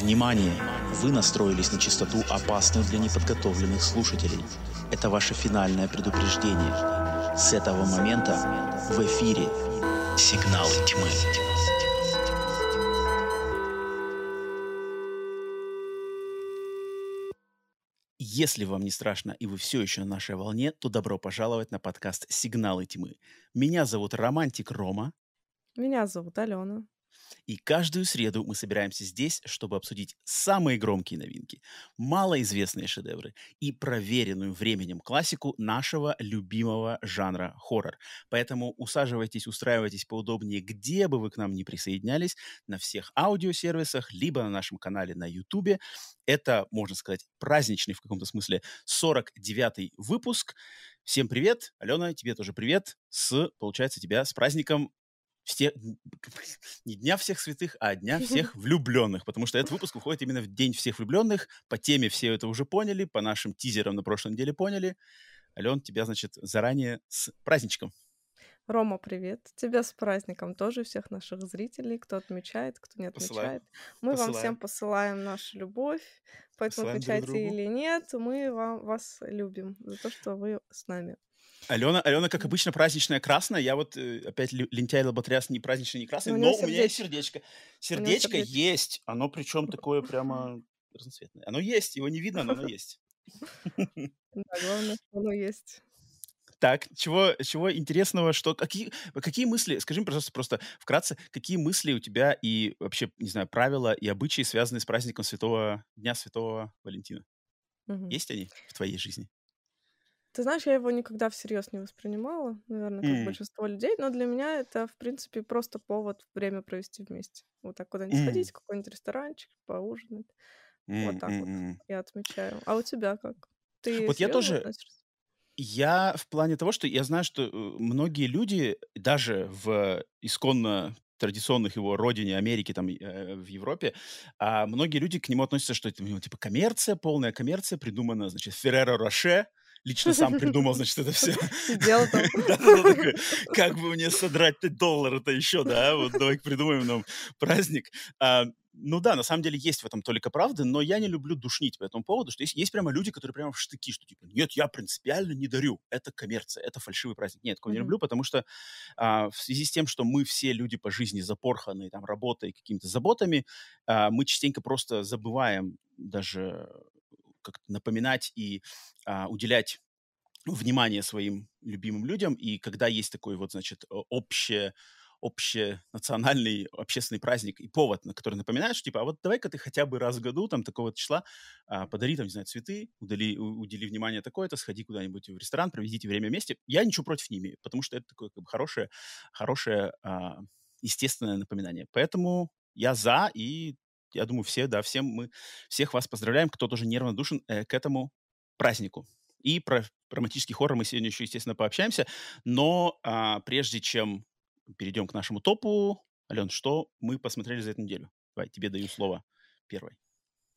Внимание! Вы настроились на частоту, опасную для неподготовленных слушателей. Это ваше финальное предупреждение. С этого момента в эфире «Сигналы тьмы». Если вам не страшно и вы все еще на нашей волне, то добро пожаловать на подкаст «Сигналы тьмы». Меня зовут Романтик Рома. Меня зовут Алена. И каждую среду мы собираемся здесь, чтобы обсудить самые громкие новинки, малоизвестные шедевры и проверенную временем классику нашего любимого жанра хоррор. Поэтому усаживайтесь, устраивайтесь поудобнее, где бы вы к нам не присоединялись, на всех аудиосервисах, либо на нашем канале на YouTube. Это, можно сказать, праздничный в каком-то смысле 49-й выпуск. Всем привет. Алена, тебе тоже привет. С, получается, тебя с праздником все, не Дня всех святых, а Дня всех влюбленных, потому что этот выпуск выходит именно в День всех влюбленных. По теме все это уже поняли, по нашим тизерам на прошлой неделе поняли. Ален, тебя, значит, заранее с праздничком. Рома, привет. Тебя с праздником тоже, всех наших зрителей, кто отмечает, кто не отмечает. Посылаем. Мы Посылаем. вам всем посылаем нашу любовь, поэтому Посылаем отмечайте или нет, мы вам, вас любим за то, что вы с нами. Алена, Алена, как обычно, праздничная красная. Я вот э, опять лентяй лоботряс не праздничный, не красный, но, но у меня есть сердечко. Сердечко, сердечко есть. Оно причем такое прямо разноцветное. Оно есть, его не видно, но оно есть. Да, главное, что оно есть. Так, чего, чего интересного, что какие, какие мысли, скажи мне, пожалуйста, просто вкратце, какие мысли у тебя и вообще, не знаю, правила и обычаи, связанные с праздником Святого Дня Святого Валентина? Угу. Есть они в твоей жизни? Ты знаешь, я его никогда всерьез не воспринимала, наверное, как mm. большинство людей, но для меня это, в принципе, просто повод время провести вместе. Вот так куда-нибудь mm. сходить, в какой-нибудь ресторанчик, поужинать. Вот так mm. вот я отмечаю. А у тебя как? Ты вот я тоже... Относишься? Я в плане того, что я знаю, что э, многие люди даже в исконно традиционных его родине Америки, там, э, в Европе, а многие люди к нему относятся, что это, ну, типа, коммерция, полная коммерция, придумана, значит, Ферреро Роше, лично сам придумал, значит, это все. Сидел там. Как бы мне содрать доллар-то еще, да? Вот давай придумаем нам праздник. А, ну да, на самом деле есть в этом только правды, но я не люблю душнить по этому поводу, что есть, есть прямо люди, которые прямо в штыки, что типа, нет, я принципиально не дарю, это коммерция, это фальшивый праздник. Нет, такого mm-hmm. не люблю, потому что а, в связи с тем, что мы все люди по жизни запорханные там работой, какими-то заботами, а, мы частенько просто забываем даже как напоминать и а, уделять внимание своим любимым людям. И когда есть такой вот, значит, общее общенациональный общественный праздник и повод, на который напоминает, что типа, а вот давай-ка ты хотя бы раз в году, там, такого числа, а, подари, там, не знаю, цветы, удали, удели внимание такое-то, сходи куда-нибудь в ресторан, проведите время вместе. Я ничего против не имею, потому что это такое как бы хорошее, хорошее а, естественное напоминание. Поэтому я за, и я думаю, все, да, всем мы, всех вас поздравляем, кто тоже неравнодушен э, к этому празднику. И про, про романтический хоррор мы сегодня еще, естественно, пообщаемся. Но а, прежде чем перейдем к нашему топу, Ален, что мы посмотрели за эту неделю? Давай, тебе даю слово первой.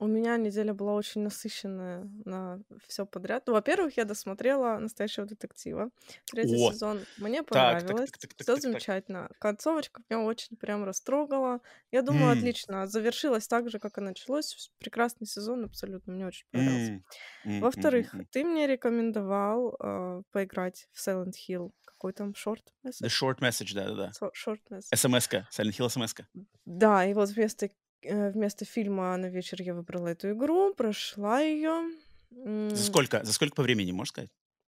У меня неделя была очень насыщенная на все подряд. Ну, во-первых, я досмотрела настоящего детектива. Третий О! сезон мне понравилось. Все замечательно. Концовочка меня очень прям растрогала. Я думаю, mm. отлично. Завершилось так же, как и началось. Прекрасный сезон, абсолютно. Мне очень понравился. Mm. Во-вторых, mm. ты мне рекомендовал э, поиграть в Silent Hill. Какой там short message? The short message, да-да-да. Short message. СМС-ка. Silent Hill СМС-ка. Да, и вот вместо вместо фильма на вечер я выбрала эту игру, прошла ее. За сколько? За сколько по времени, можешь сказать?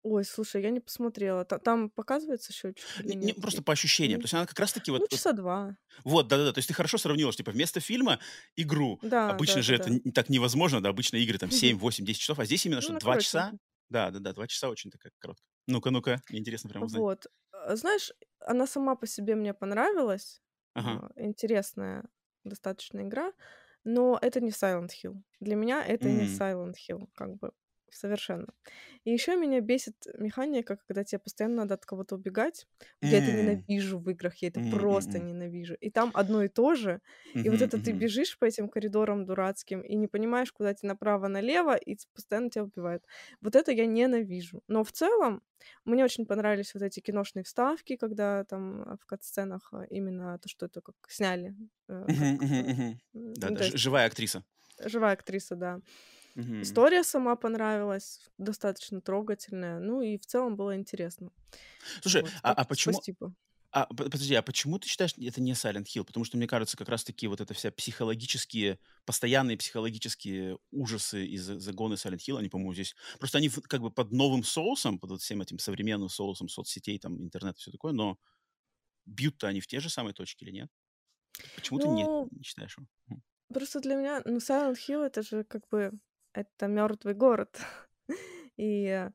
Ой, слушай, я не посмотрела. Там показывается счетчик Не, не, просто по ощущениям. То есть она как раз-таки вот... Ну, часа два. Вот, да-да-да. То есть ты хорошо сравнила, что типа вместо фильма игру. Да, Обычно да, же да, это да. так невозможно, да, обычно игры там 7, 8, 10 часов, а здесь именно что, ну, 2 часа? Да, да, да, 2 часа очень такая короткая. Ну-ка, ну-ка, интересно прямо узнать. Вот. А, знаешь, она сама по себе мне понравилась. Ага. А, интересная достаточно игра, но это не Silent Hill. Для меня это mm. не Silent Hill, как бы совершенно. И еще меня бесит механика, когда тебе постоянно надо от кого-то убегать. Я это ненавижу в играх, я это просто ненавижу. И там одно и то же. И вот это ты бежишь по этим коридорам дурацким и не понимаешь, куда тебе направо-налево, и постоянно тебя убивают. Вот это я ненавижу. Но в целом мне очень понравились вот эти киношные вставки, когда там а, в кат-сценах а, именно то, что это как сняли. Э, да, да, живая актриса. живая актриса, да. Мгм. История сама понравилась, достаточно трогательная. Ну и в целом было интересно. Слушай, Вот, а, а почему... спасибо. А, подожди, а почему ты считаешь, это не Silent Hill? Потому что, мне кажется, как раз-таки вот это вся психологические, постоянные психологические ужасы и за- загоны Silent Hill, они, по-моему, здесь... Просто они как бы под новым соусом, под вот всем этим современным соусом соцсетей, там, интернета, все такое, но бьют-то они в те же самые точки или нет? Почему ты не, Ну, не считаешь его? Просто для меня, ну, Silent Hill это же как бы это мертвый город. И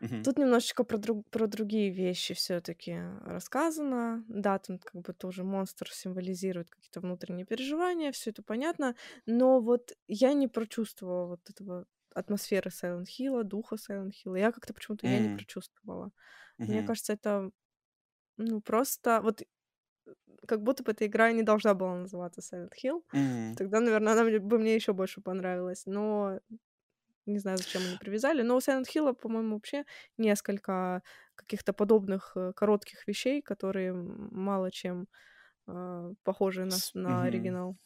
Мгм. тут немножечко про, друг- про другие вещи все-таки рассказано. Да, там как бы тоже монстр символизирует какие-то внутренние переживания, все это понятно. Но вот я не прочувствовала вот этого атмосферы Silent Hill, духа Silent Hill. Я как-то почему-то я не прочувствовала. Мне мгм. кажется, это ну просто вот как будто бы эта игра не должна была называться Silent Hill. М. Тогда, наверное, она бы мне еще больше понравилась. Но не знаю, зачем они привязали. Но у Silent Hill, по-моему, вообще несколько каких-то подобных э, коротких вещей, которые мало чем э, похожи на, С- на оригинал.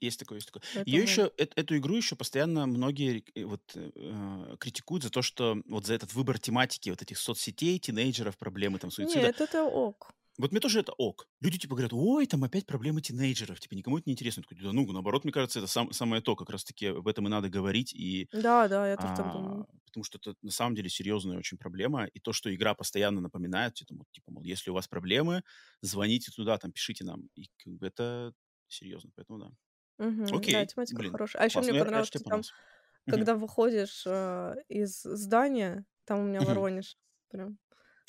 Есть такое, есть такое. Ее Поэтому... еще, э- эту игру еще постоянно многие э, вот, э, критикуют за то, что вот за этот выбор тематики вот этих соцсетей, тинейджеров, проблемы там суицида. Нет, это ок. Вот мне тоже это ок. Люди типа говорят, ой, там опять проблемы тинейджеров, типа никому это не интересно. Я такой, да ну, наоборот, мне кажется, это сам, самое то, как раз-таки об этом и надо говорить, и Да, да, я тоже так думаю. а, потому что это на самом деле серьезная очень проблема, и то, что игра постоянно напоминает, типа, вот, типа, мол, если у вас проблемы, звоните туда, там, пишите нам, и как бы это серьезно, поэтому да. Да, Окей, тематика блин, хорошая. А еще классно, мне понравилось, что там. Мгм. когда выходишь э, из здания, там у меня Мгм. Воронеж. Прям.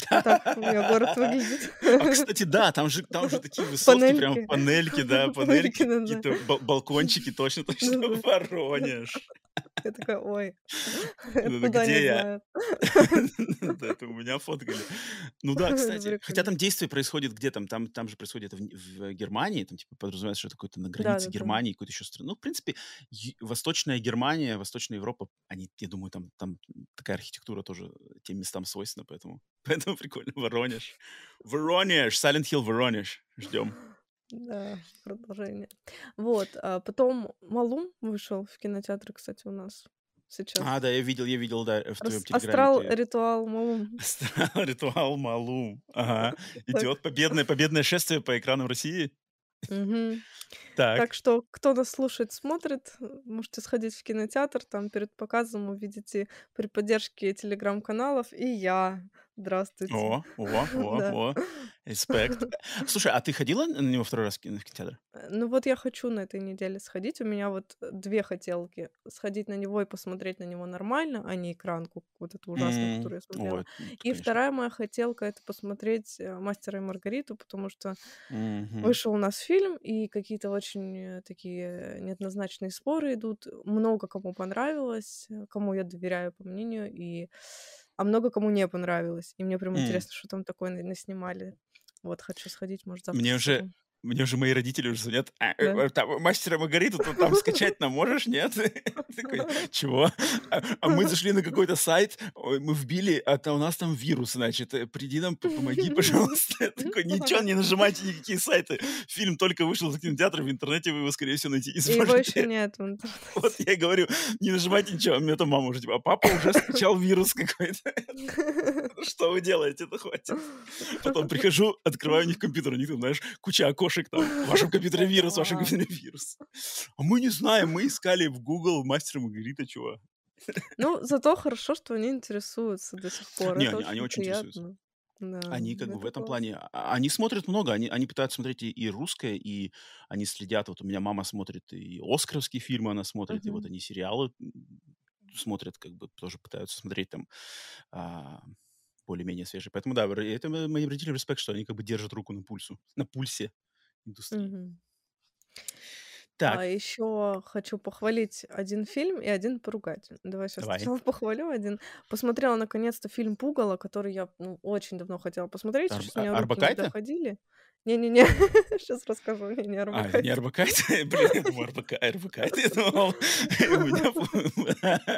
Так у меня город выглядит. А, кстати, да, там же, там же такие высотки, прям Панельки. панельки, да, Панельки, панельки, какие-то бал- балкончики, точно, точно, Да-да. Воронеж. Я такая, ой, Ну, где я? Да, это у меня фоткали. Ну да, кстати. Хотя там действие происходит где там? Там, же происходит в, Германии, там типа подразумевается, что это какой-то на границе. Германии, какой-то еще страны. Ну, в принципе, Восточная Германия, Восточная Европа, они, я думаю, там, там такая архитектура тоже тем местам свойственна, поэтому, поэтому прикольно. Воронеж. Воронеж! Silent Hill Воронеж. Ждем. Да, продолжение. Вот, а потом Малум вышел в кинотеатры, кстати, у нас сейчас. А, да, я видел, я видел, да, в твоем Астрал, ты ритуал Малум. Астрал, ритуал Малум. Ага. Идет победное, победное шествие по экранам России. Мгм. Так. Так что, кто нас слушает, смотрит, можете сходить в кинотеатр, там перед показом увидите при поддержке телеграм-каналов и я. Здравствуйте. О, о, о, Да. о. Респект. Слушай, а ты ходила на него второй раз в кино- в кинотеатр? Э, Ну вот я хочу на этой неделе сходить. У меня вот э, две хотелки. Сходить на него и посмотреть на него нормально, а не экранку вот эту ужасную, М, которую я смотрела. это, И конечно. вторая моя хотелка — это посмотреть э, «Мастера и Маргариту», потому что Мгм. вышел у нас фильм, и какие-то очень такие неоднозначные споры идут. Много кому понравилось, кому я доверяю, по мнению, и... а много кому не понравилось. И мне прям М. интересно, что там такое на- наснимали. Вот, хочу сходить, может, завтра Мне уже. Мне уже мои родители уже звонят. «А, э, Да. э, там, Мастера Маргариту ты там скачать нам можешь, нет? Такой, чего? А, а мы зашли на какой-то сайт, мы вбили, а у нас там вирус, значит, э, приди нам, помоги, пожалуйста. Такой, ничего, не нажимайте никакие сайты. Фильм только вышел из кинотеатра, в интернете вы его, скорее всего, найти не И его еще сможете. нет. Вот я говорю, не нажимайте ничего. У меня там мама уже типа, а папа уже скачал вирус какой-то. Что вы делаете? Это хватит. Потом прихожу, открываю у них компьютер, у них там, знаешь, куча окошек там. В вашем компьютере вирус, вашем компьютере вирус. А мы не знаем, мы искали в Google мастера Маргарита, чего. Ну, зато хорошо, что они интересуются до сих пор. Не, Это они, они очень интересуются. Да, Они как бы в это этом плане, а- они смотрят много, они, они пытаются смотреть и, и русское, и они следят, вот у меня мама смотрит и оскаровские фильмы она смотрит, и вот они сериалы смотрят, как бы тоже пытаются смотреть там а, более-менее свежие. Поэтому да, это мо- мои родители респект, что они как бы держат руку на пульсу, на пульсе индустрии. Мгм. Так, А еще хочу похвалить один фильм и один поругать. Давай сейчас давай. сначала похвалю один. Посмотрела наконец-то фильм Пугало, который я ну, очень давно хотела посмотреть. Арб- Сейчас у а- меня руки не Арбакайте? доходили. Не-не-не, сейчас расскажу. Не, не А, Арбакайте. не Арбакайте? Блин, Арбакайте, я думал. У меня...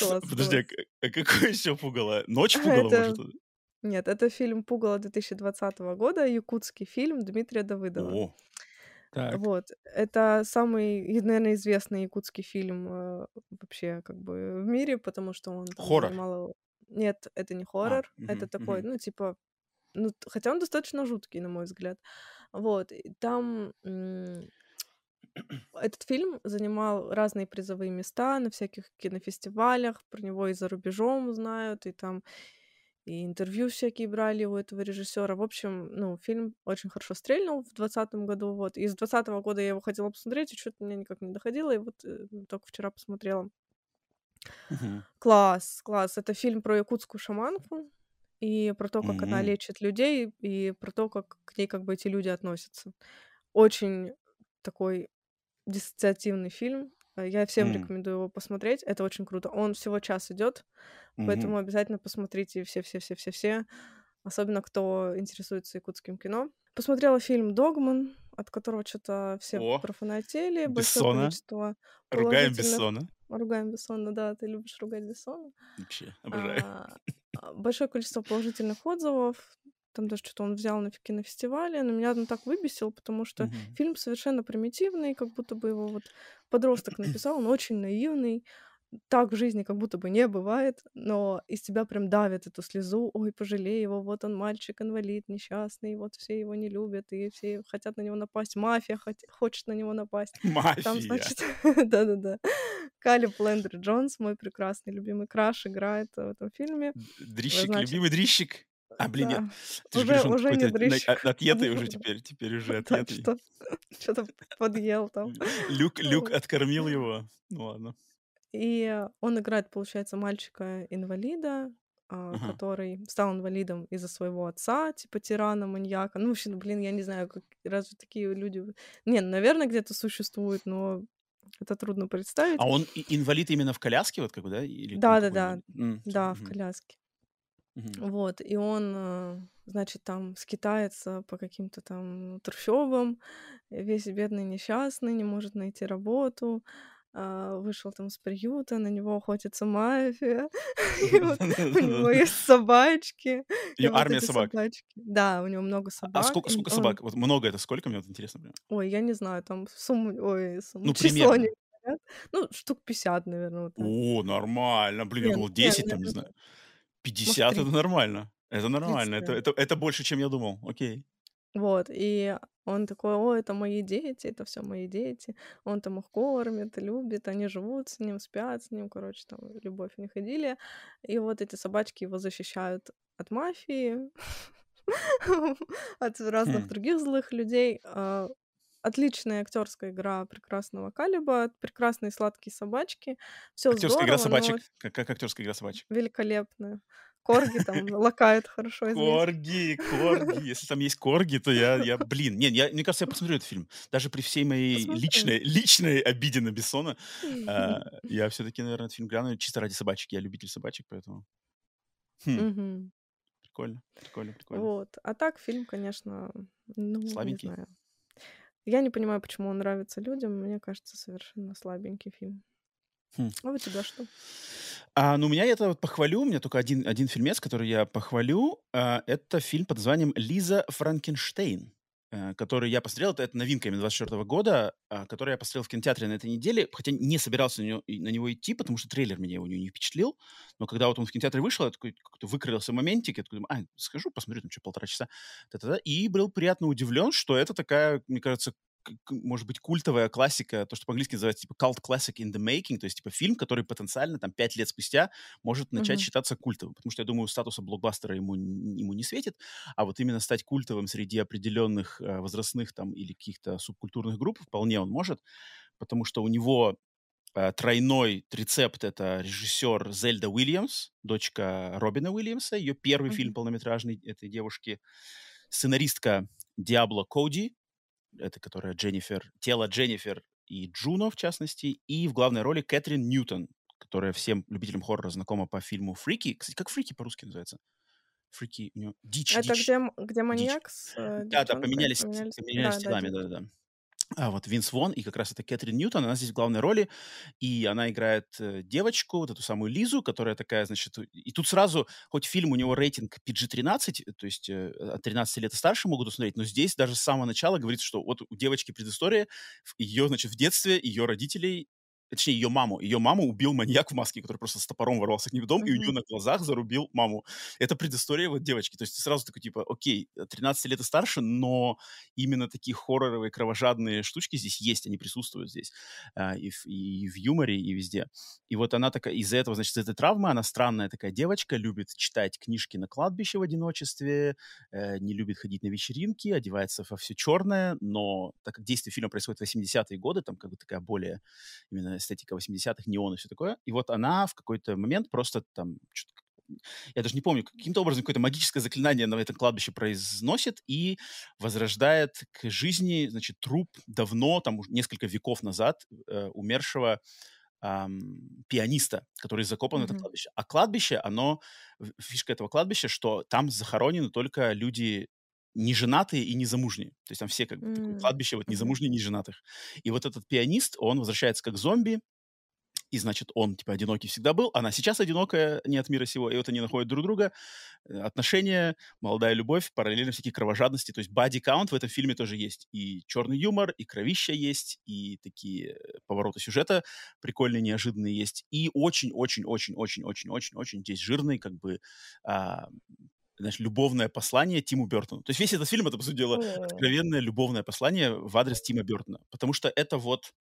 Класс, Подожди, а класс. к- а какое еще пугало? Ночь пугало, Это может? Нет, это фильм Пугало 2020 года, якутский фильм Дмитрия Давыдова. О, Так. Вот. Это самый, наверное, известный якутский фильм э, вообще как бы в мире, потому что он там Хоррор. занимал... Нет, это не А, хоррор, мгм, это такой, мгм. ну, типа... Ну, хотя он достаточно жуткий, на мой взгляд. Вот. И там м, этот фильм занимал разные призовые места на всяких кинофестивалях, про него и за рубежом знают, и там и интервью всякие брали у этого режиссера. В общем, ну, фильм очень хорошо стрельнул в двадцатом году, вот. И с двадцатого года я его хотела посмотреть, и что-то мне никак не доходило, и вот э, только вчера посмотрела. Мгм. Класс, класс. Это фильм про якутскую шаманку и про то, как она М. лечит людей, и про то, как к ней как бы эти люди относятся. Очень такой диссоциативный фильм. Я всем М. рекомендую его посмотреть. Это очень круто. Он всего час идет, Мгм. поэтому обязательно посмотрите все-все-все-все-все. Особенно кто интересуется якутским кино. Посмотрела фильм «Догман», от которого что-то все О, профанатели. Большое Бессона. количество Ругаем. Бессона. Ругаем Бессона, да, ты любишь ругать Бессона. Вообще, обожаю. А, а, большое количество положительных отзывов. Там даже что-то он взял на кинофестивале, но меня он так выбесил, потому что Мгм. фильм совершенно примитивный, как будто бы его вот подросток написал, он очень наивный. Так в жизни как будто бы не бывает, но из тебя прям давит эту слезу. Ой, пожалей его, вот он мальчик-инвалид, несчастный, вот все его не любят, и все хотят на него напасть. Мафия хот- хочет на него напасть. Там, Мафия. значит, да-да-да. Калиб Лендри Джонс, мой прекрасный любимый краш, играет в этом фильме. Дрищик, Значит, любимый дрищик. А, блин, нет. да, Ты же уже, он уже не дрыщик. от- отъетый уже теперь. Теперь уже Да, отъетый. что что-то подъел там. Люк, Люк откормил его. Ну ладно. И он играет, получается, мальчика-инвалида, а, Ага. который стал инвалидом из-за своего отца, типа тирана, маньяка. Ну, вообще, блин, я не знаю, как, разве такие люди... Не, ну, наверное, где-то существуют, но это трудно представить. А он инвалид именно в коляске, вот как бы, да? Или Да, да, да, инвалид? М, да, в мгм, коляске. Угу. Вот, и он, э, значит, там скитается по каким-то там трущобам, весь бедный несчастный, не может найти работу, а, вышел там с приюта, на него охотится мафия, у него есть собачки. Армия собак. Да, у него много а, а собак. А сколько собак? Вот много это сколько, мне вот интересно. Ой, я не знаю, там сумму, ой, сумму, ну, число не ну, штук 50, наверное. О, нормально. Блин, я думал, 10 там, не знаю. 50 Может, это нормально. Это нормально. Это, это, это больше, чем я думал. Окей. Вот, и он такой, о, это мои дети, это все мои дети. Он там их кормит, любит, они живут с ним, спят с ним, короче, там любовь у них идиллия. И вот эти собачки его защищают от мафии, от разных хм. других злых людей. А Отличная актерская игра прекрасного Калиба, прекрасные сладкие собачки. Все Актерская игра здорово, но собачек. Как, как актерская игра собачек? великолепная. Корги там лакают хорошо. Корги, корги. Если там есть корги, то я, я блин, не, я, мне кажется, я посмотрю этот фильм. Даже при всей моей Посмотри. личной, личной обиде на Бессона, а, я все-таки, наверное, этот фильм гляну чисто ради собачек. Я любитель собачек, поэтому... Хм, Мгм. прикольно, прикольно, прикольно. Вот. А так фильм, конечно, ну, не Слабенький. знаю. Я не понимаю, почему он нравится людям. Мне кажется, совершенно слабенький фильм. Хм. А у тебя что? А, ну, у меня это вот похвалю. У меня только один, один фильмец, который я похвалю. А, это фильм под названием «Лиза Франкенштейн», который я посмотрел. Это, это новинка именно 24 года, а, который я посмотрел в кинотеатре на этой неделе, хотя не собирался на него, на него идти, потому что трейлер меня его не, не впечатлил. Но когда вот он в кинотеатре вышел, я такой как-то выкрылся моментик, я такой а, схожу, посмотрю, там что, полтора часа. Та-та-та. И был приятно удивлен, что это такая, мне кажется, может быть, культовая классика, то, что по-английски называется, типа, cult classic in the making, то есть, типа, фильм, который потенциально, там, пять лет спустя может начать Мгм. считаться культовым, потому что, я думаю, статуса блокбастера ему, ему не светит, а вот именно стать культовым среди определенных э, возрастных, там, или каких-то субкультурных групп вполне он может, потому что у него э, тройной рецепт — это режиссер Зельда Уильямс, дочка Робина Уильямса, ее первый фильм Мгм. полнометражный этой девушки, сценаристка Диабло Коди, это которая Дженнифер, тело Дженнифер и Джуно, в частности, и в главной роли Кэтрин Ньютон, которая всем любителям хоррора знакома по фильму «Фрики». Кстати, как «Фрики» по-русски называется? «Фрики» у него... «Дичь», Это «Дичь», где, где «Дичь». маньяк с э, Да, да, поменялись, поменялись? поменялись Да, да, телами, да-да-да. А вот Винс Вон и как раз это Кэтрин Ньютон, она здесь в главной роли, и она играет э, девочку, вот эту самую Лизу, которая такая, значит, и тут сразу, хоть фильм у него рейтинг PG-13, то есть э, от 13 лет и старше могут усмотреть, но здесь даже с самого начала говорится, что вот у девочки предыстория, ее, значит, в детстве ее родителей точнее, ее маму. Ее маму убил маньяк в маске, который просто с топором ворвался к ней в дом, mm-hmm. и у нее на глазах зарубил маму. Это предыстория вот девочки. То есть ты сразу такой, типа, окей, 13 лет и старше, но именно такие хорроровые, кровожадные штучки здесь есть, они присутствуют здесь. А, и, в, и в юморе, и везде. И вот она такая, из-за этого, значит, из этой травмы, она странная такая девочка, любит читать книжки на кладбище в одиночестве, э, не любит ходить на вечеринки, одевается во все черное, но так как действие фильма происходит в 80-е годы, там как бы такая более именно эстетика 80-х, неон и все такое. И вот она в какой-то момент просто там я даже не помню, каким-то образом какое-то магическое заклинание на этом кладбище произносит и возрождает к жизни, значит, труп давно, там несколько веков назад э, умершего эм, пианиста, который закопан mm-hmm. в это кладбище. А кладбище, оно, фишка этого кладбища, что там захоронены только люди неженатые и незамужние. То есть там все как бы mm. кладбище вот незамужние, неженатых. И вот этот пианист, он возвращается как зомби, и, значит, он, типа, одинокий всегда был, она сейчас одинокая, не от мира сего, и вот они находят друг друга, э, отношения, молодая любовь, параллельно всякие кровожадности, то есть body-count в этом фильме тоже есть, и черный юмор, и кровища есть, и такие э, повороты сюжета прикольные, неожиданные есть, и очень-очень-очень-очень-очень-очень здесь жирный, как бы, а, знаешь, любовное послание Тиму Бертону. То есть весь этот фильм, это, по сути дела, откровенное любовное послание в адрес Тима Бертона. Потому что это вот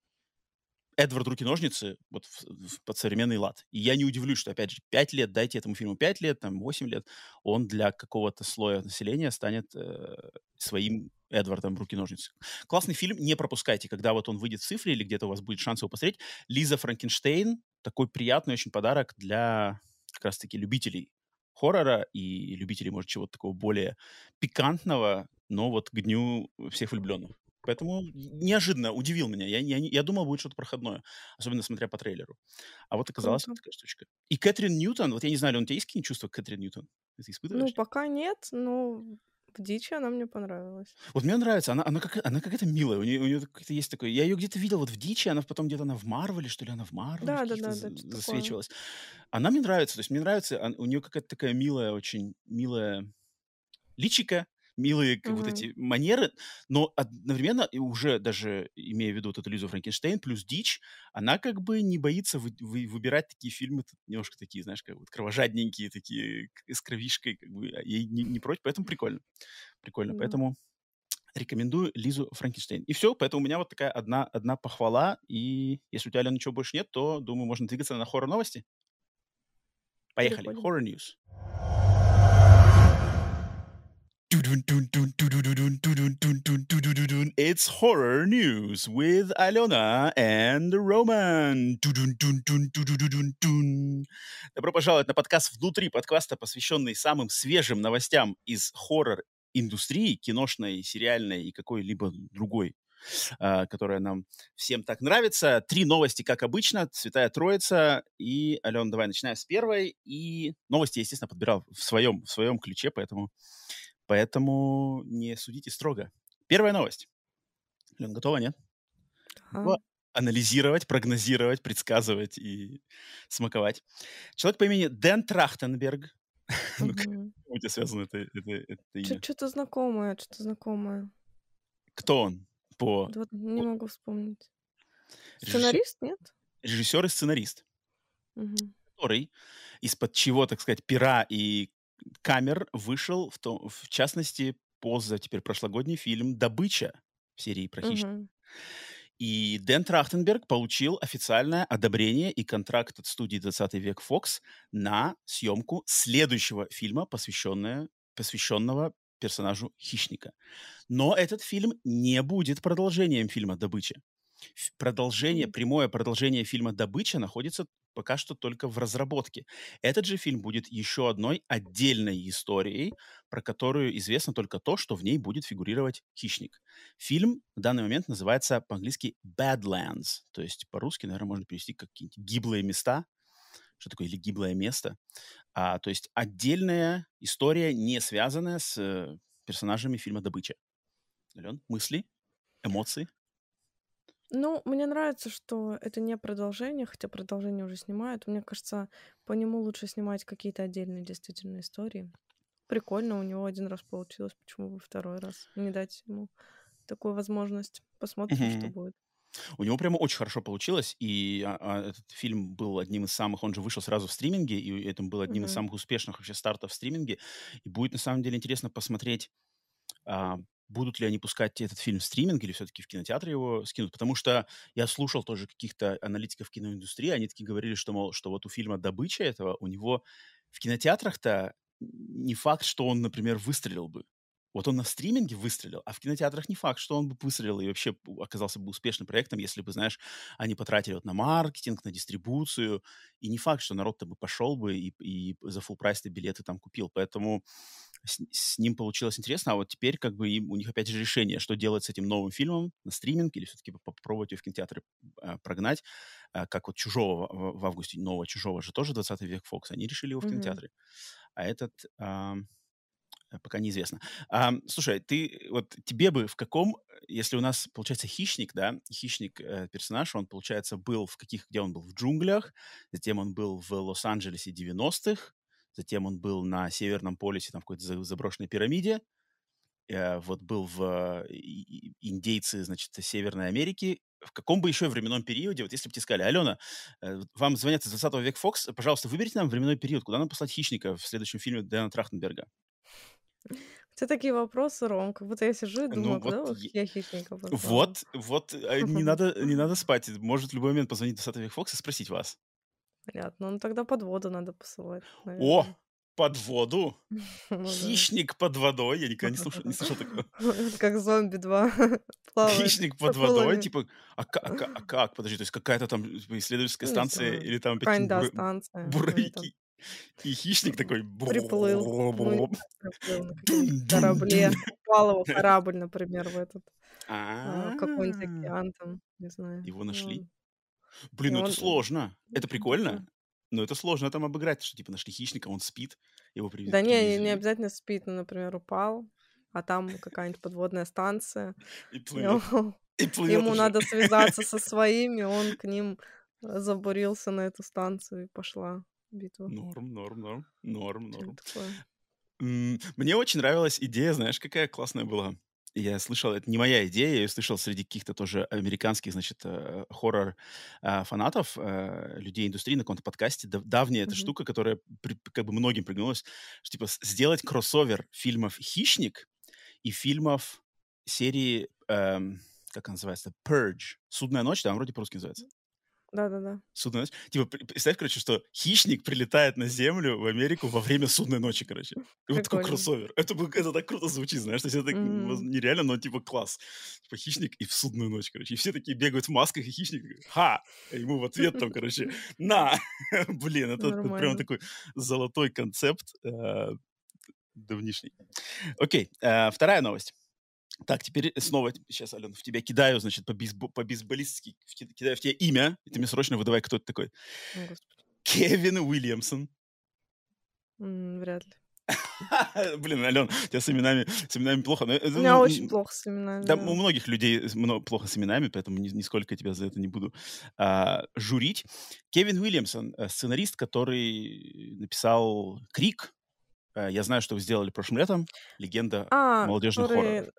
Эдвард Руки-ножницы вот в, в, под современный лад. И я не удивлюсь, что, опять же, 5 лет, дайте этому фильму 5 лет, там, 8 лет, он для какого-то слоя населения станет э, своим Эдвардом Руки-ножницы. Классный фильм, не пропускайте, когда вот он выйдет в цифре или где-то у вас будет шанс его посмотреть. Лиза Франкенштейн, такой приятный очень подарок для как раз-таки любителей хоррора и любителей, может, чего-то такого более пикантного, но вот к дню всех влюбленных. Поэтому неожиданно удивил меня. Я, я, я думал, будет что-то проходное, особенно смотря по трейлеру. А вот оказалась Круто. такая штучка. И Кэтрин Ньютон, вот я не знаю, у тебя есть какие-нибудь чувства к Кэтрин Ньютон? Ты испытываешь? Ну, пока нет, но Дичи она мне понравилась. Вот мне нравится, она, она, как, она какая-то милая, у нее, у нее как-то есть такое... Я ее где-то видел вот в Дичи, она потом где-то она в Марвеле, что ли, она в Марвеле да, да, да, да, засвечивалась. Она мне нравится, то есть мне нравится, у нее какая-то такая милая, очень милая личика, милые как, вот эти манеры, но одновременно, уже даже имея в виду вот эту Лизу Франкенштейн плюс Дичь, она как бы не боится вы, вы, выбирать такие фильмы, немножко такие, знаешь, как вот кровожадненькие, такие с кровишкой, как бы, а ей не, не против, поэтому прикольно. Прикольно, mm. поэтому рекомендую Лизу Франкенштейн. И все, поэтому у меня вот такая одна, одна похвала, и если у тебя, Алена, ничего больше нет, то, думаю, можно двигаться на хоррор-новости. Поехали. News. It's horror news with Alena and Roman. Добро пожаловать на подкаст «Внутри подкаста», посвященный самым свежим новостям из хоррор-индустрии, киношной, сериальной и какой-либо другой которая нам всем так нравится. Три новости, как обычно, Святая Троица. И, Алена, давай начинаем с первой. И новости, естественно, подбирал в своем, в своем ключе, поэтому Поэтому не судите строго. Первая новость. Лен, готова, нет? Ага. Анализировать, прогнозировать, предсказывать и смаковать. Человек по имени Дэн Трахтенберг. ну, у тебя связано это, это, это имя? Что-то знакомое, что-то знакомое. Кто он? По... Вот не могу вспомнить. Сценарист, нет? Режиссер и сценарист. Угу. Который из-под чего, так сказать, пера и камер вышел, в, том, в частности, поза теперь прошлогодний фильм «Добыча» в серии про хищников. Угу. И Дэн Трахтенберг получил официальное одобрение и контракт от студии «20 век Fox на съемку следующего фильма, посвященного, посвященного персонажу хищника. Но этот фильм не будет продолжением фильма «Добыча». Продолжение, прямое продолжение фильма «Добыча» находится пока что только в разработке. Этот же фильм будет еще одной отдельной историей, про которую известно только то, что в ней будет фигурировать хищник. Фильм в данный момент называется по-английски Badlands, то есть по-русски, наверное, можно перевести как какие-нибудь гиблые места, что такое или гиблое место. А, то есть отдельная история, не связанная с э, персонажами фильма «Добыча». Ален, мысли, эмоции? Ну, мне нравится, что это не продолжение, хотя продолжение уже снимают. Мне кажется, по нему лучше снимать какие-то отдельные действительно истории. Прикольно, у него один раз получилось, почему бы второй раз не дать ему такую возможность? Посмотрим, что будет. У него прямо очень хорошо получилось, и а, а, этот фильм был одним из самых, он же вышел сразу в стриминге, и это был одним из самых успешных вообще стартов в стриминге. И будет на самом деле интересно посмотреть, а, будут ли они пускать этот фильм в стриминг или все-таки в кинотеатре его скинут. Потому что я слушал тоже каких-то аналитиков киноиндустрии, они такие говорили, что, мол, что вот у фильма «Добыча» этого, у него в кинотеатрах-то не факт, что он, например, выстрелил бы. Вот он на стриминге выстрелил, а в кинотеатрах не факт, что он бы выстрелил и вообще оказался бы успешным проектом, если бы, знаешь, они потратили вот на маркетинг, на дистрибуцию, и не факт, что народ-то бы пошел бы и, и за full прайс билеты там купил. Поэтому с, с ним получилось интересно, а вот теперь как бы им, у них опять же решение, что делать с этим новым фильмом на стриминг или все-таки попробовать ее в кинотеатре э, прогнать, э, как вот «Чужого» в, в августе, нового «Чужого» же тоже 20 век Фокс, они решили его в кинотеатре. Mm-hmm. А этот... Э, пока неизвестно. А, слушай, ты вот тебе бы в каком, если у нас получается хищник, да, хищник э, персонаж, он получается был в каких, где он был в джунглях, затем он был в Лос-Анджелесе 90-х, затем он был на Северном полюсе, там в какой-то заброшенной пирамиде, э, вот был в индейцы, значит, Северной Америки. В каком бы еще временном периоде, вот если бы тебе сказали, Алена, э, вам звонят из 20 века Фокс, пожалуйста, выберите нам временной период, куда нам послать хищника в следующем фильме Дэна Трахтенберга. У такие вопросы, Ром, как будто я сижу и думаю, Ну куда вот, я хищника вот, вот, э, не надо, не надо спать. Может в любой момент позвонить 20 век Фокс и спросить вас. Понятно. Ну тогда под воду надо посылать, О, под воду? Ну Хищник под водой? Я никогда не слышал, не слышал такого. Как зомби 2 Хищник под водой? Типа, а, а, а как? Подожди, то есть какая-то там исследовательская станция или там опять буровики? И хищник такой... Приплыл. Корабле. Упал его корабль, например, в этот... Какой-нибудь океан там, не знаю. Его нашли? Блин, ну это сложно. Это прикольно. Но это сложно там обыграть, что типа нашли хищника, он спит, его привезли. Да не, не обязательно спит, но, например, упал, а там какая-нибудь подводная станция. И плывет. И плывет Ему уже. надо связаться со своими, он к ним забурился на эту станцию и пошла битва. Норм, норм, норм, норм, норм. Мне очень нравилась идея, знаешь, какая классная была? Я слышал, это не моя идея, я ее слышал среди каких-то тоже американских, значит, э, хоррор-фанатов, э, людей индустрии на каком-то подкасте. Давняя эта штука, которая как бы многим пригнулась, что, типа, сделать кроссовер фильмов «Хищник» и фильмов серии, эм, как она называется, «Purge». «Судная ночь», да, вроде по-русски называется. Да-да-да. Судная ночь. Типа, представь, короче, что хищник прилетает на Землю в Америку во время судной ночи, короче. И вот такой кроссовер. Это, это так круто звучит, знаешь, то есть это mm-hmm. нереально, но типа класс. Типа хищник и в судную ночь, короче. И все такие бегают в масках, и хищник, ха! И ему в ответ там, короче, на! Блин, это, это прям такой золотой концепт э, давнишний. Окей, э, вторая новость. Так, теперь снова сейчас, Алена, в тебя кидаю, значит, по-бейсбо- по-бейсболистски, кидаю в тебя имя, и ты мне срочно выдавай, кто это такой. О, Кевин Уильямсон. М, Вряд ли. Блин, Ален, у тебя с именами, с именами плохо. У меня ну, очень плохо с именами. Да, у многих людей плохо с именами, поэтому ни, нисколько тебя за это не буду а, журить. Кевин Уильямсон, э, сценарист, который написал «Крик», Э, я знаю, что вы сделали прошлым летом. Легенда А, молодежных который хорроров.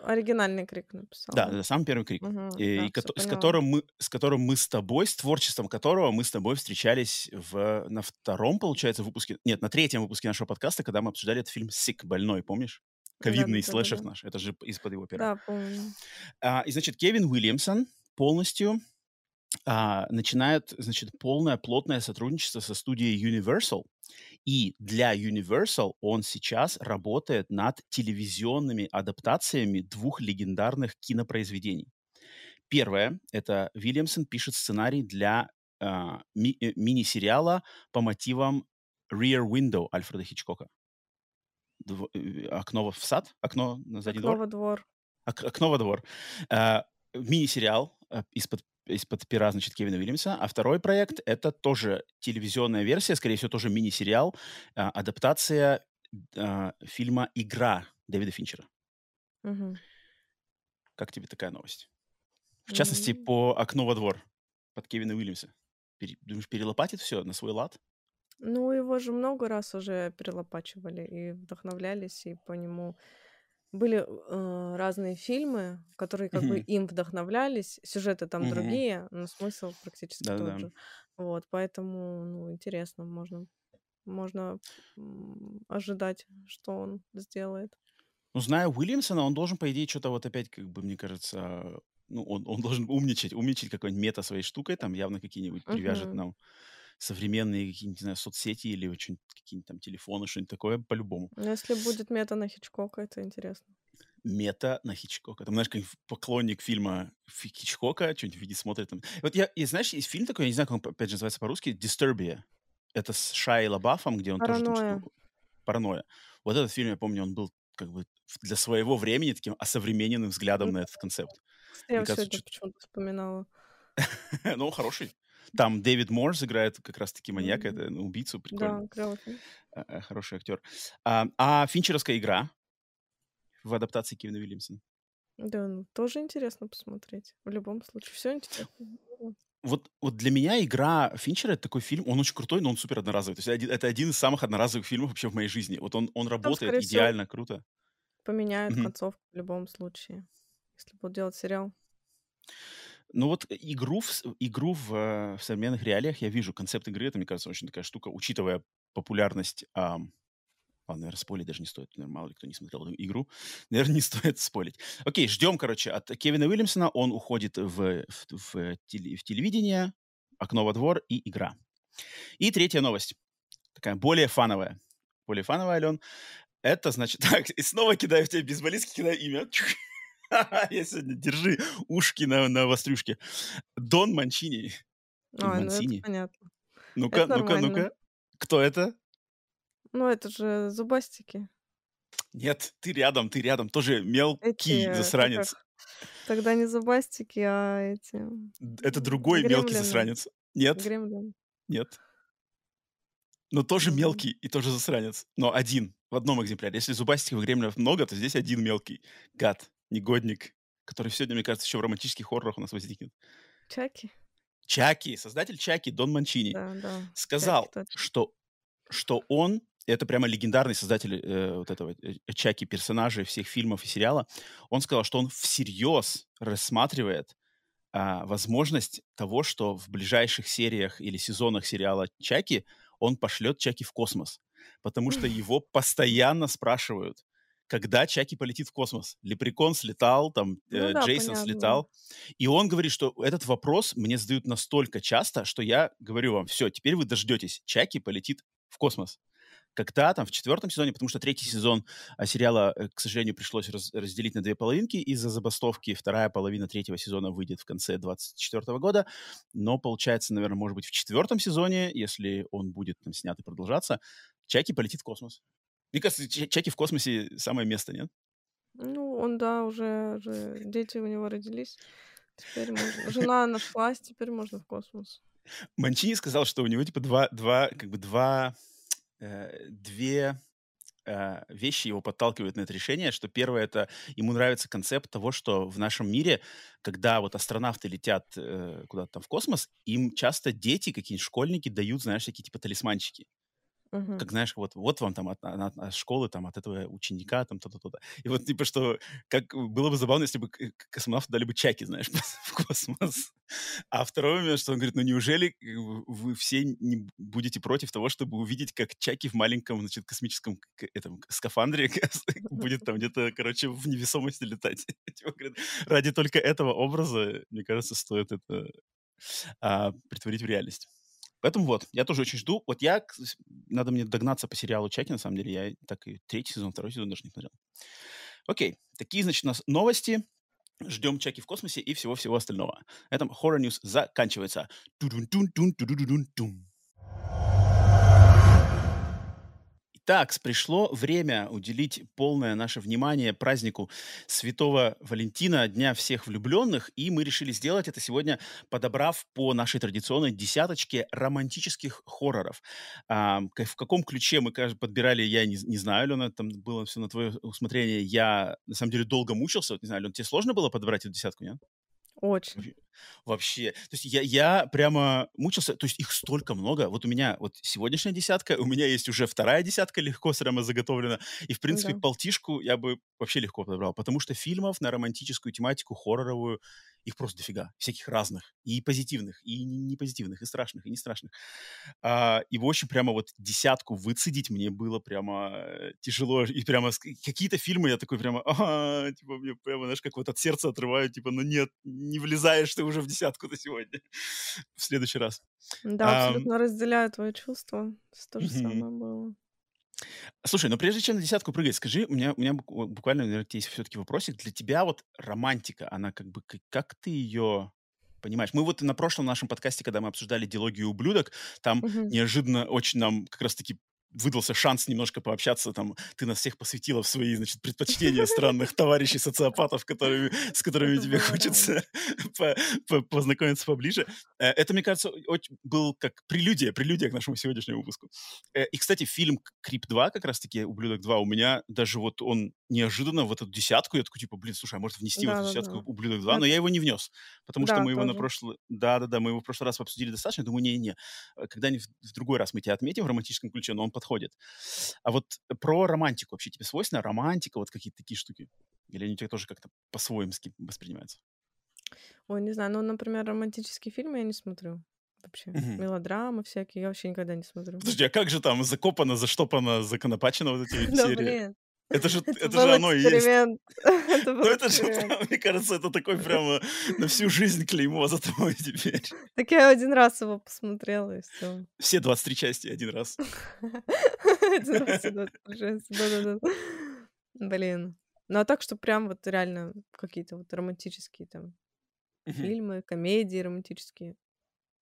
Оригинальный крик написал, Да, да? да, самый первый крик. Мгм, И, да, и кото- с поняла. которым мы, с которым мы с тобой, с творчеством которого мы с тобой встречались в, на втором, получается, выпуске, нет, на третьем выпуске нашего подкаста, когда мы обсуждали этот фильм «Сик. Больной», помнишь? Ковидный слэшер Да-да-да-да-да. наш. Это же из-под его пера. Да, помню. А, и, значит, Кевин Уильямсон полностью а, начинает, значит, полное плотное сотрудничество со студией Universal. И для Universal он сейчас работает над телевизионными адаптациями двух легендарных кинопроизведений. Первое — это Вильямсон пишет сценарий для а, ми- э, мини-сериала по мотивам Rear Window Альфреда Хичкока. Дво- э, окно в сад? Окно на задний Окно двор? во двор. Ок- окно во двор. А, мини-сериал а, из-под из-под пера, значит, Кевина Уильямса. А второй проект — это тоже телевизионная версия, скорее всего, тоже мини-сериал, а, адаптация а, фильма «Игра» Дэвида Финчера. Мгм. Как тебе такая новость? В частности, М. по «Окно во двор» под Кевина Уильямса. Пере думаешь, перелопатит все на свой лад? Ну, его же много раз уже перелопачивали и вдохновлялись, и по нему были, э, разные фильмы, которые как бы Мгм. им вдохновлялись. Сюжеты там Мгм. другие, но смысл практически тот Да-да-да. же. Вот, поэтому, ну, интересно, можно можно, м, ожидать, что он сделает. Ну, зная Уильямсона, он должен, по идее, что то вот опять, как бы, мне кажется, ну, он он должен умничать, умничать какой-нибудь мета своей штукой, там явно какие-нибудь привяжет Мгм. нам современные какие-нибудь, не знаю, соцсети или чё-нибудь, какие-нибудь там телефоны, что-нибудь такое по-любому. Ну, если будет мета на Хичкока, это интересно. Мета на Хичкока. Там, знаешь, какой-нибудь поклонник фильма Фи Хичкока чё-нибудь видит, смотрит там. Вот я и знаешь, есть фильм такой, я не знаю, как он, опять же, называется по-русски, "Disturbia". Это с Шайей Лабафом, где он тоже там Паранойя. что-то "Паранойя". Вот этот фильм, я помню, он был как бы для своего времени таким осовремененным взглядом М. на этот концепт. Я Мне его кажется, сегодня чё-то почему-то вспоминала. Ну, хороший. Там Дэвид Морс играет как раз-таки маньяка, Мгм. это, ну, убийцу, прикольно. Да, фильм. Э, э, хороший актер. А, а финчеровская игра в адаптации Кевина Уильямсона? Да, ну, тоже интересно посмотреть. В любом случае, всё интересно. Вот вот для меня игра Финчера- это такой фильм, он очень крутой, но он супер одноразовый. То есть один это один из самых одноразовых фильмов вообще в моей жизни. Вот он он Ну, там, работает скорее всего идеально, круто. поменяют Мгм. концовку в любом случае, если будут делать сериал. Ну вот игру в игру в, э, в современных реалиях я вижу. Концепт игры- это, мне кажется, очень такая штука, учитывая популярность, ам Ладно, наверно, спойлерить даже не стоит. Наверно, мало ли кто не смотрел эту игру. Наверно, не стоит спойлерить. Окей, ждем, короче, от Кевина Уильямсона. Он уходит в в в теле в телевидение, "Окно во двор" и игра. И третья новость, такая более фановая. Более фановая, Алён. Это значит так, и снова кидаю в тебя бейсболистки, кидаю имя. Я сегодня, держи ушки на навострюшке. Дон Манчини. А, ну это понятно. Ну-ка, ну-ка, ну-ка. Кто это? Ну, это же зубастики. Нет, ты рядом, ты рядом. Тоже мелкий Эти, как засранец. их, тогда не зубастики, а эти, это другой мелкий гремлины. засранец. Нет, Гремлины. нет. Но тоже мелкий и тоже засранец. Но один, в одном экземпляре. Если зубастиков и гремлинов много, то здесь один мелкий гад, негодник, который сегодня, мне кажется, еще в романтических хоррорах у нас возникнет. Чаки? Чаки, создатель Чаки, Дон Манчини, Да, да, сказал, что что он это прямо легендарный создатель, э, вот этого, э, Чаки, персонажей всех фильмов и сериала. Он сказал, что он всерьез рассматривает, а, возможность того, что в ближайших сериях или сезонах сериала Чаки он пошлет Чаки в космос. Потому что его постоянно спрашивают, когда Чаки полетит в космос. Лепрекон слетал, там, Ну э, да, Джейсон понятно. слетал. И он говорит, что этот вопрос мне задают настолько часто, что я говорю вам: "Всё, теперь вы дождетесь, Чаки полетит в космос". Когда там в 4 сезоне, потому что 3 сезон, а, сериала, э, к сожалению, пришлось раз разделить на 2 половинки из-за забастовки. Вторая половина 3 сезона выйдет в конце 24 года. Но получается, наверно, может быть, в 4 сезоне, если он будет там снят и продолжаться, Чаки полетит в космос. Мне кажется, Ча Чаки в космосе самое место, нет? Ну, он, да, уже уже дети у него родились. Теперь можно жена нашлась, теперь можно в космос. Манчини сказал, что у него типа 2 2, как бы 2, э, 2, э, вещи его подталкивают на это решение. Что 1- это ему нравится концепт того, что в нашем мире, когда вот астронавты летят, э, куда-то там в космос, им часто дети, какие-нибудь школьники дают, знаешь, такие типа талисманчики. Мгм. Как, знаешь, вот вот вам там от от от школы, там, от этого ученика, там то-то, то-то. И вот типа что, как было бы забавно, если бы к космонавту дали бы Чаки, знаешь, в космос. А второй момент, что он говорит: "Ну, неужели в вы все не будете против того, чтобы увидеть, как Чаки в маленьком, значит, космическом этом скафандре будет там где-то, короче, в невесомости летать?" Ради только этого образа, мне кажется, стоит это, а, претворить в реальность. Поэтому вот, я тоже очень жду. Вот я надо мне догнаться по сериалу Чаки, на самом деле. Я так и 3 сезон, 2 сезон даже не смотрел. Окей, такие, значит, у нас новости. Ждем Чаки в космосе и всего-всего остального. На этом Horror News заканчивается. Тудун-тун-тун, Итак, пришло время уделить полное наше внимание празднику Святого Валентина, Дня всех влюбленных, и мы решили сделать это сегодня, подобрав по нашей традиционной десяточке романтических хорроров. К в каком ключе мы, подбирали, я не не знаю, Алена, это там было всё на твое усмотрение. Я, на самом деле, долго мучился. Вот не знаю, Ален, тебе сложно было подобрать эту десятку, нет? Очень. Вообще. То есть я, я прямо мучился. То есть их столько много. Вот у меня вот сегодняшняя десятка, у меня есть уже вторая десятка легко прямо заготовлена. И, в принципе, да. полтишку я бы вообще легко подобрал. Потому что фильмов на романтическую тематику, хорроровую, их просто дофига. Всяких разных. И позитивных, и не позитивных, и страшных, и не страшных. А, и, в общем, прямо вот десятку выцедить мне было прямо э, тяжело. И прямо какие-то фильмы я такой прямо, типа, мне прямо, знаешь, как вот от сердца отрываю, типа, ну нет, не влезаешь ты уже в десятку-то сегодня. в следующий раз. Да, абсолютно а, разделяю твои чувства. То же самое было. Слушай, но прежде чем на десятку прыгать, скажи, у меня, у меня буквально, наверное, есть все-таки вопросик. Для тебя вот романтика, она как бы, как, ты ее понимаешь? Мы вот на прошлом нашем подкасте, когда мы обсуждали диалогию ублюдок, там угу. неожиданно очень нам как раз-таки выдался шанс немножко пообщаться, там, ты нас всех посвятила в свои, значит, предпочтения странных товарищей социопатов, которыми, с которыми тебе хочется познакомиться поближе. Э, это, мне кажется, был как прелюдия, прелюдия к нашему сегодняшнему выпуску. Э, и, кстати, фильм «Крип 2», как раз-таки «Ублюдок 2», у меня даже вот он неожиданно в эту десятку, я такой, типа, блин, слушай, а может внести в эту десятку «Ублюдок 2», но я его не внес, потому что мы его на прошлый... Да-да-да, мы его в прошлый раз обсудили достаточно, думаю, не-не, э, когда-нибудь в другой раз мы тебя отметим в романтическом ключе, но он подходит. А вот про романтику вообще тебе свойственна романтика, вот какие-то такие штуки? Или они у тебя тоже как-то по-своему воспринимаются? Ой, не знаю, ну, например, романтические фильмы я не смотрю. Вообще. Угу. Мелодрамы всякие я вообще никогда не смотрю. Подожди, а как же там закопано, заштопано, законопачено вот эти серии? Это же, это, это же оно и есть. это ну, это же, мне кажется, это такой прямо на всю жизнь клеймо за тобой теперь. Так я один раз его посмотрела, и все. Все 23 части один раз. Один раз все 23 части, да-да-да. Блин. Ну, а так, что прям вот реально какие-то вот романтические там фильмы, комедии романтические.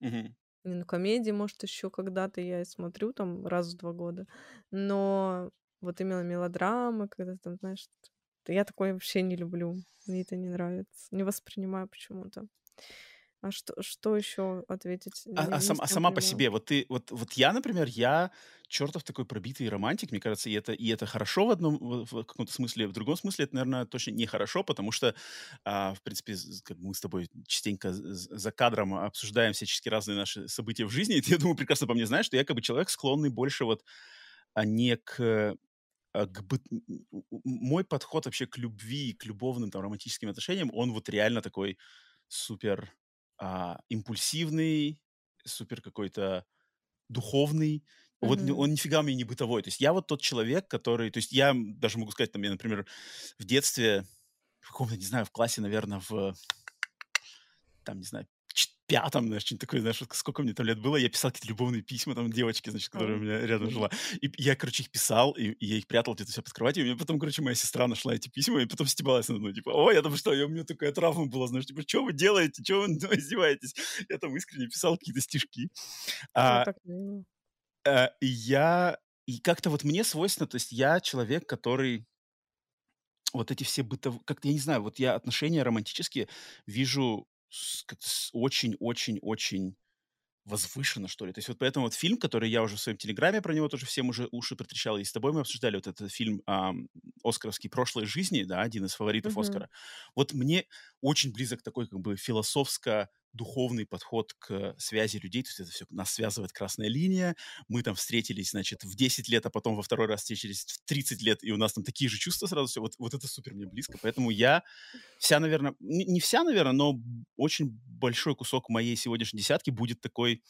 Не, ну, комедии, может, еще когда-то я смотрю, там, раз в два года. Но вот именно мелодрамы, когда там, знаешь, я такое вообще не люблю. Мне это не нравится. Не воспринимаю почему-то. А что, что еще ответить? А, а, сам, а сама по себе, вот ты, вот, вот я, например, я чертов такой пробитый романтик, мне кажется, и это, и это хорошо в одном, в, каком-то смысле, в другом смысле это, наверное, точно нехорошо, потому что, а, в принципе, как мы с тобой частенько за кадром обсуждаем всячески разные наши события в жизни, и ты, я думаю, прекрасно по мне знаешь, что я как бы человек, склонный больше вот а не к к быт... мой подход вообще к любви, к любовным там романтическим отношениям, он вот реально такой супер а, импульсивный, супер какой-то духовный. Mm-hmm. Вот он нифига мне не бытовой. То есть я вот тот человек, который... То есть я даже могу сказать, там, я, например, в детстве, в каком-то, не знаю, в классе, наверное, в... Там, не знаю, пятом, знаешь, что-нибудь такое, знаешь, сколько мне там лет было, я писал какие-то любовные письма там девочке, значит, которая у меня рядом жила. И я, короче, их писал, и, и я их прятал где-то все под кроватью, и мне потом, короче, моя сестра нашла эти письма, и потом стебалась надо мной, типа, ой, я там что, я, у меня такая травма была, знаешь, типа, что вы делаете, что вы издеваетесь? Я там искренне писал какие-то стишки. А, а, я, и как-то вот мне свойственно, то есть я человек, который вот эти все бытовые, как-то, я не знаю, вот я отношения романтические вижу очень-очень-очень возвышенно, что ли. То есть вот поэтому вот фильм, который я уже в своем телеграме про него тоже всем уже уши протрещал, и с тобой мы обсуждали вот этот фильм эм, «Оскаровский. Прошлой жизни», да, один из фаворитов mm-hmm. Оскара. Вот мне очень близок такой как бы философско духовный подход к связи людей, то есть это все нас связывает красная линия, мы там встретились, значит, в 10 лет, а потом во второй раз встретились в 30 лет, и у нас там такие же чувства сразу все, вот, вот это супер мне близко, поэтому я вся, наверное, не вся, наверное, но очень большой кусок моей сегодняшней десятки будет такой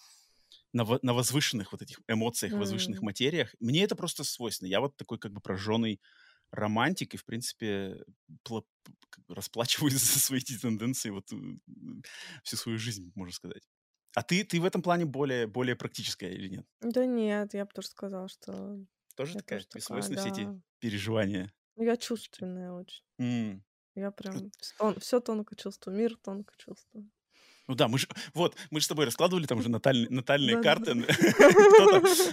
на, на возвышенных вот этих эмоциях, возвышенных материях. Мне это просто свойственно. Я вот такой как бы прожженный романтик и, в принципе, расплачиваюсь за свои эти тенденции вот всю свою жизнь, можно сказать. А ты, ты в этом плане более, более практическая или нет? Да нет, я бы тоже сказала, что... Тоже такая, тоже свойственна да. все эти переживания? Ну, я чувственная очень. Mm. Я прям все тонко чувствую, мир тонко чувствую. Ну да, мы же, вот, мы же с тобой раскладывали там уже натальные, натальные карты.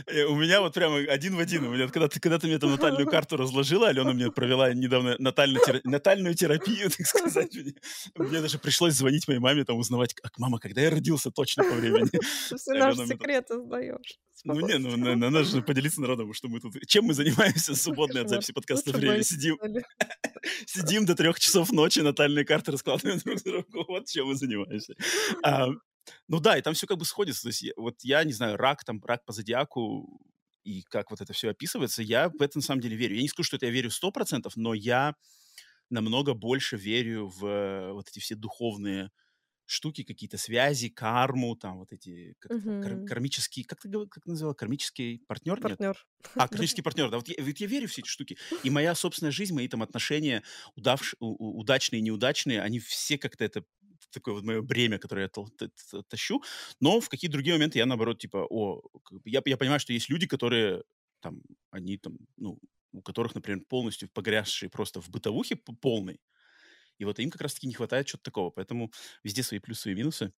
Э, у меня вот прямо один в один. У меня, когда, ты, когда ты мне там натальную карту разложила, Алена мне провела недавно натальную терапию, так сказать. Мне даже пришлось звонить моей маме, там узнавать, как мама, когда я родился точно по времени. Все наши секреты сдаешь. Ну не, ну надо же поделиться народом, что мы тут... Чем мы занимаемся в свободное от записи подкаста время сидим. Сидим до трех часов ночи, натальные карты раскладываем друг другу. Вот чем мы занимаемся. А, ну да, и там все как бы сходится. То есть вот я, не знаю, рак, там, рак по зодиаку, и как вот это все описывается, я в это на самом деле верю. Я не скажу, что это я верю сто процентов, но я намного больше верю в вот эти все духовные штуки, какие-то связи, карму, там вот эти как кар- кармические, как ты как называл, кармический партнер? Партнер. Нет? А, кармический партнер, да. Вот я, вот я верю в все эти штуки. И моя собственная жизнь, мои там отношения, удавш, удачные и неудачные, они все как-то это такое вот мое бремя, которое я тащу, но в какие-то другие моменты я, наоборот, типа, о, я, я понимаю, что есть люди, которые там, они там, ну, у которых, например, полностью погрязшие просто в бытовухе полной, и вот им как раз-таки не хватает чего-то такого. Поэтому везде свои плюсы и минусы.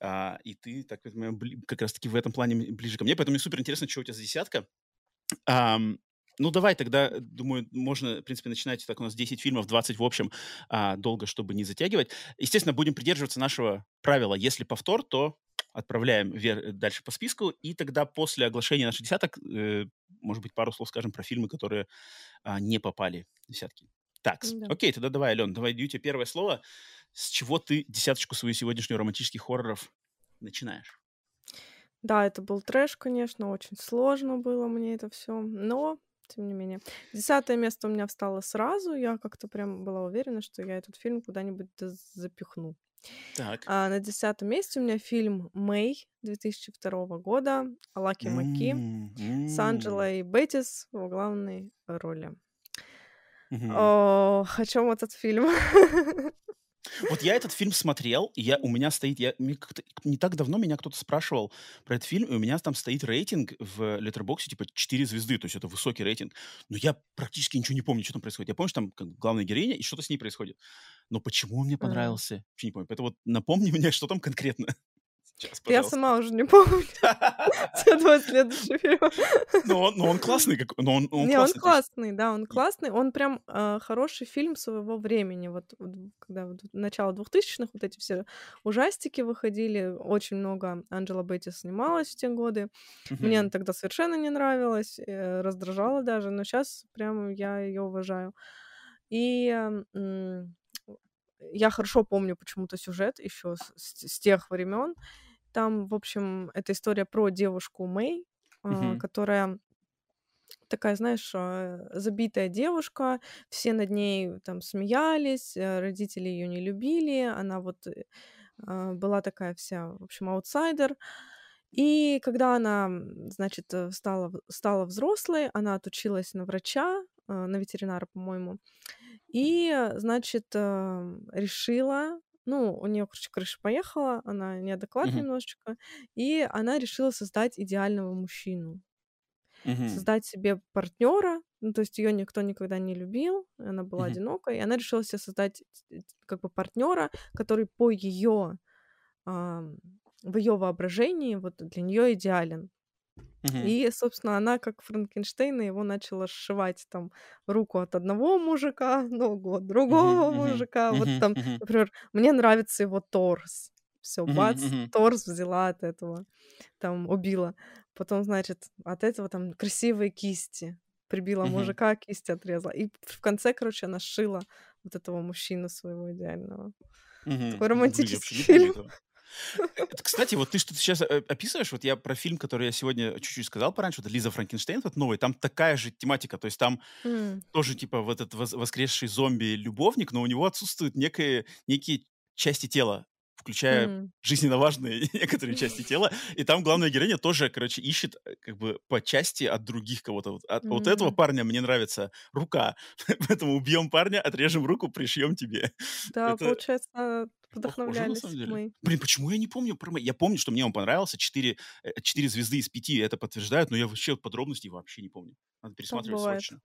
А, и ты так как раз-таки в этом плане ближе ко мне. Поэтому мне супер интересно, что у тебя за десятка. А, ну, давай тогда, думаю, можно, в принципе, начинать. Так, у нас 10 фильмов, 20 в общем, а, долго, чтобы не затягивать. Естественно, будем придерживаться нашего правила. Если повтор, то отправляем вер- дальше по списку, и тогда после оглашения наших десяток, э, может быть, пару слов скажем про фильмы, которые а, не попали в десятки. Так, да. окей, тогда давай, Ален, давай даю тебе первое слово. С чего ты десяточку свою сегодняшнюю романтических хорроров начинаешь? Да, это был трэш, конечно, очень сложно было мне это все, но тем не менее. Десятое место у меня встало сразу, я как-то прям была уверена, что я этот фильм куда-нибудь запихну. Так. А на десятом месте у меня фильм «Мэй» 2002 года, Лаки Маки с Анджелой Беттис в главной роли. Мгм. О, о чем этот фильм? Вот я этот фильм смотрел, и я, у меня стоит, я, не так давно меня кто-то спрашивал про этот фильм, и у меня там стоит рейтинг в Letterboxd, типа 4 звезды, то есть это высокий рейтинг. Но я практически ничего не помню, что там происходит. Я помню, что там как главная героиня, и что-то с ней происходит. Но почему он мне понравился, вообще не помню. Поэтому вот напомни мне, что там конкретно. Сейчас, Я сама уже не помню. Это твой следующий фильм. Но он, но он классный, как, но он, он Не, классный. он классный, да, он классный. Он прям э, хороший фильм своего времени. Вот, когда вот, начало 2000-х вот эти все ужастики выходили, очень много Анджела Бетти снималась в те годы. Мне она тогда совершенно не нравилась, э, раздражала даже, но сейчас прям я ее уважаю. И я хорошо помню почему-то сюжет еще с, с тех времен. Там, в общем, это история про девушку Мэй, mm-hmm. которая такая, знаешь, а, забитая девушка, все над ней там смеялись, э, родители ее не любили, она вот э, а, была такая вся, в общем, аутсайдер. И когда она, значит, э, стала, стала взрослой, она отучилась на врача, на ветеринара, по-моему, и, значит, решила ну, у нее, короче, крыша поехала, она неадекватна Мгм. немножечко, и она решила создать идеального мужчину, Мгм. создать себе партнера. Ну, то есть ее никто никогда не любил, она была Мгм. одинокой, и она решила себе создать как бы партнера, который по ее в ее воображении вот для нее идеален. Мгм. И, собственно, она, как Франкенштейн, его начала сшивать там руку от одного мужика, ногу от другого Мгм, мужика. Вот мгм, там, мгм. например, мне нравится его торс. Все, Мгм, бац, мгм. торс взяла от этого, там убила. Потом, значит, от этого там красивые кисти. Прибила Мгм. мужика, кисти отрезала. И в конце, короче, она сшила вот этого мужчину своего идеального. Мгм. Такой Блин, я романтический вообще не помню фильм. этого. Э, это, кстати, вот ты что-то сейчас э, описываешь, вот я про фильм, который я сегодня чуть-чуть сказал пораньше, вот Лиза Франкенштейн, вот новый, там такая же тематика, то есть там М. тоже типа вот этот воскресший зомби-любовник, но у него отсутствуют некие, некие части тела, включая М. жизненно важные некоторые части тела, и там главная героиня тоже, короче, ищет э, как бы по части от других кого-то. Вот, от, вот этого парня мне нравится рука, поэтому убьем парня, отрежем руку, пришьем тебе. Да, Это получается, похоже вдохновлялись деле. мы. Блин, почему я не помню про? Я помню, что мне он понравился. Четыре, э, четыре звезды из пяти это подтверждают, но я вообще подробностей вообще не помню. Надо пересматривать срочно.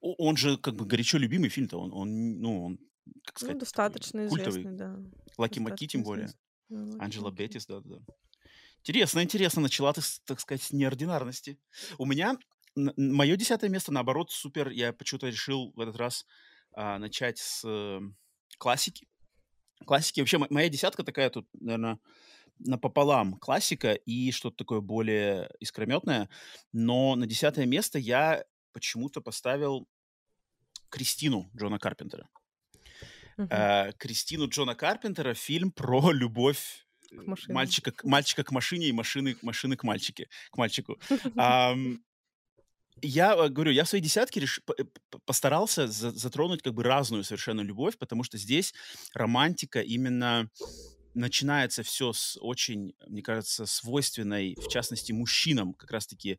Он же как бы горячо любимый фильм-то. Он, он, ну, он, как Ну, сказать, такой достаточно культовый. известный, да. Лаки Маки тем более. Да, Анджела. Беттис, да-да-да. Интересно, интересно. Начала ты, так сказать, с неординарности. У меня мое десятое место, наоборот, супер. Я почему-то решил в этот раз а, начать с э, классики. Классики. Вообще, мо- моя десятка такая тут, наверное, напополам классика и что-то такое более искрометное. Но на десятое место я почему-то поставил Кристину Джона Карпентера. Uh-huh. Кристину Джона Карпентера фильм про любовь к мальчика, мальчика к машине и машины, машины к мальчике, к мальчику. я э, говорю, я в своей десятке реш... Э, постарался за затронуть как бы разную совершенно любовь, потому что здесь романтика именно начинается все с очень, мне кажется, свойственной, в частности, мужчинам как раз-таки,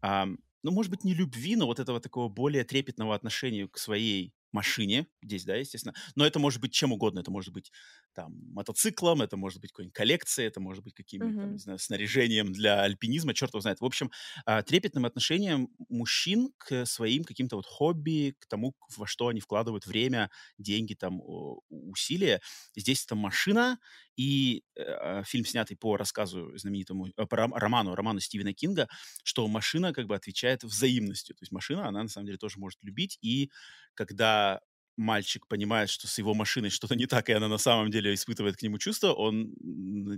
а, ну, может быть, не любви, но вот этого такого более трепетного отношения к своей машине здесь, да, естественно. Но это может быть чем угодно. Это может быть там мотоциклом, это может быть какой-нибудь коллекцией, это может быть каким-нибудь, uh-huh. не знаю, снаряжением для альпинизма, черт его знает. В общем, а, трепетным отношением мужчин к своим каким-то вот хобби, к тому, во что они вкладывают время, деньги, там, усилия. Здесь это машина, и э, фильм, снятый по рассказу знаменитому, э, по роману, роману Стивена Кинга, что машина как бы отвечает взаимностью. То есть машина, она на самом деле тоже может любить, и когда мальчик понимает, что с его машиной что-то не так, и она на самом деле испытывает к нему чувства, он,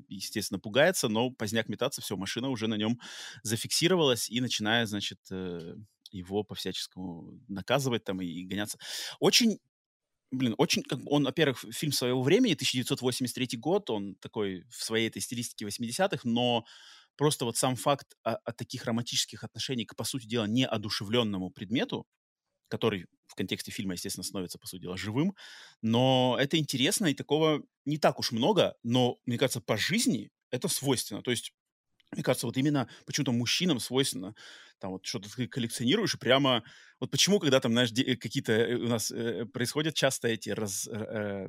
естественно, пугается, но поздняк метаться, все, машина уже на нем зафиксировалась и начинает, значит, э, его по-всяческому наказывать там и, гоняться. Очень блин, очень, как он, во-первых, фильм своего времени, 1983 год, он такой в своей этой стилистике 80-х, но просто вот сам факт о, о таких романтических отношениях к, по сути дела, неодушевленному предмету, который в контексте фильма, естественно, становится, по сути дела, живым. Но это интересно, и такого не так уж много, но, мне кажется, по жизни это свойственно. То есть, мне кажется, вот именно почему-то мужчинам свойственно там вот что-то ты коллекционируешь, и прямо вот почему, когда там, знаешь, какие-то э, у нас э, происходят часто эти раз, э, э,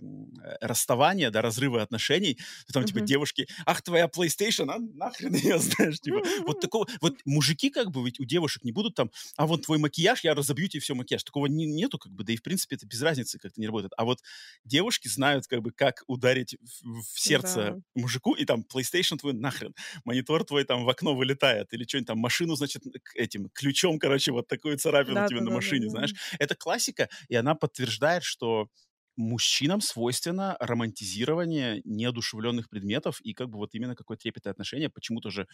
расставания, да, разрывы отношений, то там, uh-huh. типа, девушки, ах, твоя PlayStation, а нахрен ее, знаешь, типа, вот такого, вот мужики, как бы, ведь у девушек не будут там, а вот твой макияж, я разобью тебе все макияж, такого не, нету, как бы, да и, в принципе, это без разницы как-то не работает, а вот девушки знают, как бы, как ударить в, в сердце да. мужику, и там, PlayStation твой нахрен, монитор твой там в окно вылетает, или что-нибудь там, машину, значит, этим ключом, короче, вот такую царапину да, тебе да, машине, да, знаешь. Это классика, и она подтверждает, что мужчинам свойственно романтизирование неодушевленных предметов и как бы вот именно какое трепетное отношение. Почему-то же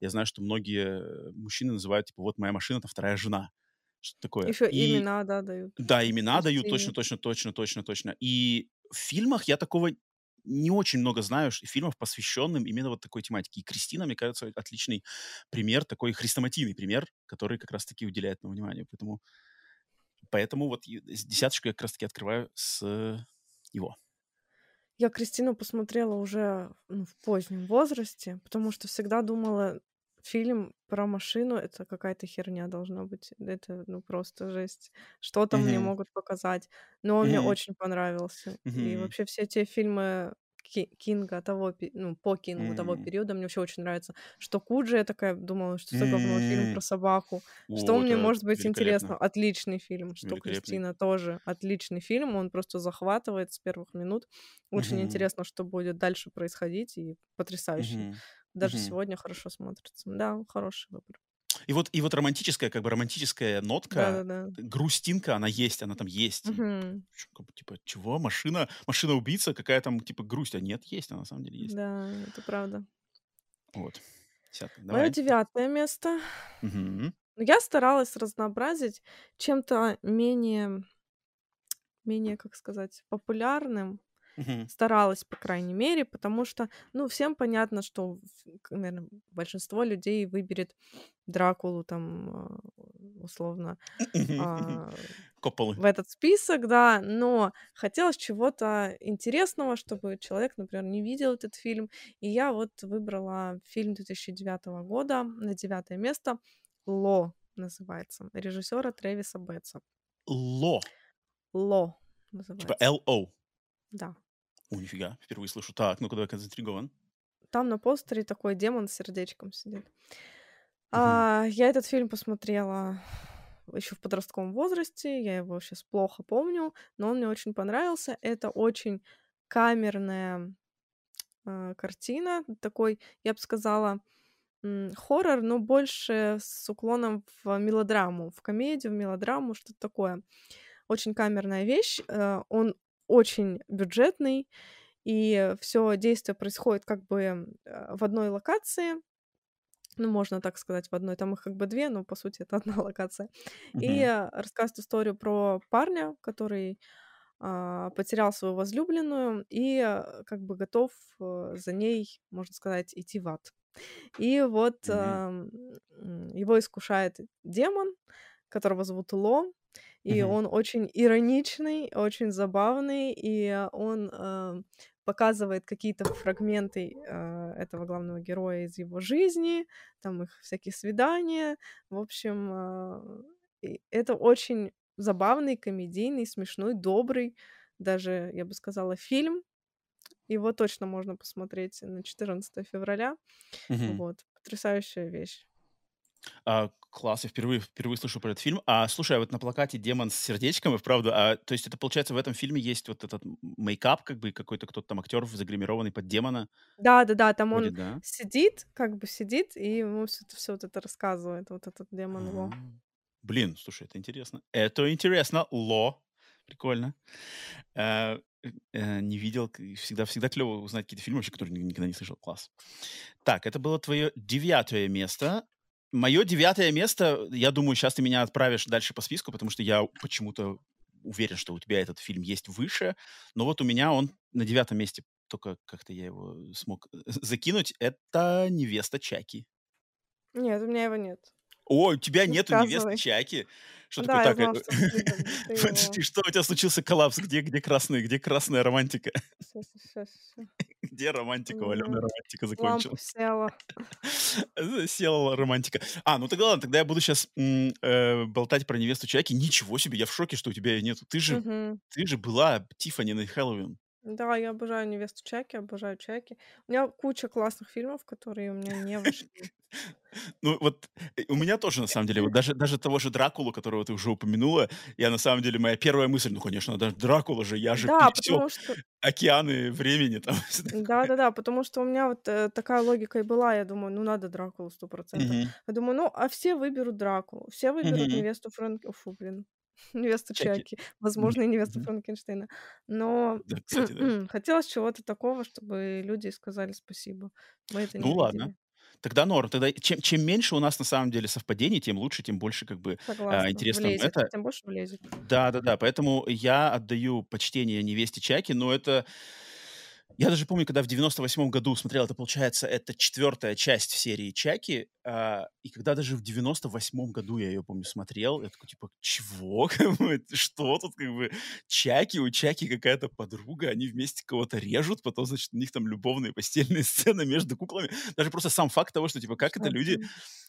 я знаю, что многие мужчины называют, типа, вот моя машина — это вторая жена. Что такое? Еще и... имена, да, дают. Да, имена дают, точно, точно, точно, точно, точно. И в фильмах я такого не очень много знаю фильмов, посвященным именно вот такой тематике. И Кристина, мне кажется, отличный пример, такой хрестоматийный пример, который как раз-таки уделяет нам внимание. Поэтому, поэтому вот десяточку я как раз-таки открываю с его. Я Кристину посмотрела уже ну, в позднем возрасте, потому что всегда думала, фильм про машину это какая-то херня должна быть. Это ну просто жесть. Что там мне могут показать? Но он мне очень понравился. И вообще все те фильмы Кинга того, ну, по Кингу того периода мне вообще очень нравится. Что Куджи, я такая думала, что за говно фильм про собаку. Что мне может быть интересно? Отличный фильм. Что Кристина тоже отличный фильм. Он просто захватывает с первых минут. Очень интересно, что будет дальше происходить. И потрясающий. Даже угу. сегодня хорошо смотрится. Да, хороший выбор. И вот, и вот романтическая, как бы романтическая нотка, Да-да-да. грустинка, она есть, она там есть. Угу. Типа, чего? Машина, машина-убийца, какая там, типа, грусть? А нет, есть, она на самом деле есть. Да, это правда. Вот. Десятое. Мое девятое место. Угу. Я старалась разнообразить чем-то менее, менее, как сказать, популярным, Старалась, по крайней мере, потому что, ну, всем понятно, что, наверное, большинство людей выберет Дракулу там, а, условно, а, в этот список, да, но хотелось чего-то интересного, чтобы человек, например, не видел этот фильм, и я вот выбрала фильм 2009 года на девятое место «Ло» называется, режиссера Трэвиса Бетса. Ло. «Ло» Типа называется. L-O. Да. О, нифига, впервые слышу. Так, ну-ка, давай-ка заинтригован. Там на постере такой демон с сердечком сидит. А, я этот фильм посмотрела еще в подростковом возрасте, я его сейчас плохо помню, но он мне очень понравился. Это очень камерная э, картина, такой, я бы сказала, хоррор, но больше с уклоном в мелодраму, в комедию, в мелодраму, что-то такое. Очень камерная вещь. Э, он очень бюджетный, и все действие происходит как бы э, в одной локации. ну, можно так сказать, в одной. Там их как бы две, но по сути это одна локация. Мгм. И рассказывает историю про парня, который а, потерял свою возлюбленную и э, как бы готов э, за ней, можно сказать, идти в ад. И вот ам, м, его искушает демон, которого зовут Ло, и Мгм. он очень ироничный, очень забавный, и он ам, показывает какие-то фрагменты а, этого главного героя из его жизни, там их всякие свидания. В общем, и это очень забавный, комедийный, смешной, добрый, даже, я бы сказала, фильм. Его точно можно посмотреть на 14 февраля. Мгм. Вот. Потрясающая вещь. А, класс, я впервые, впервые слышу про этот фильм. А слушай, а вот на плакате демон с сердечком, и вправду, а то есть это получается в этом фильме есть вот этот мейкап, как бы какой-то кто-то там актер загримированный под демона Да-да-да, там он ходит, да? сидит, как бы сидит, и ему это, всё вот это рассказывает, вот этот демон Ло. А, Блин, слушай, это интересно. Это интересно. Ло. Прикольно. Э, э, Не видел. Всегда, всегда клево узнать какие-то фильмы, вообще, которые ни- никогда не слышал. Класс. Так, это было твое девятое место. Мое девятое место, я думаю, сейчас ты меня отправишь дальше по списку, потому что я почему-то уверен, что у тебя этот фильм есть выше. Но вот у меня он на девятом месте, только как-то я его смог э, закинуть. Это «Невеста Чаки». Нет, у меня его нет. О, у тебя нету невесты. Чаки? Что Да, такое так? э, что у тебя случился коллапс? Где, где красный, где красная романтика? Где романтика? Аленая романтика закончилась. села. Села романтика. А, ну тогда ладно, тогда я буду сейчас болтать про невесту Чаки. Ничего себе, я в шоке, что у тебя ее нету. Ты же, ты же была Тиффани на Хэллоуин. Да, я обожаю «Невесту Чаки», обожаю Чаки. У меня куча классных фильмов, которые у меня не вошли. Ну вот э, у меня тоже, на самом деле, вот даже, даже того же Дракулу, которого ты уже упомянула, я на самом деле, моя первая мысль, ну, конечно, даже Дракула же, я же Да, пересек потому что океаны времени там. всё такое. да-да-да, потому что у меня вот, э, такая логика и была. Я думаю, ну, надо Дракулу 100 Мгм. Я думаю, ну, а все выберут Дракулу, все выберут Мгм. невесту Фрэнк фу, блин, невесту Чаки. Чаки, возможно, и невесту. Франкенштейна. Но Да, кстати, да. хотелось чего-то такого, чтобы люди сказали спасибо. Мы это не Ну ладно. Тогда норм. Тогда чем, чем меньше у нас на самом деле совпадений, тем лучше, тем больше как бы а, Согласна, интересно влезет, это. тем больше влезет. Да-да-да, поэтому я отдаю почтение невесте Чаки, но это... Я даже помню, когда в 98 году смотрел, это, получается, это четвертая часть в серии Чаки, а, и когда даже в 98 году я ее, помню, смотрел, я такой, типа, чего? Что тут, как бы, Чаки, у Чаки какая-то подруга, они вместе кого-то режут, потом, значит, у них там любовные постельные сцены между куклами. Даже просто сам факт того, что, типа, как это люди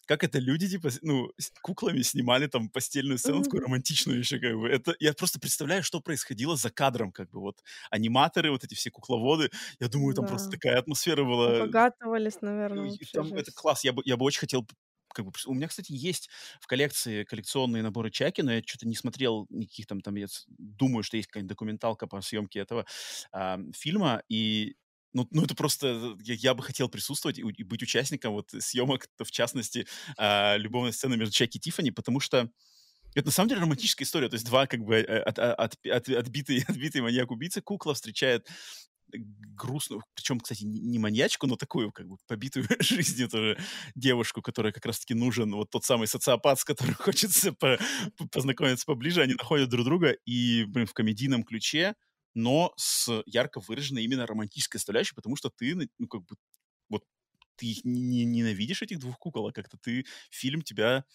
как это люди, типа, ну, куклами снимали там постельную сцену, такую романтичную еще, как бы. Это, я просто представляю, что происходило за кадром, как бы, вот, аниматоры, вот эти все кукловоды, я думаю, там просто Да. такая атмосфера была, Обогатывались, наверное, и вообще там это класс, я бы, я бы очень хотел как бы, у меня, кстати, есть в коллекции коллекционные наборы Чаки, но я что-то не смотрел никаких там, там, я думаю, что есть какая-нибудь документалка по съемке этого а, фильма, и ну, ну, это просто, я, я бы хотел присутствовать и, и быть участником вот съемок, в частности, а, любовной сцены между Чаки и Тиффани, потому что это на самом деле романтическая история. То есть два как бы э, от, от, от- отбитые, отбитые маньяк-убийцы кукла встречает грустную, причем, кстати, не маньячку, но такую как бы побитую жизнью тоже девушку, которая как раз-таки нужен вот тот самый социопат, с которым хочется по- по- познакомиться поближе. Они находят друг друга и, блин, в комедийном ключе, но с ярко выраженной именно романтической составляющей, потому что ты, ну, как бы, вот ты их не- ненавидишь этих двух кукол, а как-то ты, фильм тебя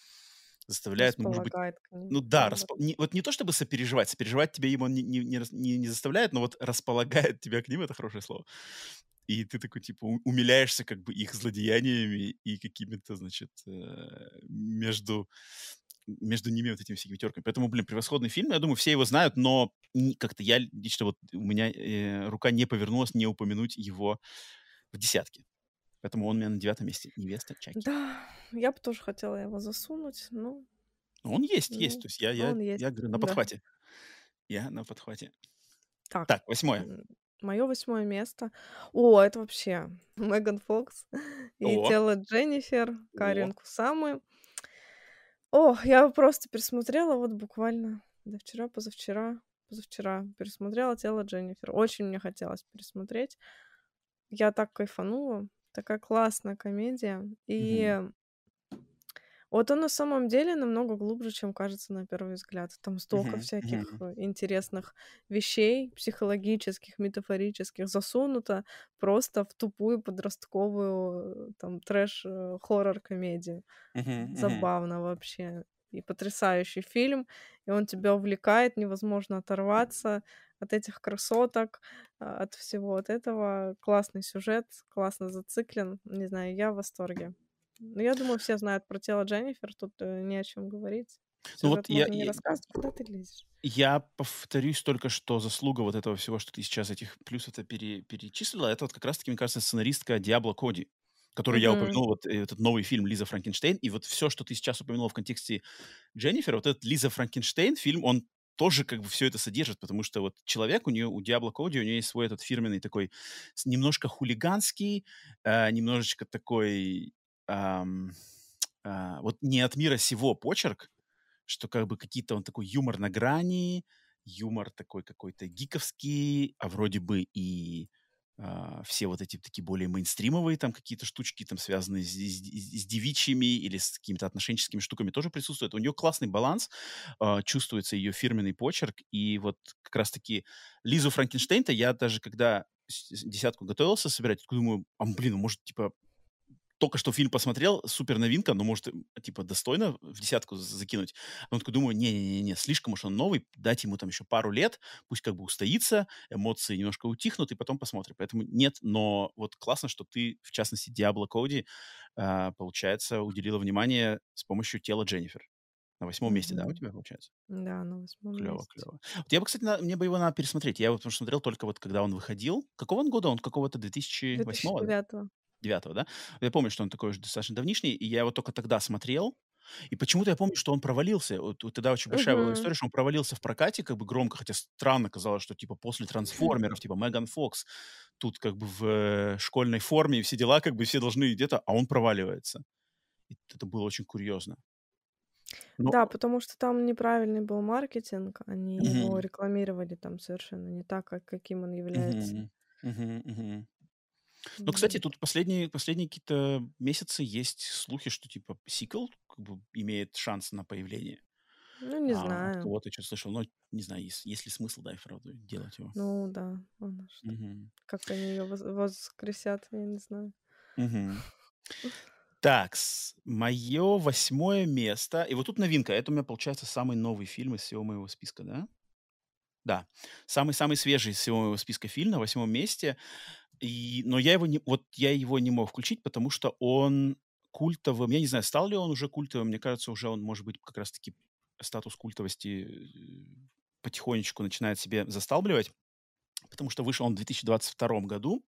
заставляет, ну, может быть, ну да, распо- не- вот не то чтобы сопереживать, сопереживать тебя ему не, не, не не- не заставляет, но вот располагает тебя к ним, это хорошее слово. И ты такой, типа, умиляешься как бы их злодеяниями и какими-то, значит, э, между, между ними вот этими всеми терками. Поэтому, блин, превосходный фильм. Я думаю, все его знают, но как-то я лично вот у меня э, рука не повернулась не упомянуть его в десятке. Поэтому он у меня на девятом месте. Невеста Чаки. Да, я бы тоже хотела его засунуть, но Но Он есть, есть. ну, То есть я, я, есть. я говорю, на Да. подхвате. Я на подхвате. Так, Так, восьмое. мое восьмое место. О, это вообще Меган Фокс и О, тело Дженнифер, о, Карен Кусамы. О, я просто пересмотрела вот буквально да вчера, позавчера, позавчера пересмотрела тело Дженнифер. Очень мне хотелось пересмотреть. Я так кайфанула. Такая классная комедия. И Вот он на самом деле намного глубже, чем кажется на первый взгляд. Там столько всяких э, интересных вещей, психологических, метафорических, засунуто просто в тупую подростковую э, там трэш-хоррор-комедию. Мгм. Забавно вообще. И потрясающий фильм, и он тебя увлекает, невозможно оторваться от этих красоток, а, от всего от этого. Классный сюжет, классно зациклен. Не знаю, я в восторге. Ну, я думаю, все знают про тело Дженнифер, тут э, не о чем говорить. Ну вот Сюжет я, можно не я, рассказывать, куда ты лезешь. я повторюсь только, что заслуга вот этого всего, что ты сейчас этих плюсов-то пере- перечислила, это вот как раз-таки, мне кажется, сценаристка Диабло Коди, который я Мгм. упомянул, вот э, этот новый фильм Лиза Франкенштейн, и вот все, что ты сейчас упомянула в контексте Дженнифер, вот этот Лиза Франкенштейн фильм, он тоже как бы все это содержит, потому что вот человек, у нее, у Диабло Коди, у нее есть свой этот фирменный такой немножко хулиганский, э, немножечко такой ам, а, вот не от мира сего почерк, что как бы какие-то он такой юмор на грани, юмор такой какой-то гиковский, а вроде бы и а, все вот эти такие более мейнстримовые там какие-то штучки, там связанные с, с- с- девичьими или с какими-то отношенческими штуками тоже присутствуют. У нее классный баланс, а, чувствуется ее фирменный почерк, и вот как раз-таки Лизу Франкенштейн-то я даже когда десятку готовился собирать, думаю, а блин, может, типа, только что фильм посмотрел, супер новинка, но может, типа, достойно в десятку закинуть. А он такой, думаю, не-не-не, слишком уж он новый, дать ему там еще пару лет, пусть как бы устоится, эмоции немножко утихнут, и потом посмотрим. Поэтому нет, но вот классно, что ты, в частности, Диабло Коди, а, получается, уделила внимание с помощью тела Дженнифер. На восьмом месте, mm-hmm. да, у тебя получается? Да, на восьмом клево, месте. Клево, клево. Вот я бы, кстати, на, мне бы его надо пересмотреть. Я его потому смотрел только вот, когда он выходил. Какого он года? Он какого-то 2008-го? 2009-го девятого, да? Я помню, что он такой уже достаточно давнишний, и я его только тогда смотрел. И почему-то я помню, что он провалился. Вот, вот тогда очень большая была Мгм. история, что он провалился в прокате как бы громко, хотя странно казалось, что типа после трансформеров, типа Меган Фокс, тут как бы в э, школьной форме и все дела, как бы все должны где-то, а он проваливается. И это было очень курьезно. Но... Да, потому что там неправильный был маркетинг, они его Мгм. рекламировали там совершенно не так, как каким он является. Мгм. Мгм. Мгм. Ну, кстати, тут последние, последние какие-то месяцы есть слухи, что типа сиквел как бы имеет шанс на появление. Ну, не А, знаю. кого-то что-то слышал, но не знаю, есть, есть ли смысл, да, и вправду делать его. Ну да, она что. Мгм. Как они ее воскресят, я не знаю. Мгм. Так, мое восьмое место. И вот тут новинка. Это у меня, получается, самый новый фильм из всего моего списка, да? Да. Самый-самый свежий из всего моего списка фильм на восьмом месте. И, но я его не, вот я его не мог включить, потому что он культовым. Я не знаю, стал ли он уже культовым. Мне кажется, уже он, может быть, как раз-таки статус культовости э, потихонечку начинает себе засталбливать, потому что вышел он в 2022 году,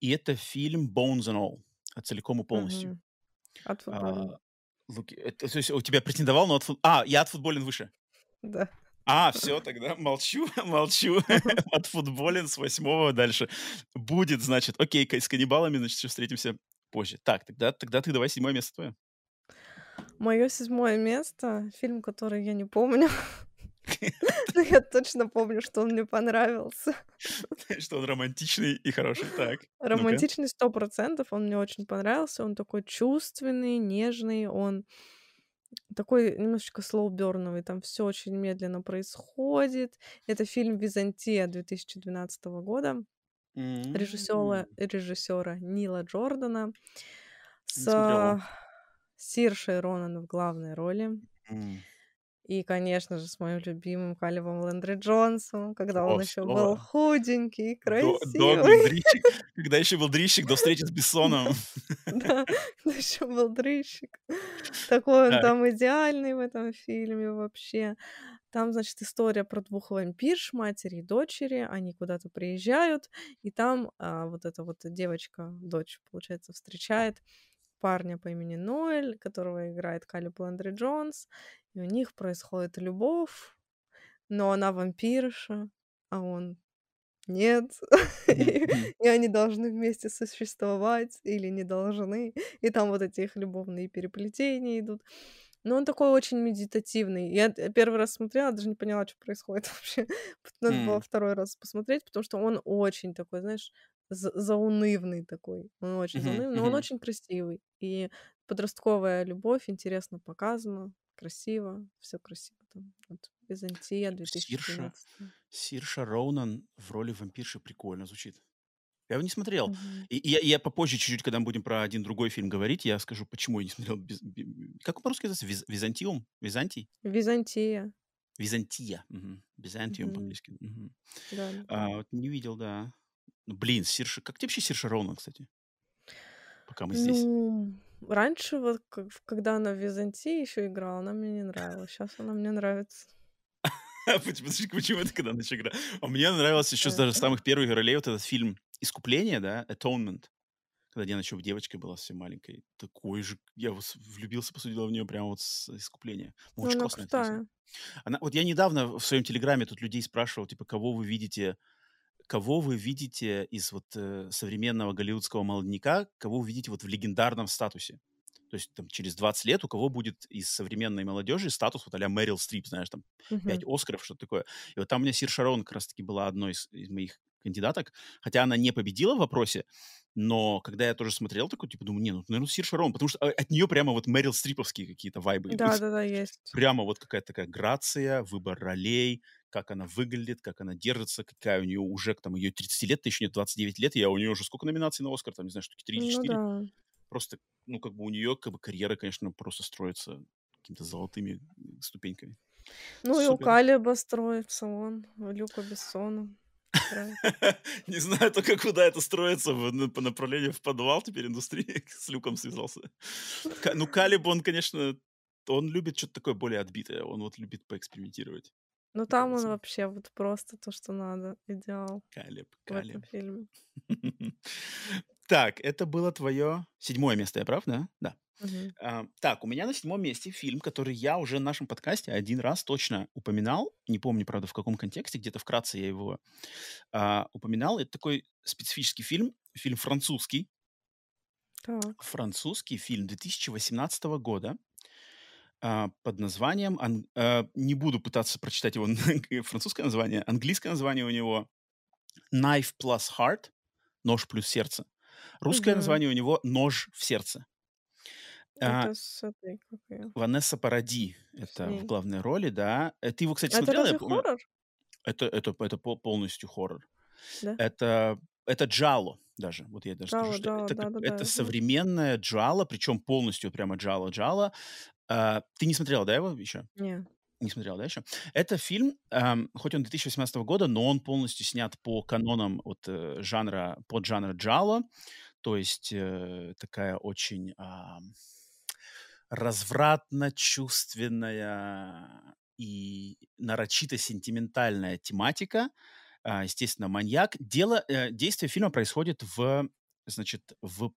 и это фильм Bones and All, а, целиком и полностью. Мгм. От А, футбола. Луки- это, то есть у тебя претендовал, но от фут- А, я от футболен выше. Да. А, все, тогда молчу, молчу. От футболен с восьмого дальше. Будет, значит, окей, с каннибалами, значит, встретимся позже. Так, тогда, тогда ты давай седьмое место твое. Мое седьмое место фильм, который я не помню. Но я точно помню, что он мне понравился. Что он романтичный и хороший. Так. Романтичный сто процентов, он мне очень понравился. Он такой чувственный, нежный, он такой немножечко слоуберновый, там все очень медленно происходит. Это фильм «Византия» 2012 года режиссера, М, режиссера Нила Джордана с Сиршей Ронан в главной роли. М, И, конечно же, с моим любимым Калибом Лендри Джонсом, когда О, он еще был снова. худенький, До, до красивый. Глендрищик, когда еще был дрищик, до встречи с Бессоном. Да, еще был дрыщик. Такой он там идеальный в этом фильме вообще. Там, значит, история про двух вампирш, матери и дочери. Они куда-то приезжают, и там а, вот эта вот девочка, дочь, получается, встречает парня по имени Ноэль, которого играет Калиб Лендри Джонс. И у них происходит любовь, но она вампирша, а он нет. И, они должны вместе существовать или не должны. И там вот эти их любовные переплетения идут. Но он такой очень медитативный. Я первый раз смотрела, даже не поняла, что происходит вообще. Надо было М, второй раз посмотреть, потому что он очень такой, знаешь, заунывный такой. Он очень заунывный, но он очень красивый. И подростковая любовь интересно показана, красиво, все красиво там. Вот Византия 2013. Сирша, Сирша Роунан в роли вампирши прикольно звучит. Я его не смотрел. Mm-hmm. И, и я, я попозже чуть-чуть, когда мы будем про один другой фильм говорить, я скажу, почему я не смотрел. Без, без, как он по-русски называется? Виз, Византиум? Византий? Византия. Византия. Угу. Византиум mm-hmm. по-английски. Угу. Да, да. А, вот не видел, да. Ну, блин, Сирша... Как тебе вообще Сирша Роунан, кстати? Пока мы здесь. Ну, раньше, вот, когда она в Византии еще играла, она мне не нравилась. Сейчас она мне нравится. Почему это когда еще играла? А мне нравился еще даже самых первых ролей вот этот фильм «Искупление», да, «Atonement», когда Диана еще девочкой была совсем маленькой. Такой же... Я влюбился, по сути дела, в нее прямо вот с «Искупления». Ну, очень классная. Она, вот я недавно в своем телеграме тут людей спрашивал, типа, кого вы видите кого вы видите из вот э, современного голливудского молодняка, кого вы видите вот в легендарном статусе? То есть там через 20 лет у кого будет из современной молодежи статус вот а-ля Мэрил Стрип, знаешь, там uh-huh. 5 Оскаров, что-то такое. И вот там у меня Сир Шарон как раз-таки была одной из, из моих кандидаток, хотя она не победила в вопросе, но когда я тоже смотрел, такой, типа, думаю, не, ну, наверное, Сир Шарон, потому что от нее прямо вот Мэрил Стриповские какие-то вайбы Да, да, да, есть. Прямо вот какая-то такая грация, выбор ролей, как она выглядит, как она держится, какая у нее уже, там, ее 30 лет, еще нет 29 лет, я у нее уже сколько номинаций на Оскар, там, не знаю, штуки 3 или 4. Ну, да. Просто, ну, как бы у нее, как бы, карьера, конечно, просто строится какими-то золотыми ступеньками. Ну, Супер. и у Калиба строится он, у Люка Бессона. Не знаю только, куда это строится по направлению в подвал теперь индустрии. С Люком связался. Ну, Калиб, он, конечно, он любит что-то такое более отбитое. Он вот любит поэкспериментировать. Ну там он вообще вот просто то, что надо. Идеал. Калиб, В этом фильме. Так, это было твое седьмое место, я прав, да? Да. А, так, у меня на седьмом месте фильм, который я уже в нашем подкасте один раз точно упоминал. Не помню, правда, в каком контексте, где-то вкратце я его а, упоминал. Это такой специфический фильм, фильм французский. Так. Французский фильм 2018 года а, под названием, ан- а, не буду пытаться прочитать его французское название, английское название у него Knife Plus Heart, нож плюс сердце. Русское Мгм. название у него Нож в сердце. А, Это с этой? Ванесса Паради, это в главной роли, да. Ты его, кстати, Это смотрела, разве хоррор? Это, это, это полностью хоррор. Да? Это, это джало даже. Вот я даже скажу, Джало, что джало, это, да-да-да, это я современное джало, причем полностью прямо джало-джало. А, ты не смотрела, да, его еще? Не. Не смотрел, да, еще? Это фильм, эм, хоть он 2018 года, но он полностью снят по канонам вот, э, жанра, под жанра джало, то есть э, такая очень э, развратно-чувственная и нарочито сентиментальная тематика, э, естественно, маньяк. Дело, э, действие фильма происходит в, значит, в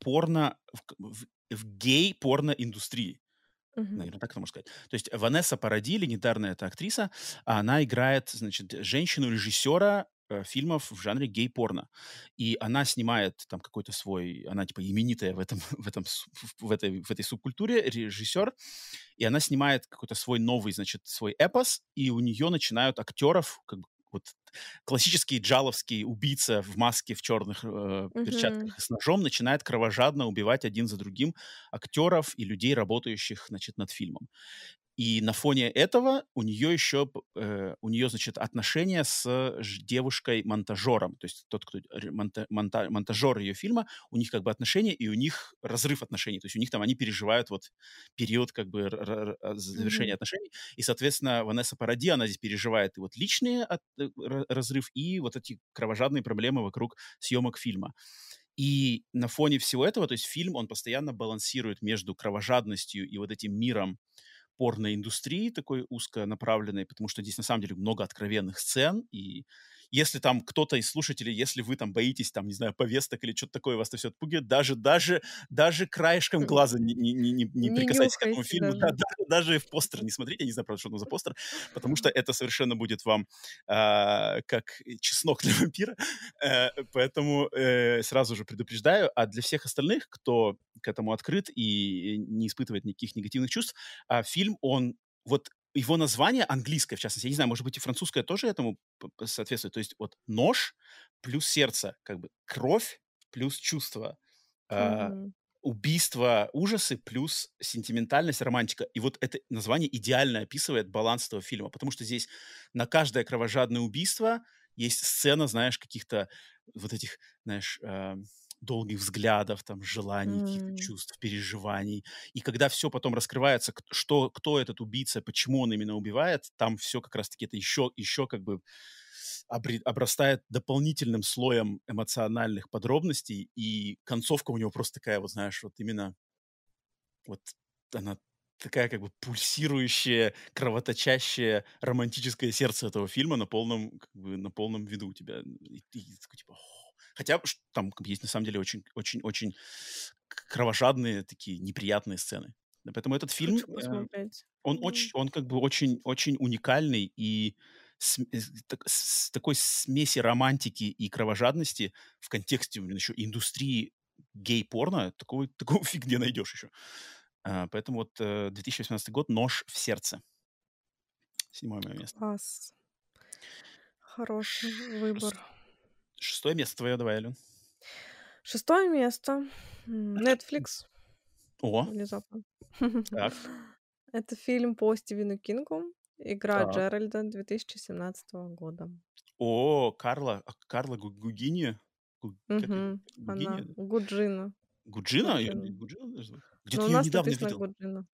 порно, в, в, в гей-порно-индустрии. Мгм. Наверное, так это можно сказать. То есть Ванесса Паради, легендарная эта актриса, она играет, значит, женщину-режиссера э, фильмов в жанре гей-порно. И она снимает там какой-то свой... Она типа именитая в, этом, в, этом, в, этой, в этой субкультуре, режиссер. И она снимает какой-то свой новый, значит, свой эпос. И у нее начинают актеров как бы вот классический джаловский убийца в маске, в черных э, перчатках и с ножом начинает кровожадно убивать один за другим актеров и людей, работающих, значит, над фильмом. И на фоне этого у нее еще, э, у нее, значит, отношения с девушкой-монтажером, то есть тот, кто монта, монта, монтажер ее фильма, у них как бы отношения, и у них разрыв отношений, то есть у них там, они переживают вот период как бы завершения mm-hmm. отношений, и, соответственно, Ванесса Паради, она здесь переживает и вот личные от, э, разрыв, и вот эти кровожадные проблемы вокруг съемок фильма. И на фоне всего этого, то есть фильм, он постоянно балансирует между кровожадностью и вот этим миром, порноиндустрии такой узконаправленной, потому что здесь на самом деле много откровенных сцен, и если там кто-то из слушателей, если вы там боитесь, там, не знаю, повесток или что-то такое, вас это все отпугивает, даже, даже, даже краешком глаза не, не, не, не, не прикасайтесь к этому фильму, даже. Да, даже, даже в постер не смотрите, я не знаю, правда, что это за постер, потому что это совершенно будет вам э, как чеснок для вампира, э, поэтому э, сразу же предупреждаю, а для всех остальных, кто к этому открыт и не испытывает никаких негативных чувств, э, фильм, он вот его название английское, в частности, я не знаю, может быть, и французское тоже этому соответствует. То есть вот нож плюс сердце, как бы кровь плюс чувство, mm-hmm. э, убийство, ужасы плюс сентиментальность, романтика. И вот это название идеально описывает баланс этого фильма, потому что здесь на каждое кровожадное убийство есть сцена, знаешь, каких-то вот этих, знаешь, э, долгих взглядов, там, желаний, mm. чувств, переживаний. И когда все потом раскрывается, что, кто этот убийца, почему он именно убивает, там все как раз-таки это еще, еще как бы обрастает дополнительным слоем эмоциональных подробностей, и концовка у него просто такая, вот знаешь, вот именно вот она такая как бы пульсирующая, кровоточащее романтическое сердце этого фильма на полном, как бы, на полном виду у тебя. И ты такой, типа, Хотя там есть на самом деле очень, очень, очень кровожадные такие неприятные сцены. Поэтому этот фильм, э, он очень, он как бы очень, очень уникальный и с, э, с такой смеси романтики и кровожадности в контексте еще индустрии гей-порно такого, такого фиг где найдешь еще. А, поэтому вот 2018 э, год «Нож в сердце». Седьмое мое место. Класс. Хороший выбор. Шестое место твое, давай, Ален. Шестое место. Netflix. О. Внезапно. Так. Это фильм по Стивену Кингу. Игра так. Джеральда 2017 года. О, Карла, а Карла Гугини? Угу, она, Гуджина. Гуджина? Гуджина? Где-то ну, я недавно видел. Гуджина.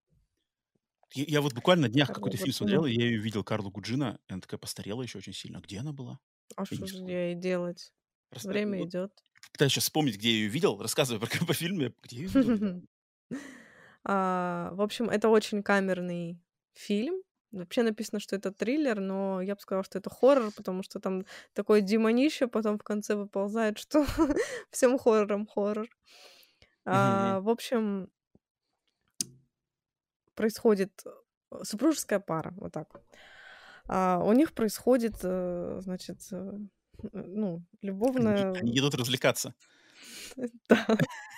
Я, я вот буквально на днях какой-то фильм смотрел, и я ее видел, Карлу Гуджина, и она такая постарела еще очень сильно. Где она была? А что же ей делать? Просто, Время вот, идет. Пытаюсь сейчас вспомнить, где я ее видел. Рассказывай про, по фильме, где я ее видел. а, в общем, это очень камерный фильм. Вообще написано, что это триллер, но я бы сказала, что это хоррор, потому что там такое демонище, потом в конце выползает, что всем хоррором хоррор. А, в общем, происходит э, супружеская пара, вот так. А, у них происходит, э, значит, э, ну, любовная... Они, они едут развлекаться. Да,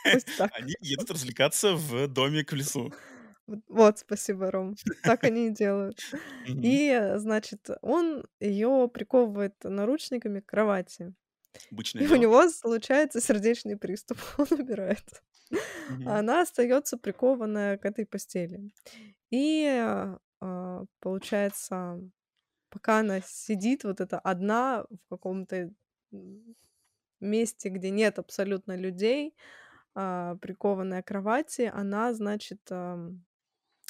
Они едут развлекаться в домик в лесу. Вот, спасибо, Ром. Так они и делают. И, значит, он ее приковывает наручниками к кровати. Обычное и дело. у него случается сердечный приступ. Он умирает. А она остается прикованная к этой постели. И получается, пока она сидит вот это одна в каком-то месте, где нет абсолютно людей, а, прикованная к кровати, она, значит,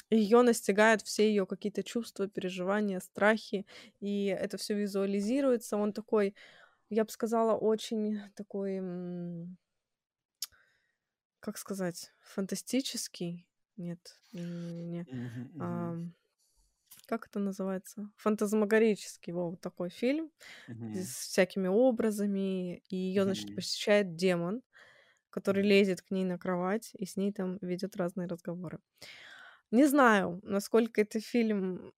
ее настигают все ее какие-то чувства, переживания, страхи, и это все визуализируется. Он такой, я бы сказала, очень такой, как сказать, фантастический. Нет, не, не, не. Mm-hmm как это называется? Фантазмагорический вот такой фильм mm-hmm. с всякими образами. И ее, значит, mm-hmm. посещает демон, который лезет к ней на кровать и с ней там ведет разные разговоры. Не знаю, насколько это фильм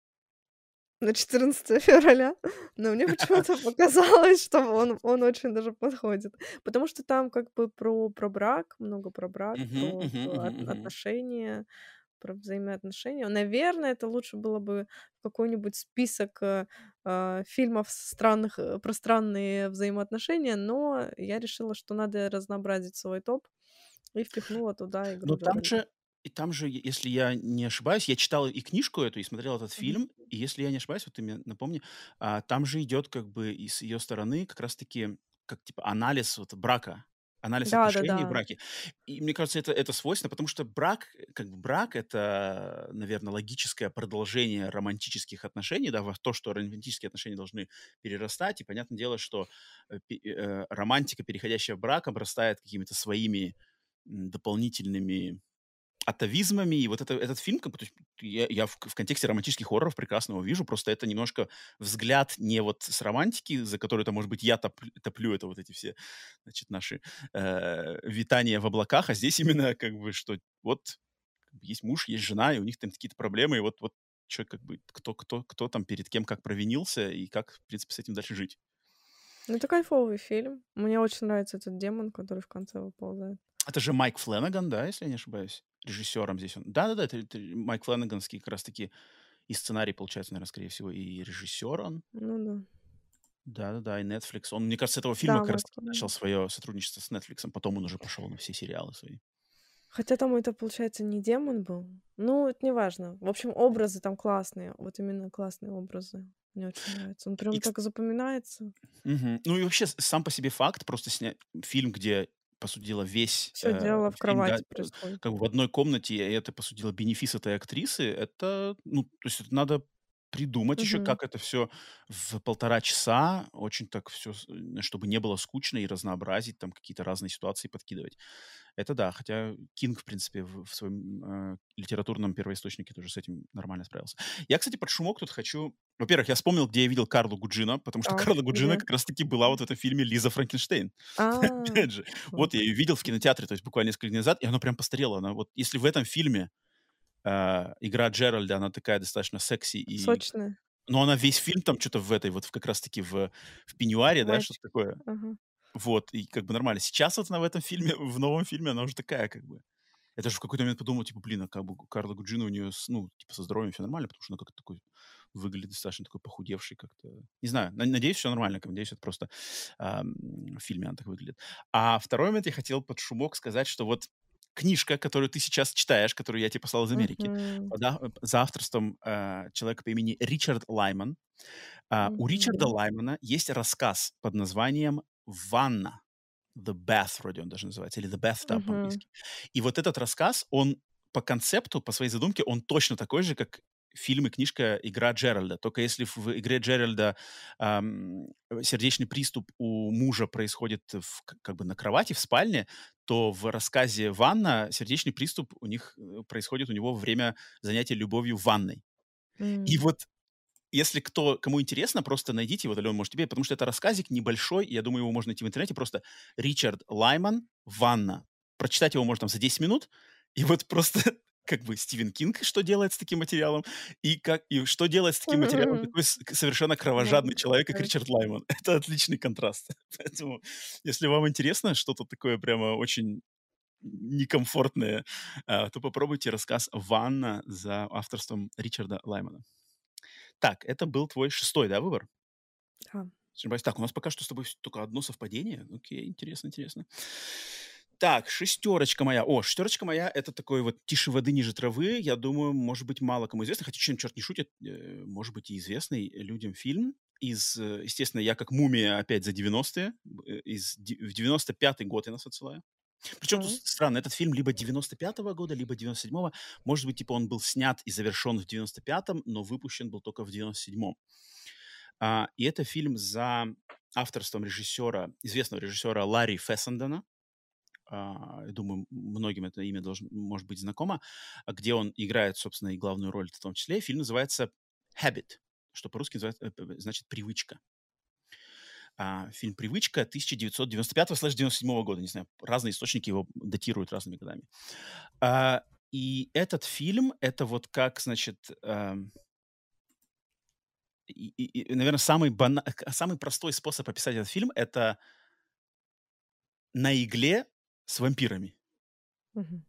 на 14 февраля, но мне почему-то показалось, что он, он очень даже подходит. Потому что там как бы про, про брак, много про брак, про, про отношения, про взаимоотношения. Наверное, это лучше было бы какой-нибудь список э, а, фильмов странных, э, про странные взаимоотношения, но я решила, что надо разнообразить свой топ и впихнула туда игру. Но там же, и там же, если я не ошибаюсь, я читал и книжку эту, и смотрел этот фильм, mm-hmm. и если я не ошибаюсь, вот ты мне напомни, а, там же идет как бы и с ее стороны как раз-таки как типа анализ вот брака анализ Да, отношений в да-да. браке. И мне кажется, это, это свойственно, потому что брак, как бы брак, это, наверное, логическое продолжение романтических отношений, да, во то, что романтические отношения должны перерастать. И понятное дело, что э, э, романтика, переходящая в брак, обрастает какими-то своими дополнительными атовизмами, и вот это, этот фильм, как бы, то есть я, я в, в контексте романтических хорроров прекрасно его вижу, просто это немножко взгляд не вот с романтики, за которую-то, может быть, я топ, топлю, это вот эти все, значит, наши э, витания в облаках, а здесь именно как бы, что вот есть муж, есть жена, и у них там какие-то проблемы, и вот, вот что, как бы, кто, кто, кто там перед кем как провинился, и как, в принципе, с этим дальше жить. Ну, это кайфовый фильм. Мне очень нравится этот демон, который в конце выползает. Это же Майк Фленаган, да, если я не ошибаюсь? Режиссером здесь он. Да-да-да, это, это Майк Фленаганский как раз-таки И сценарий, получается, наверное, скорее всего, и режиссер он. Ну да. Да-да-да, и Netflix. Он, мне кажется, с этого фильма Да, как раз вот, начал свое сотрудничество с Netflix. Потом он уже пошел на все сериалы свои. Хотя там это, получается, не демон был. Ну, это не важно. В общем, образы там классные. Вот именно классные образы. Мне очень нравится. Он прям И, так запоминается. Мгм. Ну и вообще сам по себе факт, просто снять фильм, где, по сути дела, весь Все э, дело в фильм, да, кровати э, происходит. как бы в одной комнате, и это, по сути дела, бенефис этой актрисы, это, ну, то есть это надо придумать еще, Мгм. как это все в полтора часа, очень так все, чтобы не было скучно и разнообразить, там какие-то разные ситуации подкидывать. Это да, хотя Кинг, в принципе, в, в своем э, литературном первоисточнике тоже с этим нормально справился. Я, кстати, под шумок тут хочу... Во-первых, я вспомнил, где я видел Карлу Гуджина, потому что Так, Карла Гуджина как раз-таки была вот в этом фильме «Лиза Франкенштейн». А, Опять же, вот. вот я ее видел в кинотеатре, то есть буквально несколько дней назад, и она прям постарела. Она вот, если в этом фильме э, игра Джеральда, она такая достаточно секси и... Сочная. Но она весь фильм там что-то в этой вот как раз-таки в, в пеньюаре, да, что-то Мальчик. такое. Ага. Вот, и как бы нормально. Сейчас вот она в этом фильме, в новом фильме, она уже такая, как бы. Я даже в какой-то момент подумал, типа, блин, а как бы Карла Гуджина у нее, ну, типа, со здоровьем все нормально, потому что она как-то такой выглядит достаточно такой похудевший как-то. Не знаю, на- надеюсь, все нормально. Надеюсь, это просто ам, в фильме она так выглядит. А второй момент я хотел под шумок сказать, что вот книжка, которую ты сейчас читаешь, которую я тебе послал из Америки, Мгм. под а- за авторством э, человека по имени Ричард Лайман. А, у Ричарда. Лаймана есть рассказ под названием «Ванна». The Bath вроде он даже называется, или The Bathtub Мгм. по-английски. И вот этот рассказ, он по концепту, по своей задумке, он точно такой же, как фильм и книжка «Игра Джеральда». Только если в «Игре Джеральда» ам, сердечный приступ у мужа происходит в, как бы на кровати, в спальне, то в рассказе «Ванна» сердечный приступ у них э, происходит у него во время занятия любовью в ванной. И М. вот если кто, кому интересно, просто найдите его, Алена, может, тебе, потому что это рассказик небольшой, я думаю, его можно найти в интернете, просто Ричард Лайман «Ванна». Прочитать его можно там за 10 минут, и вот просто как бы Стивен Кинг что делает с таким материалом, и, как, и что делает с таким материалом такой совершенно кровожадный человек, как. Ричард Лайман. Это отличный контраст. Поэтому, если вам интересно что-то такое прямо очень некомфортное, а, то попробуйте рассказ «Ванна» за авторством Ричарда Лаймана. Так, это был твой шестой, да, выбор? Да. Так, у нас пока что с тобой только одно совпадение. Окей, интересно, интересно. Так, шестерочка моя. О, шестерочка моя — это такой вот «Тише воды, ниже травы». Я думаю, может быть, мало кому известно, хотя чем черт не шутит, э, может быть, и известный людям фильм. Из, э, естественно, я как мумия опять за 90-е. э, Из, в 95-й год я нас отсылаю. Причем тут Так. странно, этот фильм либо 95-го года, либо 97-го. Может быть, типа он был снят и завершен в 95-м, но выпущен был только в 97-м. А, и это фильм за авторством режиссера, известного режиссера Ларри Фессендена. А, думаю, многим это имя должно, может быть знакомо, где он играет, собственно, и главную роль в том числе. Фильм называется «Habit», что по-русски э, значит «Привычка». А, фильм «Привычка» 1995-97 года, не знаю, разные источники его датируют разными годами. А, и этот фильм, это вот как, значит, эм, и, и- и, наверное, самый, бана... самый простой способ описать этот фильм — это на игле с вампирами. Мгм.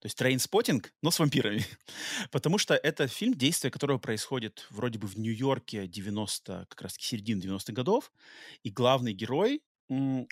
То есть Trainspotting, но с вампирами. Потому что это фильм, действие которого происходит вроде бы в Нью-Йорке 90, как раз середины 90-х годов. И главный герой,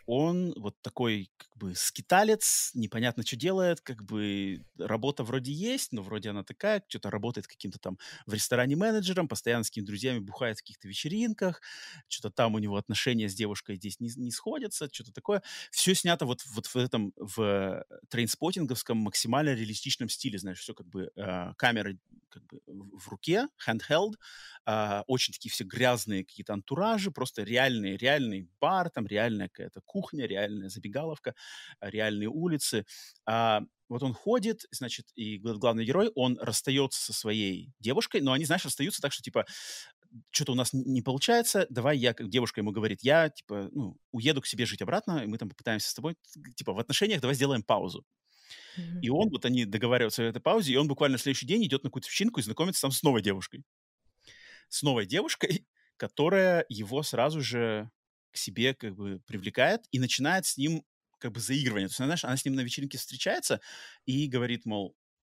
он вот такой как бы скиталец, непонятно, что делает, как бы работа вроде есть, но вроде она такая, что-то работает каким-то там в ресторане менеджером, постоянно с какими-то друзьями бухает в каких-то вечеринках, что-то там у него отношения с девушкой здесь не, не сходятся, что-то такое. Все снято вот, вот в этом, в трейнспотинговском максимально реалистичном стиле, знаешь, все как бы э, камеры как бы в руке, handheld, а, очень такие все грязные какие-то антуражи, просто реальный, реальный бар, там реальная какая-то кухня, реальная забегаловка, а, реальные улицы. А, вот он ходит, значит, и гла- главный герой, он расстается со своей девушкой, но они, знаешь, расстаются так, что, типа, что-то у нас не получается, давай я, как девушка ему говорит, я, типа, ну, уеду к себе жить обратно, и мы там попытаемся с тобой, типа, в отношениях давай сделаем паузу. И он, вот они договариваются о этой паузе, и он буквально на следующий день идет на какую-то вечеринку и знакомится там с новой девушкой. С новой девушкой, которая его сразу же к себе как бы привлекает и начинает с ним как бы заигрывание. То есть, знаешь, она с ним на вечеринке встречается и говорит, мол,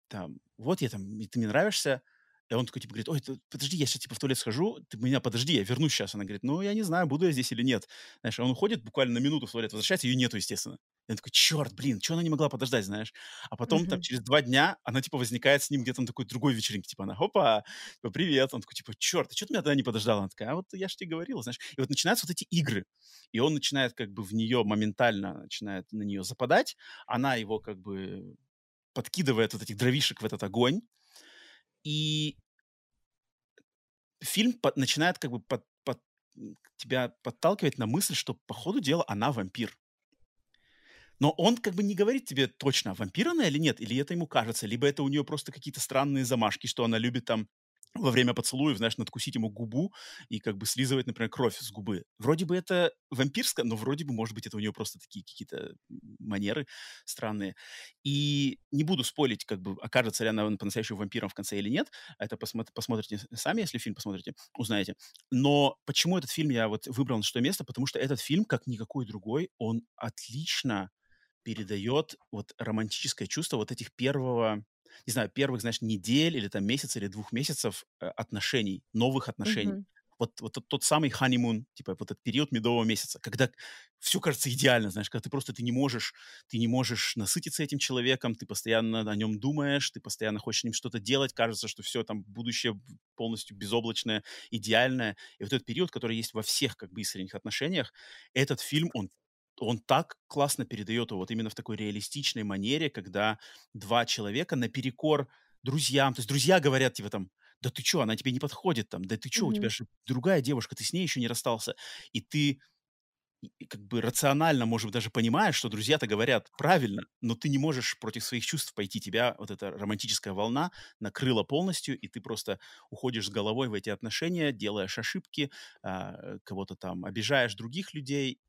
там, вот я там, ты мне нравишься, И он такой, типа, говорит, ой, подожди, я сейчас, типа, в туалет схожу, ты меня подожди, я вернусь сейчас. Она говорит, ну, я не знаю, буду я здесь или нет. Знаешь, он уходит буквально на минуту в туалет, возвращается, ее нету, естественно. И он такой, черт, блин, что она не могла подождать, знаешь? А потом, там, через два дня она, типа, возникает с ним где-то на такой другой вечеринке, типа, она, хопа, типа, привет. Он такой, типа, черт, а что ты меня тогда не подождала? Она такая, а вот я же тебе говорила, знаешь. И вот начинаются вот эти игры. И он начинает, как бы, в нее моментально, начинает на нее западать. Она его, как бы, подкидывает вот этих дровишек в этот огонь. И фильм под, начинает как бы под, под, тебя подталкивать на мысль, что по ходу дела она вампир. Но он как бы не говорит тебе точно, вампир она или нет, или это ему кажется, либо это у нее просто какие-то странные замашки, что она любит там во время поцелуев, знаешь, надкусить ему губу и как бы слизывать, например, кровь с губы. Вроде бы это вампирское, но вроде бы, может быть, это у нее просто такие какие-то манеры странные. И не буду спорить, как бы, окажется ли она по-настоящему вампиром в конце или нет. Это посмотри, посмотрите сами, если фильм посмотрите, узнаете. Но почему этот фильм я вот выбрал на что место? Потому что этот фильм, как никакой другой, он отлично передает вот романтическое чувство вот этих первого не знаю, первых, знаешь, недель или там месяц или двух месяцев э, отношений, новых отношений. Mm-hmm. Вот, вот тот, тот самый honeymoon, типа вот этот период медового месяца, когда все кажется идеально, знаешь, когда ты просто ты не можешь, ты не можешь насытиться этим человеком, ты постоянно о нем думаешь, ты постоянно хочешь с ним что-то делать, кажется, что все там будущее полностью безоблачное, идеальное. И вот этот период, который есть во всех как бы искренних отношениях, этот фильм, он он так классно передает его вот именно в такой реалистичной манере, когда два человека наперекор друзьям, то есть друзья говорят типа там, да ты что, она тебе не подходит там, да ты что, mm-hmm. у тебя же другая девушка, ты с ней еще не расстался, и ты как бы рационально, может быть, даже понимаешь, что друзья-то говорят правильно, но ты не можешь против своих чувств пойти. Тебя вот эта романтическая волна накрыла полностью, и ты просто уходишь с головой в эти отношения, делаешь ошибки, а, кого-то там обижаешь других людей,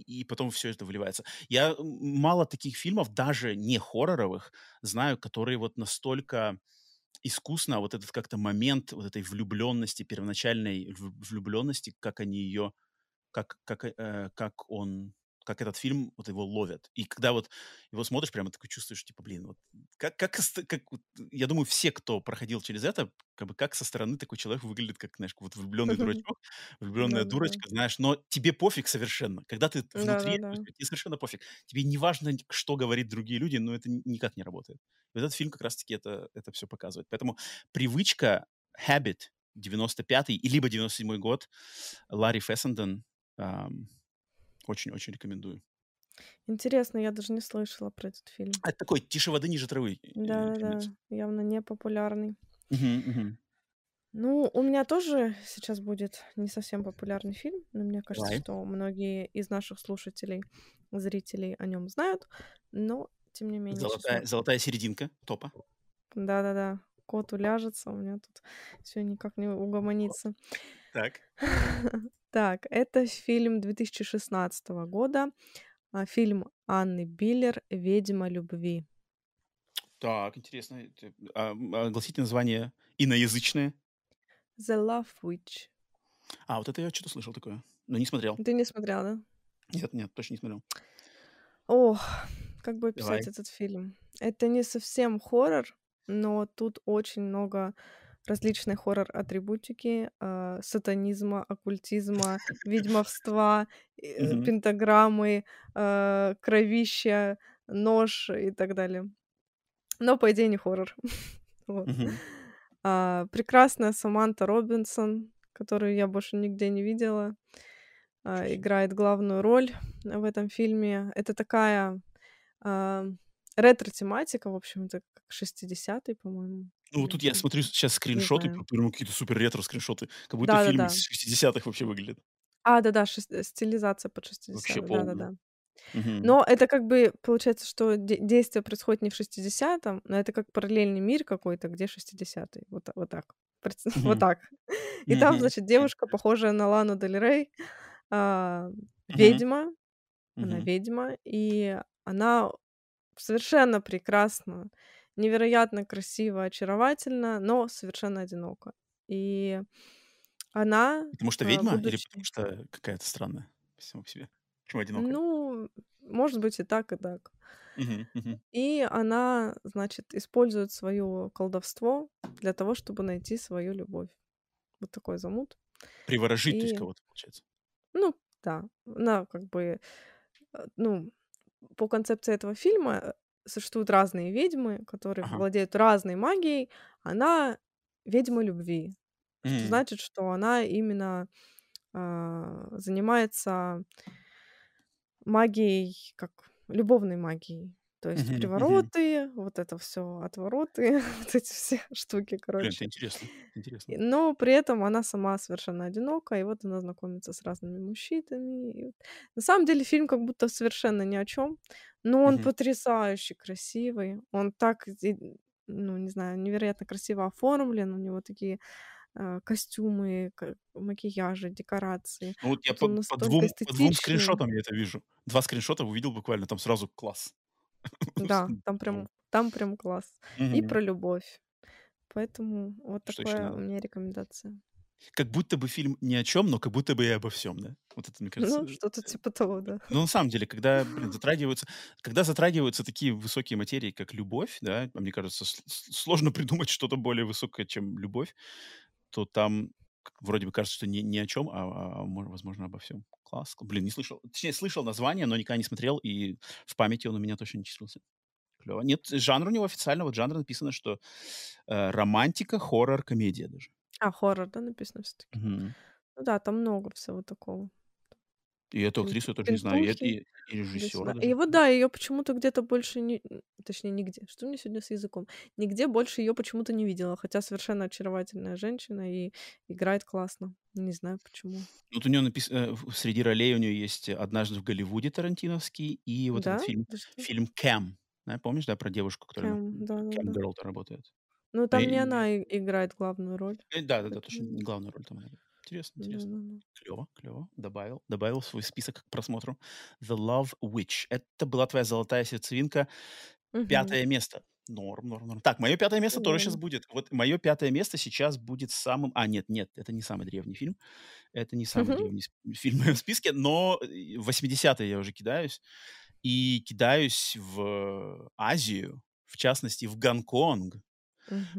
и, потом все это выливается. Я мало таких фильмов, даже не хорроровых, знаю, которые вот настолько искусно вот этот как-то момент вот этой влюбленности, первоначальной влюбленности, как они ее, как, как, э, как он как этот фильм вот его ловят. И когда вот его смотришь, прямо такой чувствуешь, типа, блин, вот как, как, как я думаю, все, кто проходил через это, как бы как со стороны такой человек выглядит, как, знаешь, вот влюбленный дурачок, влюбленная дурочка, знаешь, но тебе пофиг совершенно. Когда ты внутри, тебе совершенно пофиг. Тебе не важно, что говорит другие люди, но это никак не работает. И этот фильм как раз-таки это, это все показывает. Поэтому привычка, habit, 95-й, либо 97-й год, Ларри Фессенден, очень-очень рекомендую. Интересно, я даже не слышала про этот фильм. Это такой «Тише воды, ниже травы». Да, да, явно не популярный. Мгм, мгм. Ну, у меня тоже сейчас будет не совсем популярный фильм, но мне кажется, Давай. что многие из наших слушателей, зрителей о нем знают, но тем не менее сейчас Золотая, золотая серединка топа. Да-да-да, кот уляжется, у меня тут все никак не угомонится. Так. Так, это фильм 2016 года, а, фильм Анны Биллер «Ведьма любви». Так, интересно. А, огласите название иноязычное. The Love Witch. А, вот это я что-то слышал такое, но не смотрел. Ты не смотрел, да? Нет, нет, точно не смотрел. Ох, как бы описать Давай. этот фильм? Это не совсем хоррор, но тут очень много различной хоррор-атрибутики, э, сатанизма, оккультизма, ведьмовства, э, пентаграммы, э, кровища, нож и так далее. Но, по идее, не хоррор. а, прекрасная Саманта Робинсон, которую я больше нигде не видела, а, играет главную роль в этом фильме. Это такая а, ретро-тематика, в общем, это как 60-й, по-моему. Ну, вот тут я смотрю сейчас скриншоты, прям какие-то супер ретро скриншоты, как будто да, фильм да, из 60-х вообще выглядит. А, да-да, шест... Э, стилизация под 60 да-да-да. Угу. Но это как бы получается, что де- действие происходит не в 60-м, но это как параллельный мир какой-то, где 60-й. Вот, вот так. Угу. Вот так. И там, значит, девушка, похожая на Лану Дель Рей, а, ведьма. Она ведьма, и она совершенно прекрасна невероятно красиво, очаровательно, но совершенно одиноко. И она... Потому что а, ведьма будучи... или потому что какая-то странная сама по себе? Почему одинокая? Ну, может быть и так, и так. И она, значит, использует свое колдовство для того, чтобы найти свою любовь. Вот такой замут. Приворожить, и... то есть кого-то, получается. Ну, да. Она как бы, э, ну, по концепции этого фильма существуют разные ведьмы, которые ага. владеют разной магией. Она ведьма любви. Что значит, что она именно э, занимается магией, как любовной магией. То есть мгм. привороты, вот это все, отвороты, вот эти все штуки, Блин, это короче. интересно, интересно. Но при этом она сама совершенно одинока, и вот она знакомится с разными мужчинами. И На самом деле фильм как будто совершенно ни о чем, но он Мгм. потрясающе красивый. Он так, ну, не знаю, невероятно красиво оформлен. У него такие э, костюмы, макияжи, декорации. Ну вот я Вот по, по двум, по двум скриншотам я это вижу. Два скриншота увидел буквально, там сразу класс. Да, там прям, там прям класс. И про любовь. Поэтому вот такая у меня рекомендация. Как будто бы фильм ни о чем, но как будто бы и обо всем, да? Вот это, мне кажется, Ну, что-то типа того, да. Ну, на самом деле, когда, блин, затрагиваются, когда затрагиваются такие высокие материи, как любовь, да, а мне кажется, сложно придумать что-то более высокое, чем любовь, то там вроде бы кажется, что не, ни о чем, а, а, мо- возможно, обо всем. Класс. Блин, не слышал. Точнее, слышал название, но никогда не смотрел, и в памяти он у меня точно не числился. Клево. Нет, жанр у него официально, вот жанр написано, что э, романтика, хоррор, комедия даже. А, хоррор, да, написано все таки Мгм. Ну да, там много всего такого. И эту Пин актрису я тоже не знаю, и, эт- и, и режиссера туда-сюда. даже. И вот да, ее почему-то где-то больше не точнее, нигде. Что мне сегодня с языком? Нигде больше ее почему-то не видела, хотя совершенно очаровательная женщина и играет классно. Не знаю почему. Вот у нее написано, среди ролей у нее есть «Однажды в Голливуде» Тарантиновский и вот Да? этот фильм, Да что? фильм «Кэм». Да, помнишь, да, про девушку, которая Кэм, Кэм да-да-да. Герл работает? Ну, Ну, там и- не и- она и играет главную роль. э, Да, да, да, точно, Поэтому не главная роль там. она. Интересно, интересно. да-да-да. Клево, клево. Добавил, добавил в свой список к просмотру. The Love Witch. Это была твоя золотая сердцевинка. Мгм. Пятое место. Норм, норм, норм. Так, мое пятое место тоже сейчас будет. Вот мое пятое место сейчас будет самым... А, нет, нет, это не самый древний фильм. Это не самый Мгм. древний сп- фильм в моем списке, но э, в 80-е я уже кидаюсь. И кидаюсь в Азию, в частности, в Гонконг,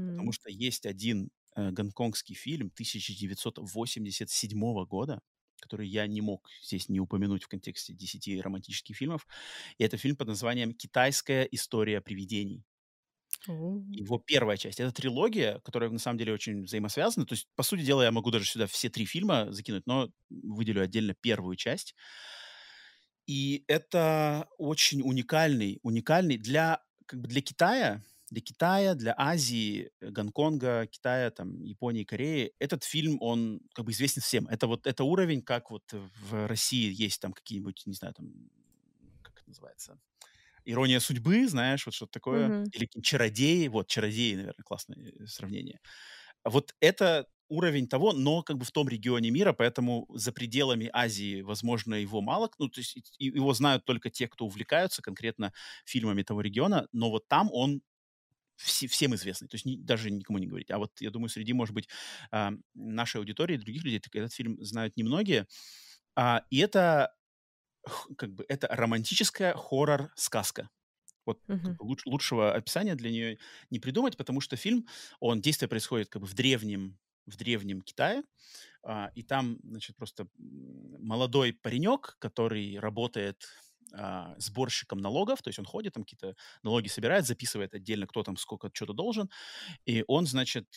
потому Мгм. что есть один э, гонконгский фильм 1987 года, который я не мог здесь не упомянуть в контексте 10 романтических фильмов. И это фильм под названием «Китайская история привидений». Его первая часть. Это трилогия, которая на самом деле очень взаимосвязана. То есть, по сути дела, я могу даже сюда все три фильма закинуть, но выделю отдельно первую часть. И это очень уникальный, уникальный для, как бы для Китая, для Китая, для Азии, э, Гонконга, Китая, там, Японии, Кореи. Этот фильм, он как бы известен всем. Это вот это уровень, как вот в России есть там какие-нибудь, не знаю, там, как это называется, Ирония судьбы, знаешь, вот что-то такое. Мгм. Или чародеи. Вот, чародеи, наверное, классное э, сравнение. Вот это уровень того, но как бы в том регионе мира, поэтому за пределами Азии, возможно, его мало, ну, то есть его знают только те, кто увлекаются конкретно фильмами того региона, но вот там он все- всем известный, то есть ни- даже никому не говорить. А вот я думаю, среди, может быть, а, нашей аудитории, других людей, этот фильм знают немногие. А, и это как бы это романтическая хоррор-сказка. Вот как бы луч- лучшего описания для нее не придумать, потому что фильм, он действие происходит как бы в древнем в древнем Китае, а, и там, значит, просто молодой паренек, который работает а, сборщиком налогов, то есть он ходит, там какие-то налоги собирает, записывает отдельно, кто там сколько что-то должен, и он, значит,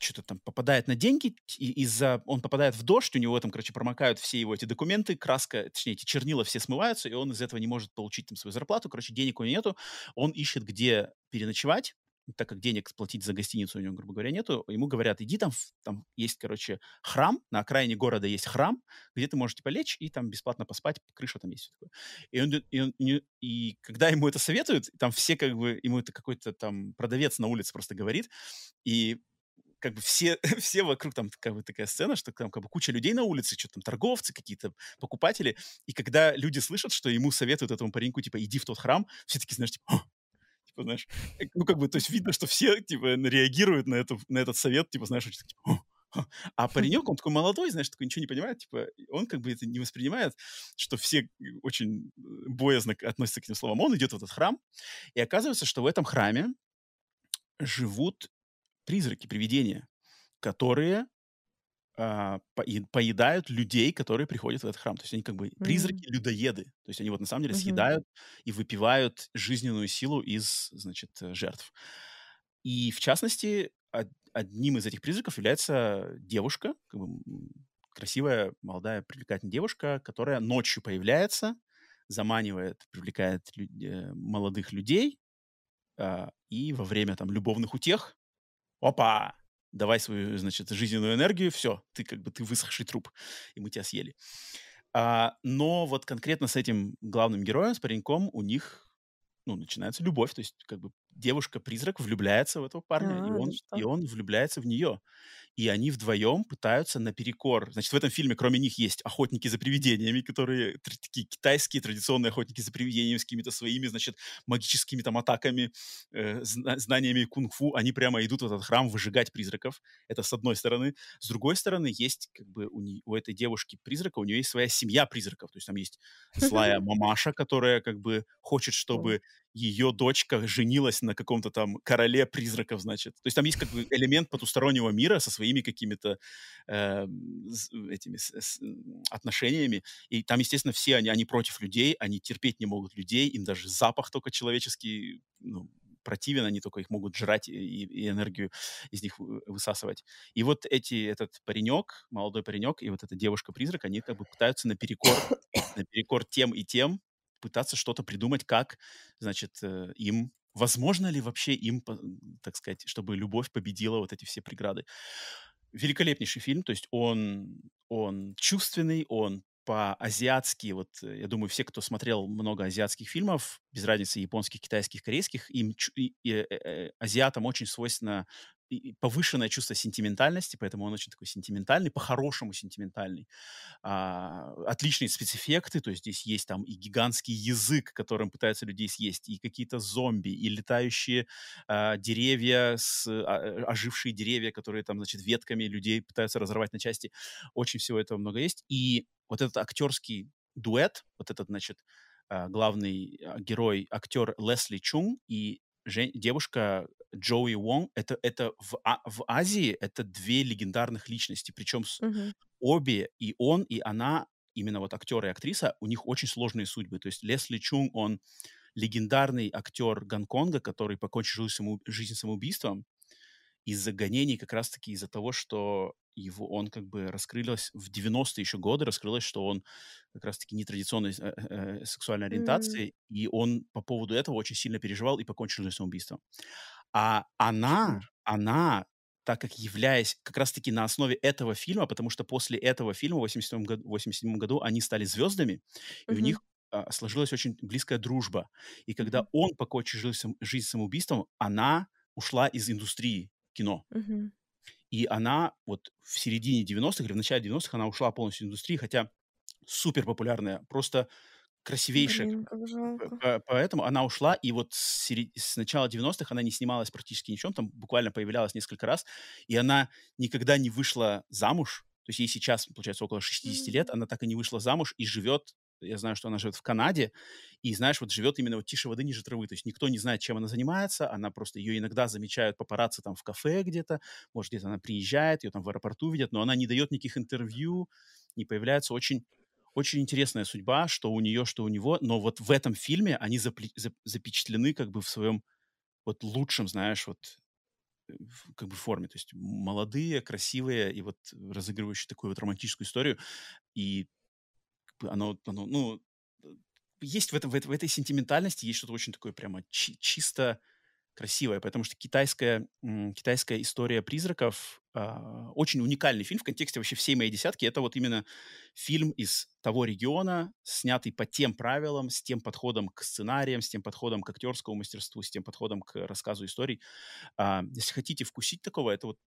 что-то там попадает на деньги, и из-за он попадает в дождь, у него там, короче, промокают все его эти документы, краска, точнее, эти чернила все смываются, и он из этого не может получить там свою зарплату, короче, денег у него нету, он ищет, где переночевать, так как денег платить за гостиницу у него, грубо говоря, нету, ему говорят, иди там, там есть, короче, храм, на окраине города есть храм, где ты можешь, типа, лечь и там бесплатно поспать, крыша там есть, всё такое. И, он, и, он- и- когда ему это советуют, там все как бы, ему это какой-то там продавец на улице просто говорит, и как бы все, все вокруг, там как бы такая сцена, что там как бы куча людей на улице, что там торговцы какие-то, покупатели, и когда люди слышат, что ему советуют этому пареньку, типа, иди в тот храм, все таки знаешь, типа! Типа, знаешь, э, ну, как бы, то есть видно, что все, типа, реагируют на, эту, на этот совет, типа, знаешь, очень так, «Ах!» А паренек, он такой молодой, знаешь, такой ничего не понимает, типа, он как бы это не воспринимает, что все очень боязно относятся к этим словам. Он идет в этот храм, и оказывается, что в этом храме живут призраки, привидения, которые а, поедают людей, которые приходят в этот храм. То есть они как бы призраки-людоеды. То есть они вот на самом деле съедают и выпивают жизненную силу из, значит, э, жертв. И в частности, од- одним из этих призраков является девушка, как бы красивая, молодая, привлекательная девушка, которая ночью появляется, заманивает, привлекает лю- э, молодых людей, а, и во время там любовных утех, опа, давай свою, значит, жизненную энергию, все, ты как бы ты высохший труп, и мы тебя съели. А, но вот конкретно с этим главным героем, с пареньком, у них ну, начинается любовь, то есть как бы девушка-призрак влюбляется в этого парня, и А, он, да и он влюбляется в нее. И они вдвоем пытаются наперекор. Значит, в этом фильме кроме них есть охотники за привидениями, которые такие китайские традиционные охотники за привидениями с какими-то своими, значит, магическими там атаками, э, зна- знаниями кунг-фу. Они прямо идут в этот храм выжигать призраков. Это с одной стороны. С другой стороны, есть как бы у, не- у этой девушки-призрака, у нее есть своя семья призраков. То есть там есть злая мамаша, которая как бы хочет, чтобы ее дочка женилась на каком-то там короле призраков, значит. То есть там есть как бы элемент потустороннего мира со своими какими-то э, этими с- с- отношениями. И там, естественно, все они, они против людей, они терпеть не могут людей, им даже запах только человеческий ну, противен, они только их могут жрать и, и энергию из них вы- высасывать. И вот эти, этот паренек, молодой паренек и вот эта девушка-призрак, они как бы пытаются наперекор, наперекор тем и тем пытаться что-то придумать, как, значит, э, им, возможно ли вообще им, так сказать, чтобы любовь победила вот эти все преграды. Великолепнейший фильм, то есть он, он чувственный, он по-азиатски, вот э, я думаю, все, кто смотрел много азиатских фильмов, без разницы японских, китайских, корейских, им чу- и- и, э, азиатам очень свойственно и- и повышенное чувство сентиментальности, поэтому он очень такой сентиментальный, по-хорошему сентиментальный а, отличные спецэффекты, то есть здесь есть там и гигантский язык, которым пытаются людей съесть, и какие-то зомби, и летающие а, деревья, с, а, ожившие деревья, которые там, значит, ветками людей пытаются разорвать на части. Очень всего этого много есть. И вот этот актерский дуэт, вот этот, значит, а, главный а, герой, актер Лесли Чунг и девушка Джоуи Вонг, это, это в, А- в Азии это две легендарных личности, причем Мгм. обе, и он, и она, именно вот актер и актриса, у них очень сложные судьбы. То есть Лесли Чунг, он легендарный актер Гонконга, который покончил жизнь, самоу- жизнь самоубийством из-за гонений, как раз-таки из-за того, что его, он как бы раскрылось в 90-е еще годы, раскрылось, что он как раз-таки нетрадиционной э, э, сексуальной М. ориентации, и он по поводу этого очень сильно переживал и покончил жизнь самоубийством. А она, она, так как являясь как раз-таки на основе этого фильма, потому что после этого фильма в 87 году, 87 году они стали звездами, и у них а, сложилась очень близкая дружба. И когда Мгм. он покончил жизнь, жизнь самоубийством, она ушла из индустрии кино. Мгм. И она вот в середине 90-х или в начале 90-х она ушла полностью из индустрии, хотя супер популярная, просто красивейшая. Блин, как жалко. Поэтому она ушла, и вот с, начала 90-х она не снималась практически ничем, там буквально появлялась несколько раз, и она никогда не вышла замуж, то есть ей сейчас, получается, около 60 лет, она так и не вышла замуж и живет, я знаю, что она живет в Канаде, и, знаешь, вот живет именно вот тише воды, ниже травы, то есть никто не знает, чем она занимается, она просто, ее иногда замечают папарацци там в кафе где-то, может, где-то она приезжает, ее там в аэропорту видят, но она не дает никаких интервью, не появляется, очень очень интересная судьба, что у нее, что у него, но вот в этом фильме они запле- зап- запечатлены как бы в своем вот лучшем, знаешь, вот э, как бы форме, то есть молодые, красивые и вот разыгрывающие такую вот романтическую историю, и оно, оно, ну, э, есть в, этом, в, этой, в этой сентиментальности есть что-то очень такое прямо чи- чисто красивое, потому что китайская, китайская история призраков очень уникальный фильм в контексте вообще всей моей десятки. Это вот именно фильм из того региона, снятый по тем правилам, с тем подходом к сценариям, с тем подходом к актерскому мастерству, с тем подходом к рассказу историй. А, если хотите вкусить такого, это вот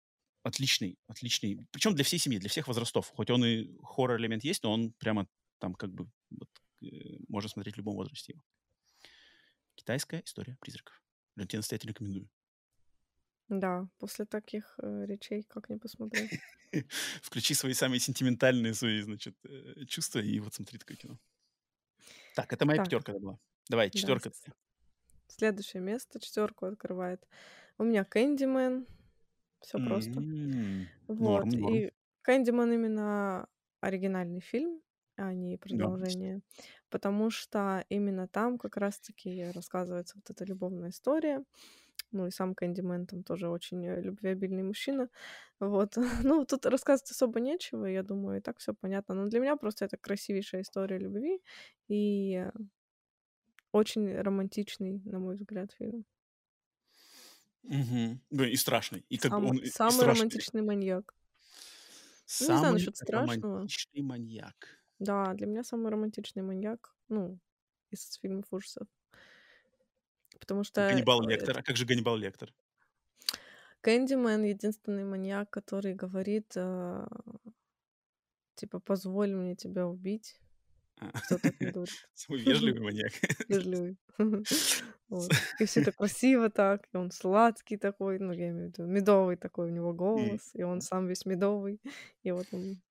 отличный, отличный, причем для всей семьи, для всех возрастов. Хоть он и хоррор-элемент есть, но он прямо там как бы вот, э, можно смотреть в любом возрасте. Китайская история призраков. Для тебя настоятельно рекомендую. Да, после таких э, речей как не посмотреть. Включи свои самые сентиментальные свои, значит, э, чувства и вот смотри такое кино. Так, это моя Так, пятерка была. Давай, да, четверка. с- следующее место, четверку открывает. У меня Кэндимен, все просто. М, Норм, Вот, норм. и Кэндиман именно оригинальный фильм, а не Да, продолжение, потому что именно там как раз-таки рассказывается вот эта любовная история. Ну и сам Кэндимен там тоже очень э, любвеобильный мужчина. Вот. Ну, тут рассказывать особо нечего, я думаю, и так все понятно. Но для меня просто это красивейшая история любви и э, очень романтичный, на мой взгляд, фильм. Да, и страшный. И как Сам- он самый страшный. романтичный маньяк. Ну, не знаю Самый насчет страшного. романтичный маньяк. Да, для меня самый романтичный маньяк, ну, из фильмов ужасов. Потому что Ганнибал э, Лектор. А как же Ганнибал Лектор? Кэндимен единственный маньяк, который говорит, э, типа, позволь мне тебя убить. А. Кто так не говорит? Самый вежливый маньяк. Вежливый. Вот. И все это красиво так, и он сладкий такой, ну, я имею в виду, медовый такой у него голос, и он сам весь медовый, и вот он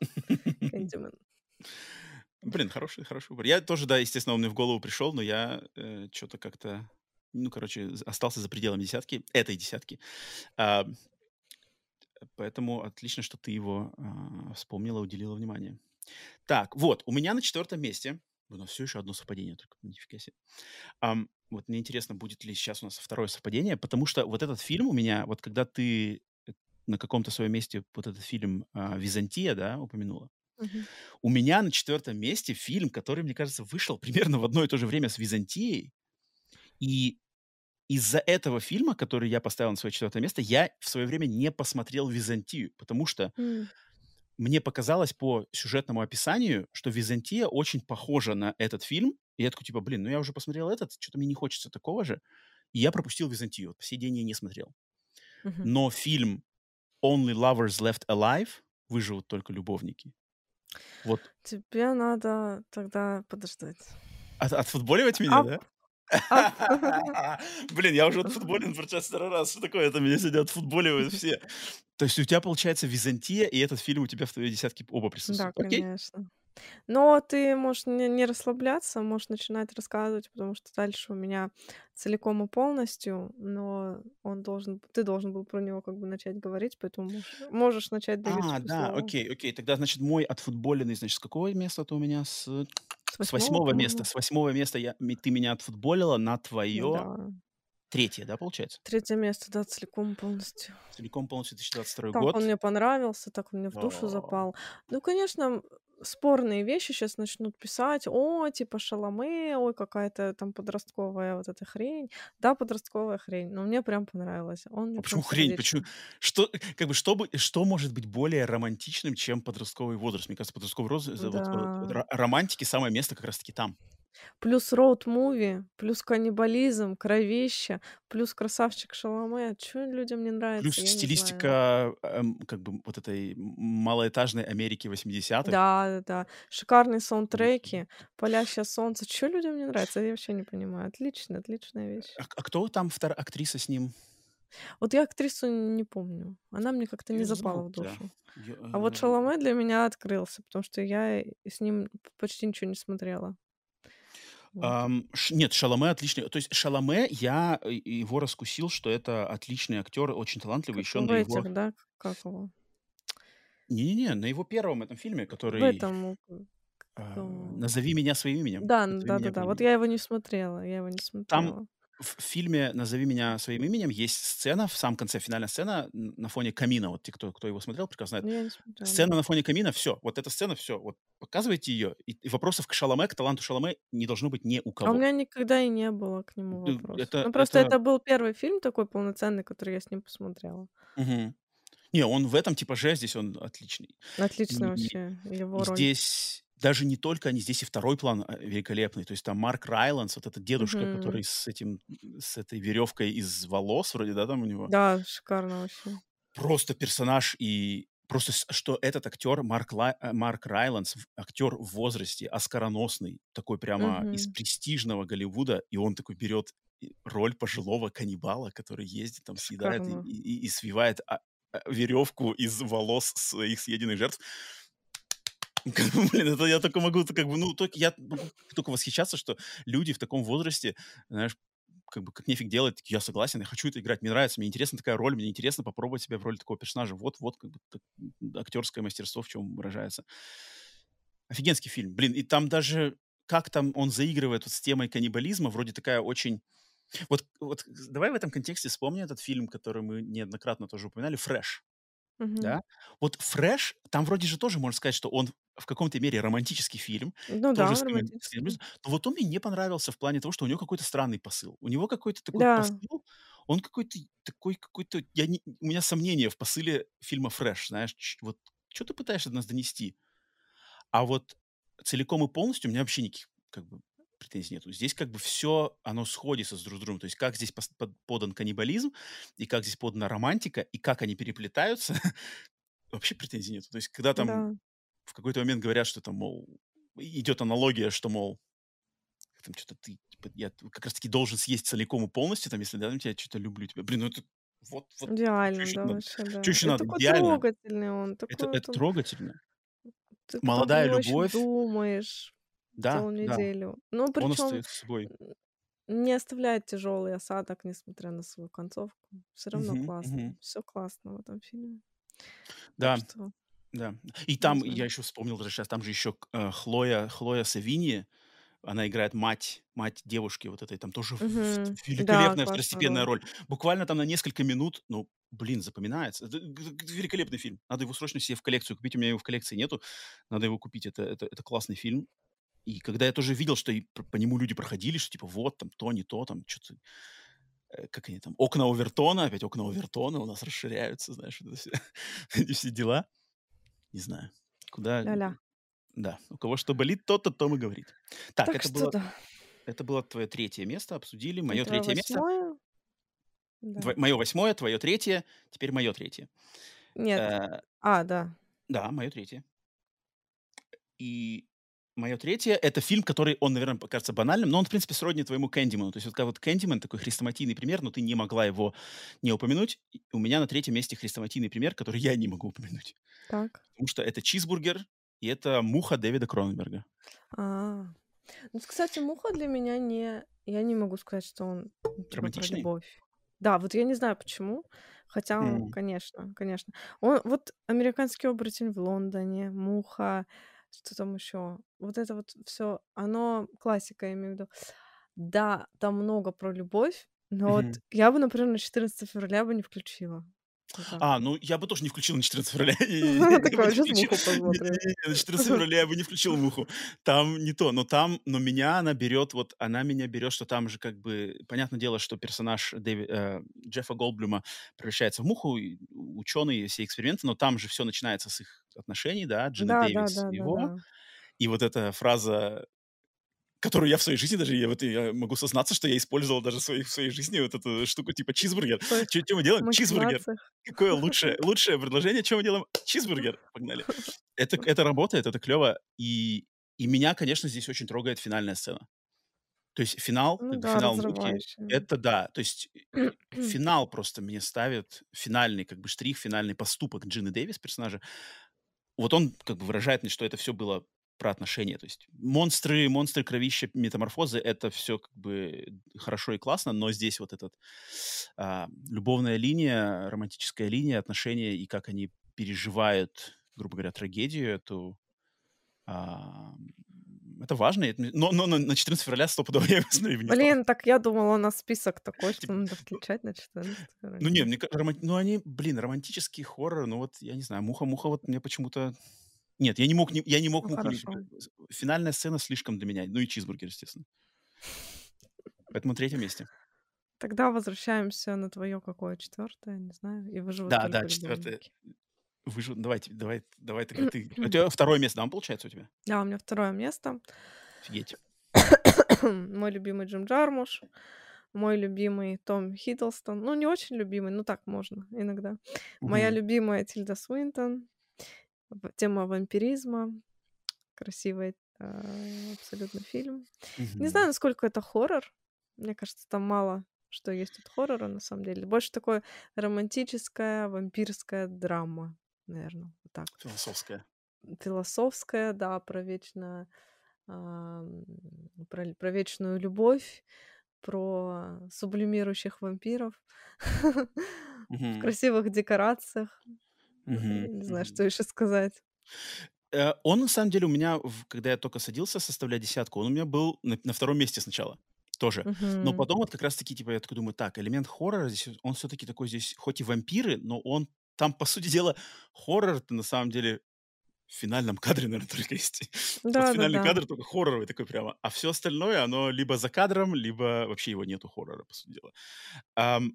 Кэндимен. Блин, хороший, хороший выбор. Я тоже, да, естественно, он мне в голову пришел, но я что-то как-то, ну, короче, остался за пределами десятки, этой десятки. А, поэтому отлично, что ты его а, вспомнила, уделила внимание. Так, вот, у меня на четвертом месте, у нас все еще одно совпадение, только нифига себе. Ам, вот мне интересно, будет ли сейчас у нас второе совпадение, потому что вот этот фильм у меня, вот когда ты на каком-то своем месте вот этот фильм а, «Византия», да, упомянула, Мгм. у меня на четвертом месте фильм, который, мне кажется, вышел примерно в одно и то же время с «Византией». И из-за этого фильма, который я поставил на свое четвертое место, я в свое время не посмотрел «Византию», потому что М. мне показалось по сюжетному описанию, что «Византия» очень похожа на этот фильм. И я такой, типа, блин, ну я уже посмотрел этот, что-то мне не хочется такого же. И я пропустил «Византию». Вот по сей день я не смотрел. Мгм. Но фильм «Only Lovers Left Alive» «Выживут только любовники». Вот Тебе надо тогда подождать. От, отфутболивать меня, Ап. да? Блин, я уже отфутболен сейчас второй раз. Что такое? Это меня сегодня отфутболивают все. То есть у тебя получается Византия, и этот фильм у тебя в твоей десятке оба Да, присутствуют. Окей? конечно. Но ты можешь не, не расслабляться, можешь начинать рассказывать, потому что дальше у меня целиком и полностью, но он должен, ты должен был про него как бы начать говорить, поэтому можешь, можешь начать А, Давидочку да, слово. окей, окей. Тогда, значит, мой отфутболенный, значит, с какого места ты у меня? С, С с восьмого, места. С восьмого места я, ты меня отфутболила на твое Да. третье, да, получается? Третье место, да, целиком полностью. Целиком полностью 2022 Так он год. мне понравился, так он мне в душу О, запал. Ну, конечно, спорные вещи сейчас начнут писать. О, типа Шаломе, ой, какая-то там подростковая вот эта хрень. Да, подростковая хрень, но мне прям понравилось. Он А почему хрень? Почему? сердечко. Что, как бы, что, бы, что может быть более романтичным, чем подростковый возраст? Мне кажется, подростковый возраст, вот, вот, вот Да. ро- романтики самое место как раз-таки там. Плюс роуд-муви, плюс каннибализм, кровища, плюс красавчик Шаломе. Чё людям не нравится, Плюс я стилистика, эм, как бы, вот этой малоэтажной Америки 80-х. Да, да, да. Шикарные саундтреки, палящее солнце. Чё людям не нравится? Я вообще не понимаю. Отлично, отличная вещь. А, а кто там вторая актриса с ним? Вот я актрису не помню. Она мне как-то не запала в да. душу. А вот э, Шаломе для меня открылся, потому что я с ним почти ничего не смотрела. Ам, ш- нет, Шаломе отличный. То есть Шаломе, я э, его раскусил, что это отличный актер, очень талантливый. Как Еще в на его... этих, да? Как его? Не-не-не, на его первом этом фильме, В который... этом... у- а? «Назови меня своим именем». Да, «Назови да, да, да. Вот имени». я его не смотрела. Я его не Там смотрела. В фильме «Назови меня своим именем» есть сцена, в самом конце, финальная сцена на фоне камина. Вот те, кто, кто его смотрел, прекрасно знают. Ну, я не смотрела. Сцена да. на фоне камина, все. Вот эта сцена, все. Вот показывайте ее. И, и вопросов к Шаломе, к таланту Шаломе не должно быть ни у А у кого. меня никогда и не было к нему вопросов. Это, Ну, просто это... это был первый фильм такой полноценный, который я с ним посмотрела. мгм. Не, он в этом типаже, здесь он отличный. Отлично И, вообще его здесь даже не только они, здесь и второй план а, великолепный. То есть там Марк Райландс, вот этот дедушка, Мгм. который с этим, с этой веревкой из волос вроде, да, там у него. Да, шикарно вообще. Просто персонаж и просто что этот актер Марк, Ла, э, Марк Райландс, актер в возрасте, оскароносный, такой прямо mm-hmm. из престижного Голливуда, и он такой берет роль пожилого каннибала, который ездит там, съедает и, и, и свивает а, а, веревку из волос своих съеденных жертв. Блин, это я только могу, как бы, ну, только я только восхищаться, что люди в таком возрасте, знаешь, как бы как нефиг делать, я согласен, я хочу это играть, мне нравится, мне интересна такая роль, мне интересно попробовать себя в роли такого персонажа. Вот, вот, как бы актерское мастерство в чем выражается. Офигенский фильм, блин, и там даже как там он заигрывает вот с темой каннибализма, вроде такая очень вот, вот давай в этом контексте вспомни этот фильм, который мы неоднократно тоже упоминали, «Фреш». Мгм. Да? Вот «Фреш», там вроде же тоже можно сказать, что он в каком-то мере романтический фильм, Ну да, романтический. но вот он мне не понравился в плане того, что у него какой-то странный посыл. У него какой-то такой Да. посыл, он какой-то такой какой-то... Я не, у меня сомнения в посыле фильма «Фреш», знаешь, вот что ты пытаешься до нас донести? А вот целиком и полностью у меня вообще никаких как бы претензий нету. Здесь как бы все, оно сходится с друг с другом. То есть как здесь подан каннибализм, и как здесь подана романтика, и как они переплетаются, вообще претензий нету. То есть когда там Да. в какой-то момент говорят, что там, мол, идет аналогия, что, мол, там что-то ты, типа, я как раз-таки должен съесть целиком и полностью, там, если да, я что-то люблю тебя. Блин, ну это вот, вот, что Идеально, еще да, надо? вообще, да. Что еще надо? такой Идеально. трогательный он, Это, такой это вот он. трогательно. Ты Молодая любовь. думаешь Да, целую да. неделю. Ну, Он причем остается собой. не оставляет тяжелый осадок, несмотря на свою концовку. Все равно Мгм, классно. мгм. Все классно в этом фильме. Так Да, что, да. И не там, знаю. я еще вспомнил даже сейчас, там же еще э, Хлоя, Хлоя Савини, она играет мать, мать девушки вот этой, там тоже в- в- Мгм. Да, великолепная классная второстепенная роль. роль. Буквально там на несколько минут, ну, блин, запоминается. Это, г- г- великолепный фильм. Надо его срочно себе в коллекцию купить. У меня его в коллекции нету. Надо его купить. Это, это, это классный фильм. И когда я тоже видел, что по нему люди проходили, что типа вот там то, не то, там что-то э, как они там, окна Овертона, опять окна Овертона у нас расширяются, знаешь, это все, эти все дела. Не знаю, куда, Ля-ля. да, у кого что болит, тот-то том и говорит. Так, Так это было, да. это было твое третье место, обсудили, мое твое третье место, восьмое? Да. мое восьмое, твое третье, теперь мое третье. Нет. Э, А, да. да, мое третье. И мое третье — это фильм, который, он, наверное, покажется банальным, но он, в принципе, сродни твоему Кэндиману. То есть вот как вот Кэндиман, такой хрестоматийный пример, но ты не могла его не упомянуть. У меня на третьем месте хрестоматийный пример, который я не могу упомянуть. Так. Потому что это чизбургер, и это муха Дэвида Кроненберга. А. Ну, кстати, муха для меня не... Я не могу сказать, что он типа про Романтичный? любовь. Да, вот я не знаю почему. Хотя, он, М. конечно, конечно. Он вот американский оборотень в Лондоне, муха, что там еще? Вот это вот все, оно классика, я имею в виду. Да, там много про любовь, но вот Мгм. я бы, например, на 14 февраля бы не включила. А, ну я бы тоже не включил на 14 февраля. На 14 февраля я бы не включил муху. Там не то. Но там, но меня она берет, вот она меня берет, что там же как бы, понятное дело, что персонаж э, Джеффа Голдблюма превращается в муху, ученые, все эксперименты, но там же все начинается с их отношений, да, Джина Дэвис его. И вот эта фраза, которую я в своей жизни даже, я, вот, я могу сознаться, что я использовал даже в своей, в своей жизни вот эту штуку типа чизбургер. Своих Что мы делаем? Чизбургер. Какое лучшее, лучшее предложение, что мы делаем? Чизбургер. Погнали. Это, это работает, это клево. И, и меня, конечно, здесь очень трогает финальная сцена. То есть финал, Ну да, финал разрывающая. это да. То есть э, финал просто мне ставит финальный как бы штрих, финальный поступок Джины Дэвис, персонажа. Вот он как бы выражает мне, что это все было про отношения. То есть монстры, монстры, кровища, метаморфозы — это все как бы хорошо и классно, но здесь вот эта любовная линия, романтическая линия, отношения и как они переживают, грубо говоря, трагедию эту, а, это важно. мне- Но, но на на 14 февраля стопудово я его. Блин, так я думала, у нас список такой, что Типа, надо включать на 14 Ну, февраля. не, мне ка- роман- ну, они, блин, романтический хоррор, ну, вот, я не знаю, Муха-Муха вот мне почему-то... Нет, я не мог, не- я не мог Ну, хорошо. Финальная сцена слишком для меня. Ну, и чизбургер, естественно. Поэтому на третьем месте. Тогда возвращаемся на твое какое четвертое, не знаю, и выживут Да, да, четвертое. Выжил... Давайте, давай, давай тогда ты. У тебя второе место, да, получается у тебя? Да, у меня второе место. Офигеть. Мой любимый Джим Джармуш, мой любимый Том Хиддлстон. Ну, не очень любимый, но так можно иногда. Моя Мгм. любимая Тильда Свинтон тема вампиризма. Красивый э, абсолютно фильм. Не знаю, насколько это хоррор. Мне кажется, там мало что есть от хоррора, на самом деле. Больше такое романтическая, вампирская драма, наверное, вот так. Философская. Философская, да, про вечно... Э, про, про вечную любовь, про сублимирующих вампиров в красивых декорациях. Не знаю, что еще сказать. Э, он, на самом деле, у меня, когда я только садился составлять десятку, он у меня был на, на втором месте сначала тоже. Но потом вот как раз-таки, типа, я такой думаю, так, элемент хоррора здесь, он все-таки такой здесь, хоть и вампиры, но он там, по сути дела, хоррор-то на самом деле в финальном кадре, наверное, только есть. Да, вот финальный да, да. кадр только хорроровый такой прямо. А все остальное, оно либо за кадром, либо вообще его нету хоррора, по сути дела. Um,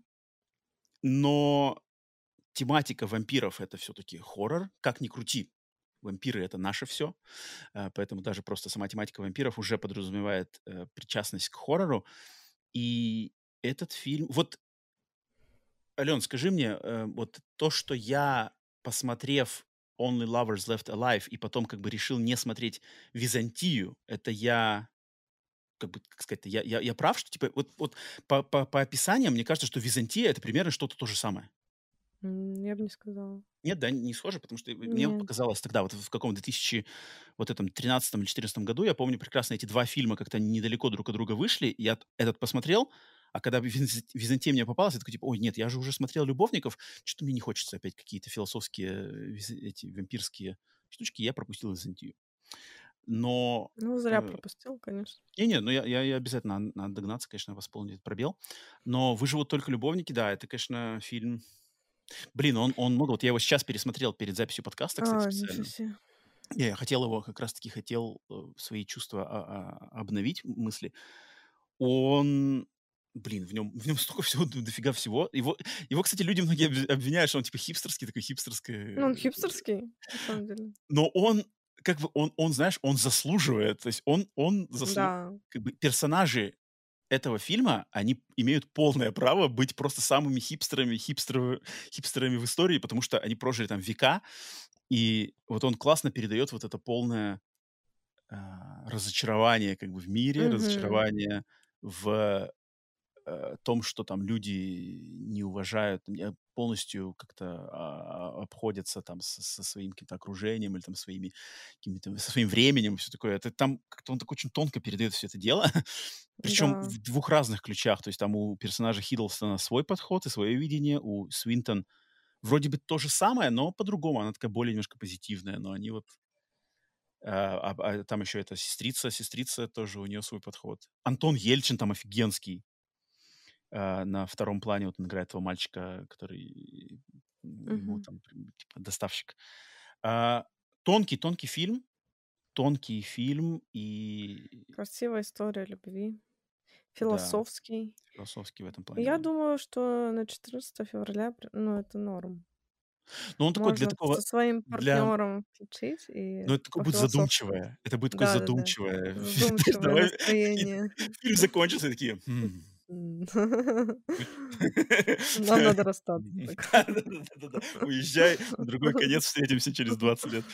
но тематика вампиров — это все-таки хоррор. Как ни крути, вампиры — это наше все. Uh, поэтому даже просто сама тематика вампиров уже подразумевает uh, причастность к хоррору. И этот фильм... Вот, Ален, скажи мне, uh, вот то, что я, посмотрев Only Lovers Left Alive и потом как бы решил не смотреть Византию, это я как бы, как сказать, я, я, я прав, что типа вот, вот по, по, по описаниям мне кажется, что Византия это примерно что-то то же самое. Я бы не сказала. Нет, да, не схоже, потому что мне показалось тогда, вот в каком 2000, вот этом 13 или 14 году, я помню прекрасно эти два фильма как-то недалеко друг от друга вышли, я этот посмотрел, а когда Византия мне попалась, я такой, типа, ой, нет, я же уже смотрел «Любовников», что-то мне не хочется опять какие-то философские, эти вампирские штучки, я пропустил Византию. Но... Ну, зря э, пропустил, конечно. Не-не, ну я, я, я обязательно надо, догнаться, конечно, восполнить пробел. Но «Выживут только любовники», да, это, конечно, фильм... Блин, он, он много... Вот я его сейчас пересмотрел перед записью подкаста, кстати, а, специально. Я, я хотел его, как раз-таки хотел э, свои чувства а, а, обновить, мысли. Он Блин, в нем, в нем столько всего, дофига всего. Его, его, кстати, люди многие обвиняют, что он типа хипстерский, такой хипстерский. Ну, он хипстерский, на самом деле. Но он, как бы, он, он знаешь, он заслуживает. То есть он, он заслуживает. Да. Как бы персонажи этого фильма, они имеют полное право быть просто самыми хипстерами, хипстерами, хипстерами в истории, потому что они прожили там века, и вот он классно передает вот это полное э, разочарование как бы в мире, mm-hmm. разочарование в э, том, что там люди не уважают, полностью как-то а, обходятся там со, со своим каким-то окружением или там своими какими-то со своим временем все такое. Это там как-то он так очень тонко передает все это дело, причем да. в двух разных ключах. То есть там у персонажа Хиддлстона свой подход и свое видение, у Свинтон вроде бы то же самое, но по-другому. Она такая более немножко позитивная, но они вот а, а, а там еще эта сестрица, сестрица тоже у нее свой подход. Антон Ельчин там офигенский. А, на втором плане вот он играет этого мальчика, который ему там типа доставщик. А, тонкий, тонкий фильм, тонкий фильм и... Красивая история любви. Философский. Да, философский в этом плане. Я думаю, что на 14 февраля, ну, это норм. Ну, он такой для такого... со своим Для... партнером включить и Ну, это такое будет задумчивое. Это будет такое Да, да, да. задумчивое. Задумчивое настроение. Фильм закончился, и такие... «Хм, Нам надо расстаться. Уезжай на другой конец, встретимся через 20 лет.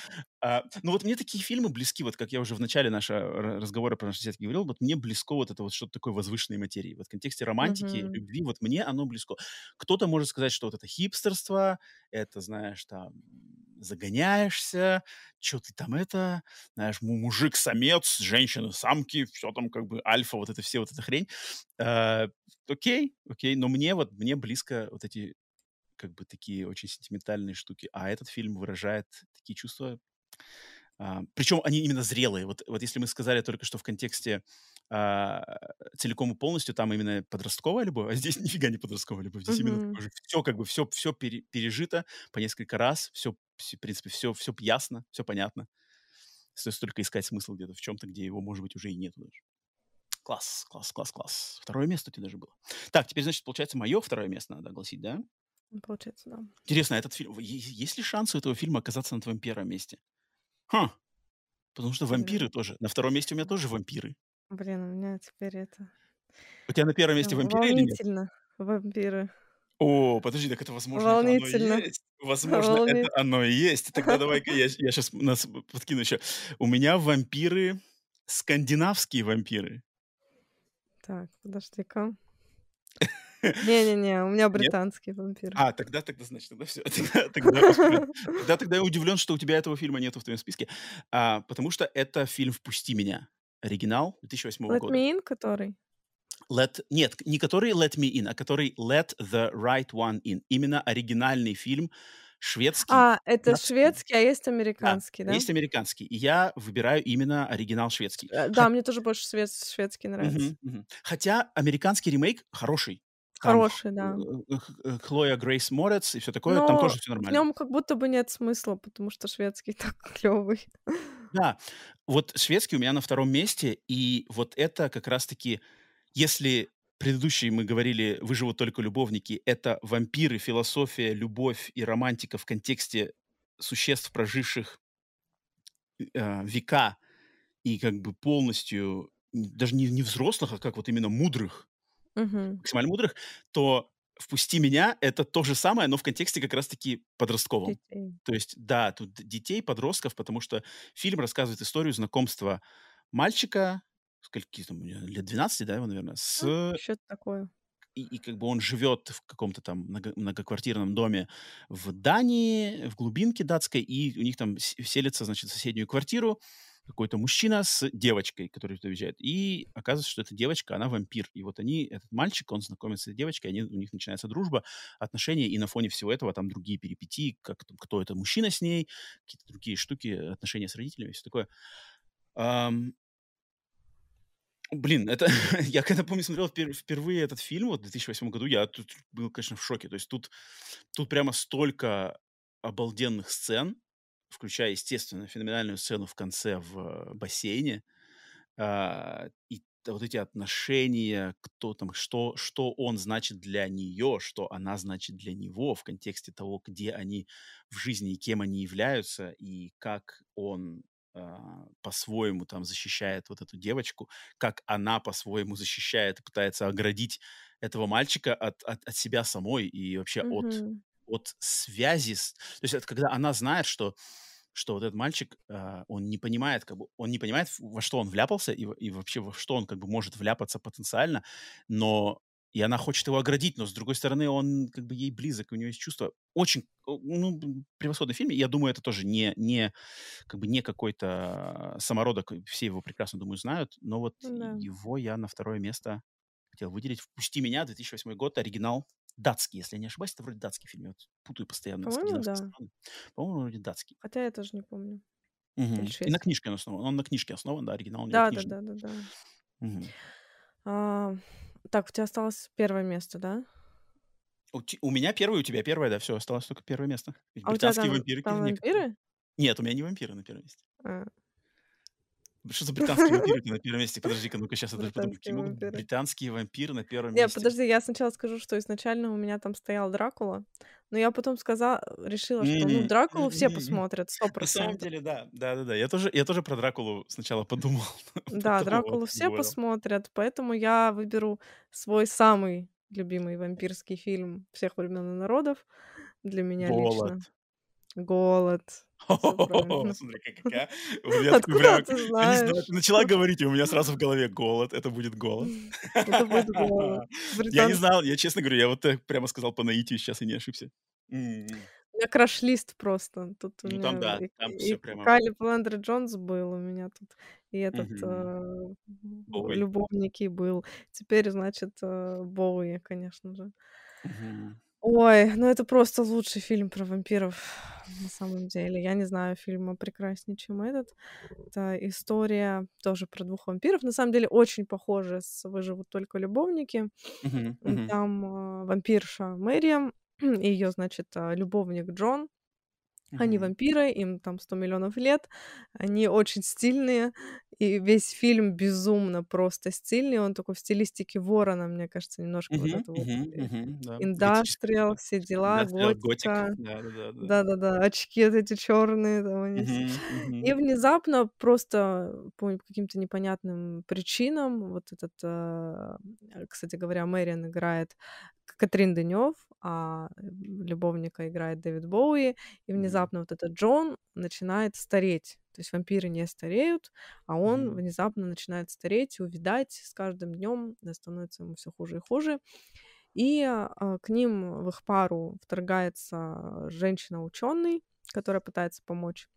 А, ну вот мне такие фильмы близки, вот как я уже в начале нашего разговора про наши сетки говорил, вот мне близко вот это вот что-то такое возвышенной материи. Вот в контексте романтики, любви, вот мне оно близко. Кто-то может сказать, что вот это хипстерство, это, знаешь, там, загоняешься, что ты там это, знаешь, мужик-самец, женщина-самки, все там как бы альфа, вот это все, вот эта хрень. Э, окей, окей, но мне вот, мне близко вот эти как бы такие очень сентиментальные штуки, а этот фильм выражает такие чувства, а, причем они именно зрелые. Вот, вот если мы сказали только что в контексте а, целиком и полностью, там именно подростковая любовь, а здесь нифига не подростковая любовь. Здесь mm-hmm. именно уже все как бы все, все пере, пережито по несколько раз, все, в принципе, все, все ясно, все понятно. Стоит только искать смысл где-то в чем-то, где его, может быть, уже и нету даже. Класс, класс, класс, класс. Второе место у тебя даже было. Так, теперь, значит, получается, мое второе место надо огласить, да? Получается, да. Интересно, этот фильм... Есть ли шанс у этого фильма оказаться на твоем первом месте? Ха! Потому что вампиры Блин. тоже. На втором месте у меня тоже вампиры. Блин, у меня теперь это... У тебя на первом месте вампиры или нет? Волнительно. Вампиры. О, подожди, так это возможно, это Волнительно. есть. Возможно, это оно и есть. Тогда давай-ка я, я сейчас нас подкину еще. У меня вампиры, скандинавские вампиры. Так, подожди-ка. Не-не-не, у меня британский вампир. А, тогда, тогда, значит, тогда все. Тогда, тогда, тогда, тогда я удивлен, что у тебя этого фильма нету в твоем списке. А, потому что это фильм «Впусти меня». Оригинал 2008 Let года. Me In, который? Let, нет, не который Let Me In, а который Let the Right One In. Именно оригинальный фильм шведский. А, это датский. шведский, а есть американский, да? да? Есть американский. И я выбираю именно оригинал шведский. Э, да, Х... мне тоже больше швед... шведский нравится. Угу, угу. Хотя американский ремейк хороший. Там Хороший, да. Хлоя Грейс Морец и все такое, Но там тоже все нормально. В нем как будто бы нет смысла, потому что шведский так клевый. Да, вот шведский у меня на втором месте, и вот это как раз-таки, если предыдущие мы говорили «Выживут только любовники», это вампиры, философия, любовь и романтика в контексте существ, проживших э, века и как бы полностью даже не, не взрослых, а как вот именно мудрых, Мгм. максимально мудрых, то «Впусти меня» — это то же самое, но в контексте как раз-таки подростковом. Детей. То есть, да, тут детей, подростков, потому что фильм рассказывает историю знакомства мальчика, скольки там, лет 12, да, его, наверное, с... Ну, что-то такое. И, и как бы он живет в каком-то там много, многоквартирном доме в Дании, в глубинке датской, и у них там селится, значит, в соседнюю квартиру какой-то мужчина с девочкой, который туда уезжает. И оказывается, что эта девочка, она вампир. И вот они, этот мальчик, он знакомится с этой девочкой, они, у них начинается дружба, отношения, и на фоне всего этого там другие перипетии, как там, кто это мужчина с ней, какие-то другие штуки, отношения с родителями, все такое. Um, Блин, это я когда помню смотрел впервые этот фильм вот в 2008 году, я тут был, конечно, в шоке. То есть тут тут прямо столько обалденных сцен, включая, естественно, феноменальную сцену в конце в бассейне, а, и вот эти отношения, кто там, что, что он значит для нее, что она значит для него в контексте того, где они в жизни и кем они являются, и как он по-своему там защищает вот эту девочку, как она по-своему защищает и пытается оградить этого мальчика от, от, от себя самой и вообще от, Мгм. от связи. С... То есть это когда она знает, что что вот этот мальчик, э, он не понимает, как бы, он не понимает, во что он вляпался и, и вообще во что он как бы может вляпаться потенциально, но и она хочет его оградить, но с другой стороны он как бы ей близок, у него есть чувство. Очень, ну, превосходный фильм. Я думаю, это тоже не, не как бы не какой-то самородок, все его прекрасно, думаю, знают, но вот Да. его я на второе место хотел выделить. «Впусти меня», 2008 год, оригинал датский, если я не ошибаюсь, это вроде датский фильм. Я вот путаю постоянно По-моему, да. страны. По-моему, вроде датский. Хотя я тоже не помню. Мгм. И на книжке он основан. Он на книжке основан, да, оригинал Да, да, да, да, да. Мгм. А, так, у тебя осталось первое место, да? У, у меня первое, у тебя первое, да, все, осталось только первое место. Ведь А у тебя там, вампиры там вампиры? Нет, у меня не вампиры на первом месте. А, Что за британские вампиры на первом месте? Подожди-ка, ну-ка, сейчас я даже подумаю, какие могут быть британские вампиры на первом Не, месте? подожди, я сначала скажу, что изначально у меня там стоял Дракула, но я потом сказала, решила, что ну Дракулу все посмотрят, сто На самом деле, да, да, да, да. Я тоже, я тоже про Дракулу сначала подумал. Да, Дракулу все посмотрят, поэтому я выберу свой самый любимый вампирский фильм всех времен и народов для меня лично. Голод. Смотри, какая. Меня такой Откуда ты я знаешь? начала говорить, и у меня сразу в голове голод. Это будет голод. Это будет голод. Я не знал, я честно говорю, я вот так прямо сказал по наитию сейчас и не ошибся. М. У меня краш-лист просто. Тут у Ну там меня да, и, там и все прямо. Калиб Лендри Джонс был у меня тут, и этот э, любовники был. Теперь, значит, э, Боуи, конечно же. Ой, ну это просто лучший фильм про вампиров на самом деле. Я не знаю фильма прекраснее, чем этот. Это история тоже про двух вампиров. На самом деле очень похожа с «Выживут только любовники». Там э, вампирша Мэриам и ее, значит, э, любовник Джон. Они Мгм. вампиры, им там 100 миллионов лет, они очень стильные, и весь фильм безумно просто стильный. Он такой в стилистике Ворона, мне кажется, немножко вот Мгм, это вот мгм, э, мгм, да. Готический индастриал, такой. все дела, Индастриал, готик. готика. Да-да-да. да. Да-да-да, очки вот эти черные, там они все. Мгм, И мгм. внезапно просто по каким-то непонятным причинам вот этот, э, кстати говоря, Мэриан играет Катрин Денев, а любовника играет Дэвид Боуи, и внезапно mm-hmm. вот этот Джон начинает стареть. То есть вампиры не стареют, а он mm-hmm. внезапно начинает стареть и увидать с каждым днем становится ему все хуже и хуже. И а, к ним в их пару вторгается женщина-ученый, которая пытается помочь,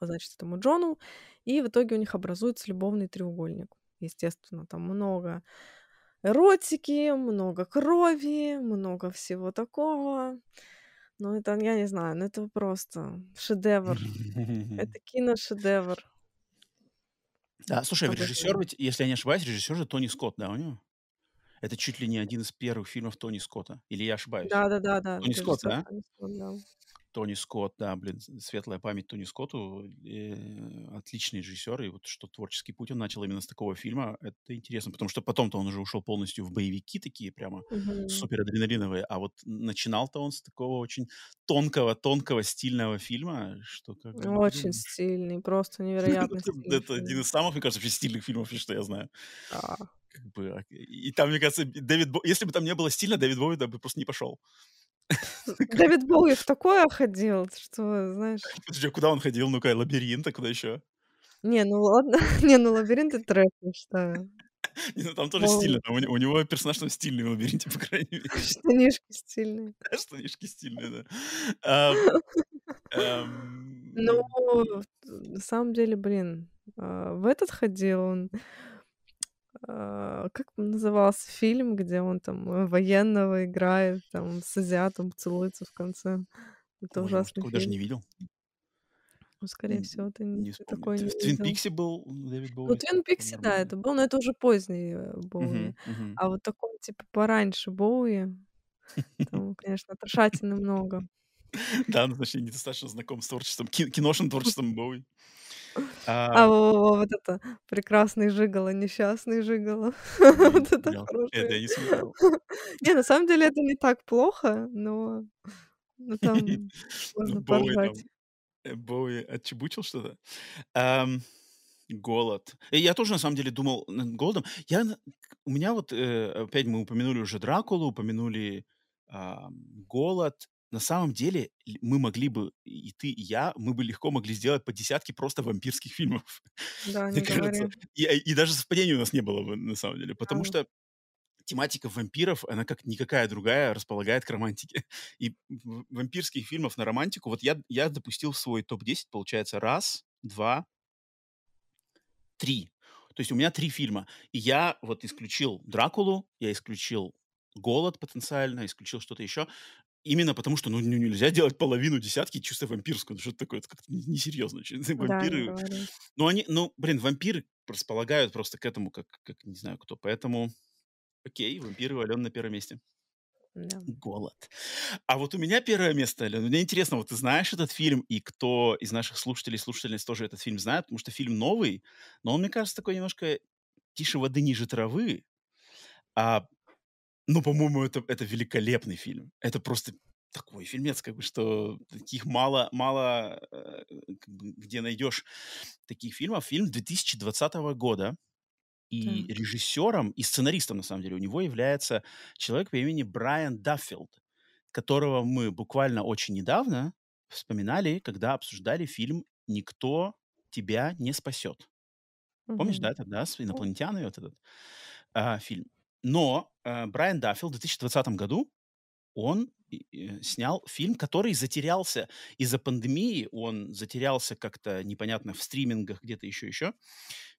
значит, этому Джону, и в итоге у них образуется любовный треугольник. Естественно, там много эротики, много крови, много всего такого. Ну, это, я не знаю, ну это просто шедевр. Это киношедевр. Да, слушай, режиссер ведь, если я не ошибаюсь, режиссер же Тони Скотт, да, у него? Это чуть ли не один из первых фильмов Тони Скотта. Или я ошибаюсь? Да, да, да, да. Тони Скотт, да? Тони Скотт, да. Тони Скотт, да, блин, светлая память Тони Скотту, э, отличный режиссер, и вот что творческий путь он начал именно с такого фильма, это интересно, потому что потом-то он уже ушел полностью в боевики такие прямо супер адреналиновые, а вот начинал-то он с такого очень тонкого, тонкого, стильного фильма, что как. Очень блин. стильный, просто невероятно стильный. Это один из самых, мне кажется, стильных фильмов, что я знаю. Как бы, а, и там, мне кажется, Дэвид Бо... если бы там не было стильно, Дэвид Боуи бы просто не пошел. Давид Боуи в такое ходил, что, знаешь... А куда он ходил? Ну-ка, лабиринт, а куда еще? Не, ну ладно. Не, ну лабиринт это трэш, я считаю. Не, ну там тоже Боуи. стильно. Там у, у него персонаж там стильный в лабиринте, по крайней мере. Штанишки стильные. Штанишки стильные, да. Ну, на самом деле, блин, а, в этот ходил он а, как назывался фильм, где он там э, военного играет, там с азиатом целуется в конце. Это Ой, ужасный фильм. даже не видел. Ну, скорее всего, ты не, не такой не В Твин Пиксе был Дэвид Боуи. Ну, Твин Пиксе, да, это был, но это уже поздний э, Боуи. А вот такой, типа, пораньше Боуи, там, конечно, отрешательно много. Да, ну, значит, недостаточно знаком с творчеством, киношным творчеством Боуи. А, а вот это прекрасный жигало, несчастный жигало. Вот это Это я не смотрел. Не, на самом деле это не так плохо, но ну, там можно Боуи поржать. Э, Боуи отчебучил что-то. голод. И я тоже, на самом деле, думал над голодом. Я, у меня вот, э, опять мы упомянули уже Дракулу, упомянули голод на самом деле мы могли бы, и ты, и я, мы бы легко могли сделать по десятке просто вампирских фильмов. Да, не кажется. И, а, и даже совпадений у нас не было бы, на самом деле. Потому да. что тематика вампиров, она как никакая другая располагает к романтике. И вампирских фильмов на романтику, вот я, я допустил в свой топ-10, получается, раз, два, три. То есть у меня три фильма. И я вот исключил Дракулу, я исключил Голод потенциально, исключил что-то еще. Именно потому, что ну, нельзя делать половину десятки чисто вампирскую. Ну, что это такое? Это как-то несерьезно. Вампиры... Да, ну, они... Ну, блин, вампиры располагают просто к этому, как, как не знаю кто. Поэтому, окей, вампиры Ален на первом месте. Да. Голод. А вот у меня первое место, Алена. Мне интересно, вот ты знаешь этот фильм, и кто из наших слушателей, слушательниц тоже этот фильм знает, потому что фильм новый, но он, мне кажется, такой немножко тише воды, ниже травы. А ну, по-моему, это, это великолепный фильм. Это просто такой фильмец, как бы, что таких мало, мало э, где найдешь таких фильмов. Фильм 2020 года. И так. режиссером, и сценаристом, на самом деле, у него является человек по имени Брайан Даффилд, которого мы буквально очень недавно вспоминали, когда обсуждали фильм «Никто тебя не спасет». Помнишь, да, тогда с инопланетянами вот этот а, фильм. Но э, Брайан Даффилд в 2020 году он э, снял фильм, который затерялся из-за пандемии, он затерялся как-то непонятно в стримингах, где-то еще-еще.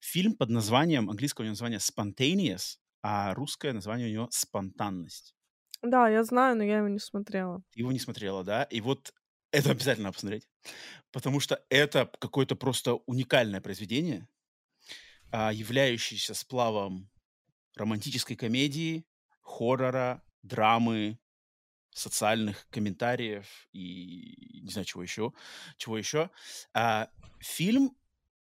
Фильм под названием, английское название «Spontaneous», а русское название у него «Спонтанность». Да, я знаю, но я его не смотрела. Его не смотрела, да? И вот это обязательно надо посмотреть, потому что это какое-то просто уникальное произведение, а, являющееся сплавом романтической комедии, хоррора, драмы, социальных комментариев и не знаю чего еще, чего еще. А, фильм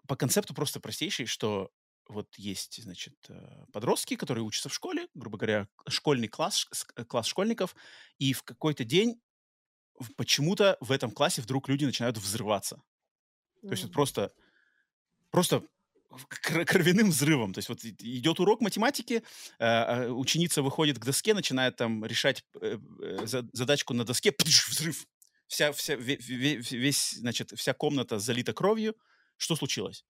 по концепту просто простейший, что вот есть, значит, э, подростки, которые учатся в школе, грубо говоря, школьный класс, э, класс школьников, и в какой-то день почему-то в этом классе вдруг люди начинают взрываться. Mm. То есть это просто, просто кровяным взрывом. То есть вот идет урок математики, э, ученица выходит к доске, начинает там решать э, э, задачку на доске, взрыв. Вся, вся, весь, значит, вся комната залита кровью. Что случилось?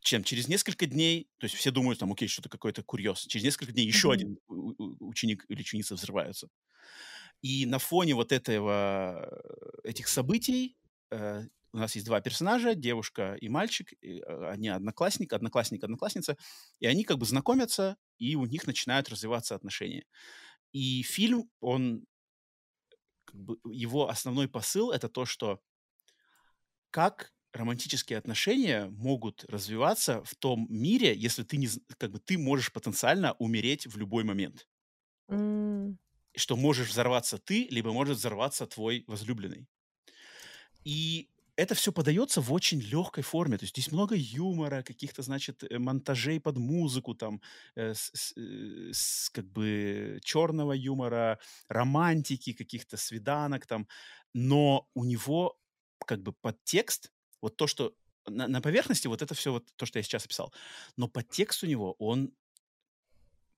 Чем? Через несколько дней, то есть все думают, там, окей, что-то какой-то курьез. Через несколько дней еще mm-hmm. один ученик или ученица взрываются. И на фоне вот этого, этих событий у нас есть два персонажа, девушка и мальчик, и а, они одноклассник, одноклассник, одноклассница, и они как бы знакомятся, и у них начинают развиваться отношения. И фильм, он, как бы, его основной посыл это то, что как романтические отношения могут развиваться в том мире, если ты не, как бы, ты можешь потенциально умереть в любой момент. Mm. Что можешь взорваться ты, либо может взорваться твой возлюбленный. И это все подается в очень легкой форме. То есть здесь много юмора, каких-то, значит, э, монтажей под музыку, там, э, с, э, с, как бы черного юмора, романтики, каких-то свиданок там. Но у него как бы подтекст, вот то, что на, на поверхности, вот это все вот то, что я сейчас описал. Но подтекст у него, он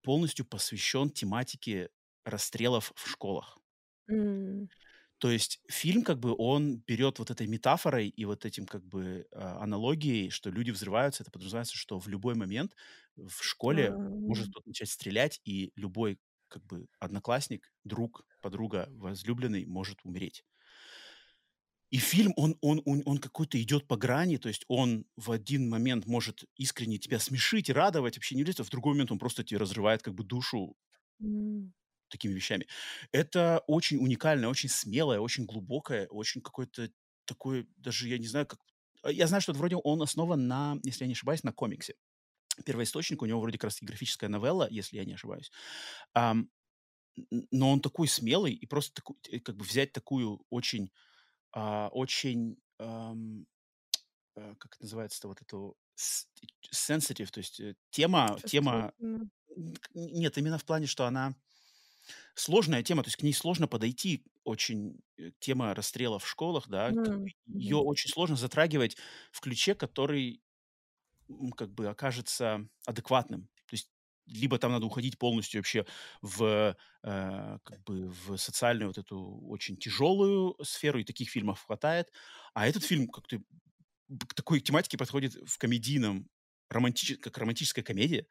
полностью посвящен тематике расстрелов в школах. Mm. То есть фильм как бы он берет вот этой метафорой и вот этим как бы а, аналогией, что люди взрываются, это подразумевается, что в любой момент в школе может кто-то начать стрелять, и любой как бы одноклассник, друг, подруга, возлюбленный может умереть. И фильм, он, он, он, он какой-то идет по грани, то есть он в один момент может искренне тебя смешить, радовать, вообще не а в другой момент он просто тебе разрывает как бы душу. Mm такими вещами. Это очень уникальное, очень смелое, очень глубокое, очень какое-то такое, даже я не знаю, как... А, я знаю, что вроде он основан на, если я не ошибаюсь, на комиксе. Первоисточник у него вроде как раз графическая новелла, если я не ошибаюсь. Um, но он такой смелый, и просто такой, э, как бы взять такую очень, uh, очень, um, uh, как это называется-то, вот эту sensitive, то есть э, тема, тема, нет, именно в плане, что она сложная тема, то есть к ней сложно подойти очень. Э, тема расстрела в школах, да, mm-hmm. ее очень сложно затрагивать в ключе, который как бы окажется адекватным. То есть либо там надо уходить полностью вообще в э, как бы в социальную вот эту очень тяжелую сферу, и таких фильмов хватает. А этот фильм как-то к такой тематике подходит в комедийном, романтич... как романтическая комедия,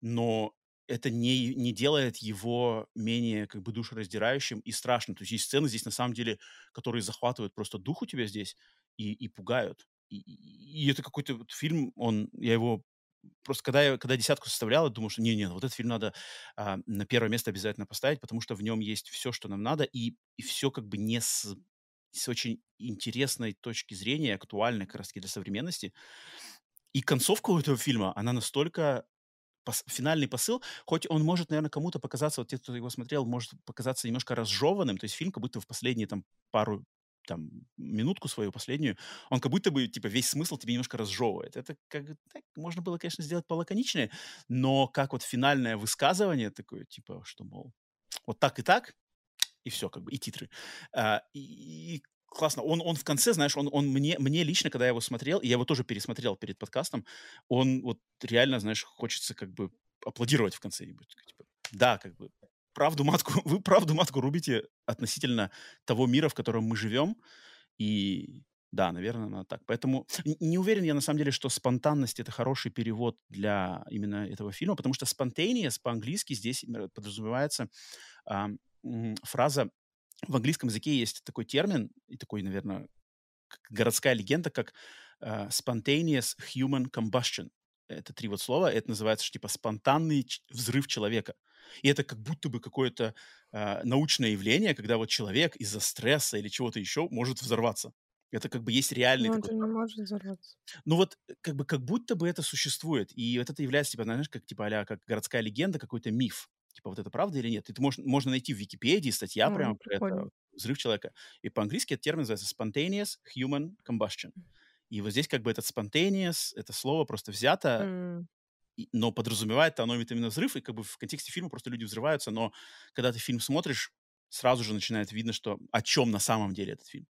но это не, не делает его менее как бы душераздирающим и страшным. То есть есть сцены здесь на самом деле, которые захватывают просто дух у тебя здесь и, и пугают. И, и это какой-то вот фильм, он, я его просто когда я когда десятку составлял, я думал, что не-не, вот этот фильм надо а, на первое место обязательно поставить, потому что в нем есть все, что нам надо, и, и все как бы не с, с очень интересной точки зрения, актуальной как раз для современности. И концовка у этого фильма, она настолько пос, финальный посыл, хоть он может, наверное, кому-то показаться, вот те, кто его смотрел, может показаться немножко разжеванным, то есть фильм как будто в последние там пару там минутку свою последнюю, он как будто бы типа весь смысл тебе немножко разжевывает. Это как так, можно было, конечно, сделать полаконичнее, но как вот финальное высказывание такое, типа, что мол, вот так и так, и все, как бы, и титры. А, и, и классно. Он, он в конце, знаешь, он, он мне, мне лично, когда я его смотрел, и я его тоже пересмотрел перед подкастом, он вот реально, знаешь, хочется как бы аплодировать в конце. Типа, да, как бы правду матку, вы правду матку рубите относительно того мира, в котором мы живем, и да, наверное, она так. Поэтому не уверен я на самом деле, что спонтанность это хороший перевод для именно этого фильма, потому что spontaneous по-английски здесь подразумевается а, фраза в английском языке есть такой термин и такой, наверное, городская легенда, как uh, spontaneous human combustion. Это три вот слова. Это называется типа спонтанный взрыв человека. И это как будто бы какое-то uh, научное явление, когда вот человек из-за стресса или чего-то еще может взорваться. Это как бы есть реальный Но такой... не может взорваться. Ну вот как бы как будто бы это существует. И вот это является, типа, знаешь, как типа а как городская легенда, какой-то миф типа, вот это правда или нет. Это можно, можно найти в Википедии статья mm, прямо про это, взрыв человека. И по-английски этот термин называется spontaneous human combustion. И вот здесь как бы этот spontaneous, это слово просто взято, mm. но подразумевает оно именно взрыв, и как бы в контексте фильма просто люди взрываются, но когда ты фильм смотришь, сразу же начинает видно, что о чем на самом деле этот фильм.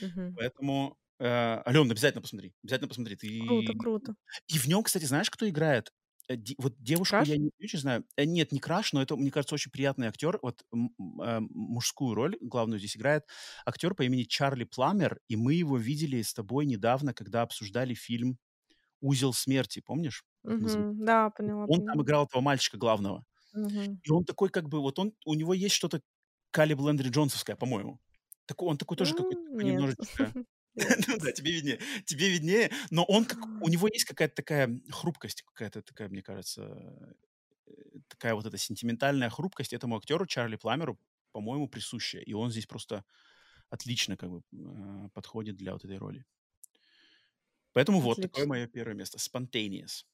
Mm-hmm. Поэтому Э, Ален, обязательно посмотри. Обязательно посмотри. Круто, Ты... круто. И в нем, кстати, знаешь, кто играет? Э, Вот девушку Краш? я не очень знаю. Э, Нет, не Краш, но это, мне кажется, очень приятный актер. Вот э, мужскую роль главную здесь играет актер по имени Чарли Пламер, и мы его видели с тобой недавно, когда обсуждали фильм «Узел смерти», помнишь? Мгм. Да, поняла, Он там поняла. играл этого мальчика главного. Мгм. И он такой, как бы, вот он, у него есть что-то Калиб Лендри Джонсовское, по-моему. Такой, он такой тоже какой-то такой Нет. немножечко... Ну да, тебе виднее. Тебе виднее. Но он как... У него есть какая-то такая хрупкость, какая-то такая, мне кажется, э, такая вот эта сентиментальная хрупкость этому актеру Чарли Пламеру, по-моему, присущая. И он здесь просто отлично как бы э, подходит для вот этой роли. Поэтому вот такое мое первое место. Spontaneous.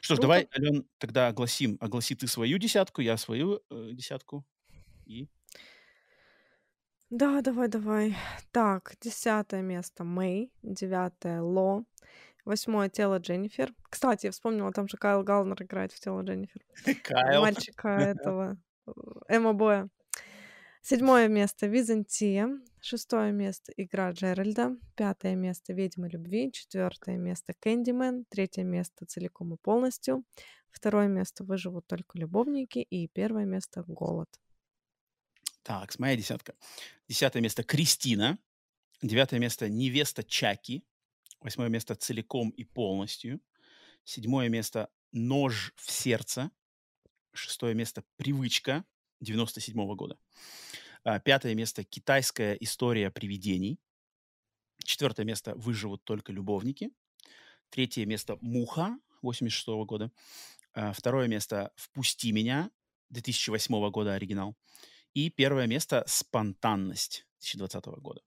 Что ж, давай, Круто. Ален, тогда огласим. Огласи ты свою десятку, я свою э, десятку. И Да, давай, давай. Так, десятое место Мэй, девятое Ло, восьмое тело Дженнифер. Кстати, я вспомнила, там же Кайл Галнер играет в тело Дженнифер. Кайл. Мальчика этого Эмма Боя. Седьмое место Византия. Шестое место Игра Джеральда. Пятое место Ведьмы любви. Четвертое место Кэндимен. Третье место Целиком и полностью. Второе место Выживут только любовники. И первое место Голод. Так, моя десятка. Десятое место Кристина. Девятое место Невеста Чаки. Восьмое место Целиком и полностью. Седьмое место Нож в сердце. Шестое место Привычка 97 года. А, Пятое место Китайская история привидений. Четвертое место Выживут только любовники. Третье место Муха 86 года. А, Второе место Впусти меня 2008 года оригинал. И первое место «Спонтанность» 2020 года.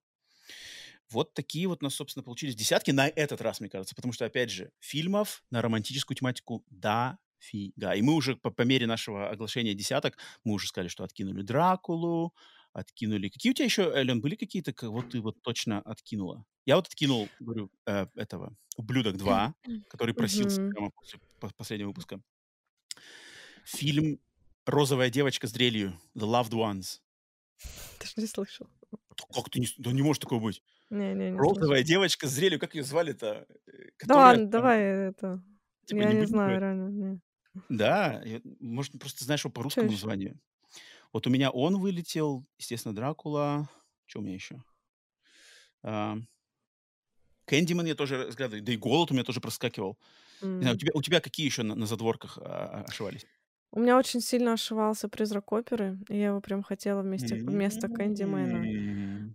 Вот такие вот у нас, собственно, получились десятки на этот раз, мне кажется. Потому что, опять же, фильмов на романтическую тематику дофига. И мы уже по, по мере нашего оглашения десяток, мы уже сказали, что откинули Дракулу, откинули... Какие у тебя еще, Элен, были какие-то, как вот ты вот точно откинула? Я вот откинул, говорю, э, этого «Ублюдок 2», который просился Мгм. прямо после по- последнего выпуска. Фильм «Розовая девочка с дрелью» «The Loved Ones». Даже не слышал. Как ты не... Да не может такого быть. Не-не, не слышал. Розовая девочка с дрелью, как ее звали-то? Э, Да ладно, там, давай это. типа, Я не не знаю говорить? реально. не. Да, может, просто знаешь его по русскому ещё? названию. Вот у меня он вылетел, естественно, Дракула. Что у меня еще? А, Кэндиман я тоже разглядываю. Да и Голод у меня тоже проскакивал. Не знаю, у тебя, у тебя какие еще на, на задворках а, а, ошивались? У меня очень сильно ошивался «Призрак оперы», и я его прям хотела вместе вместо Кэндимена.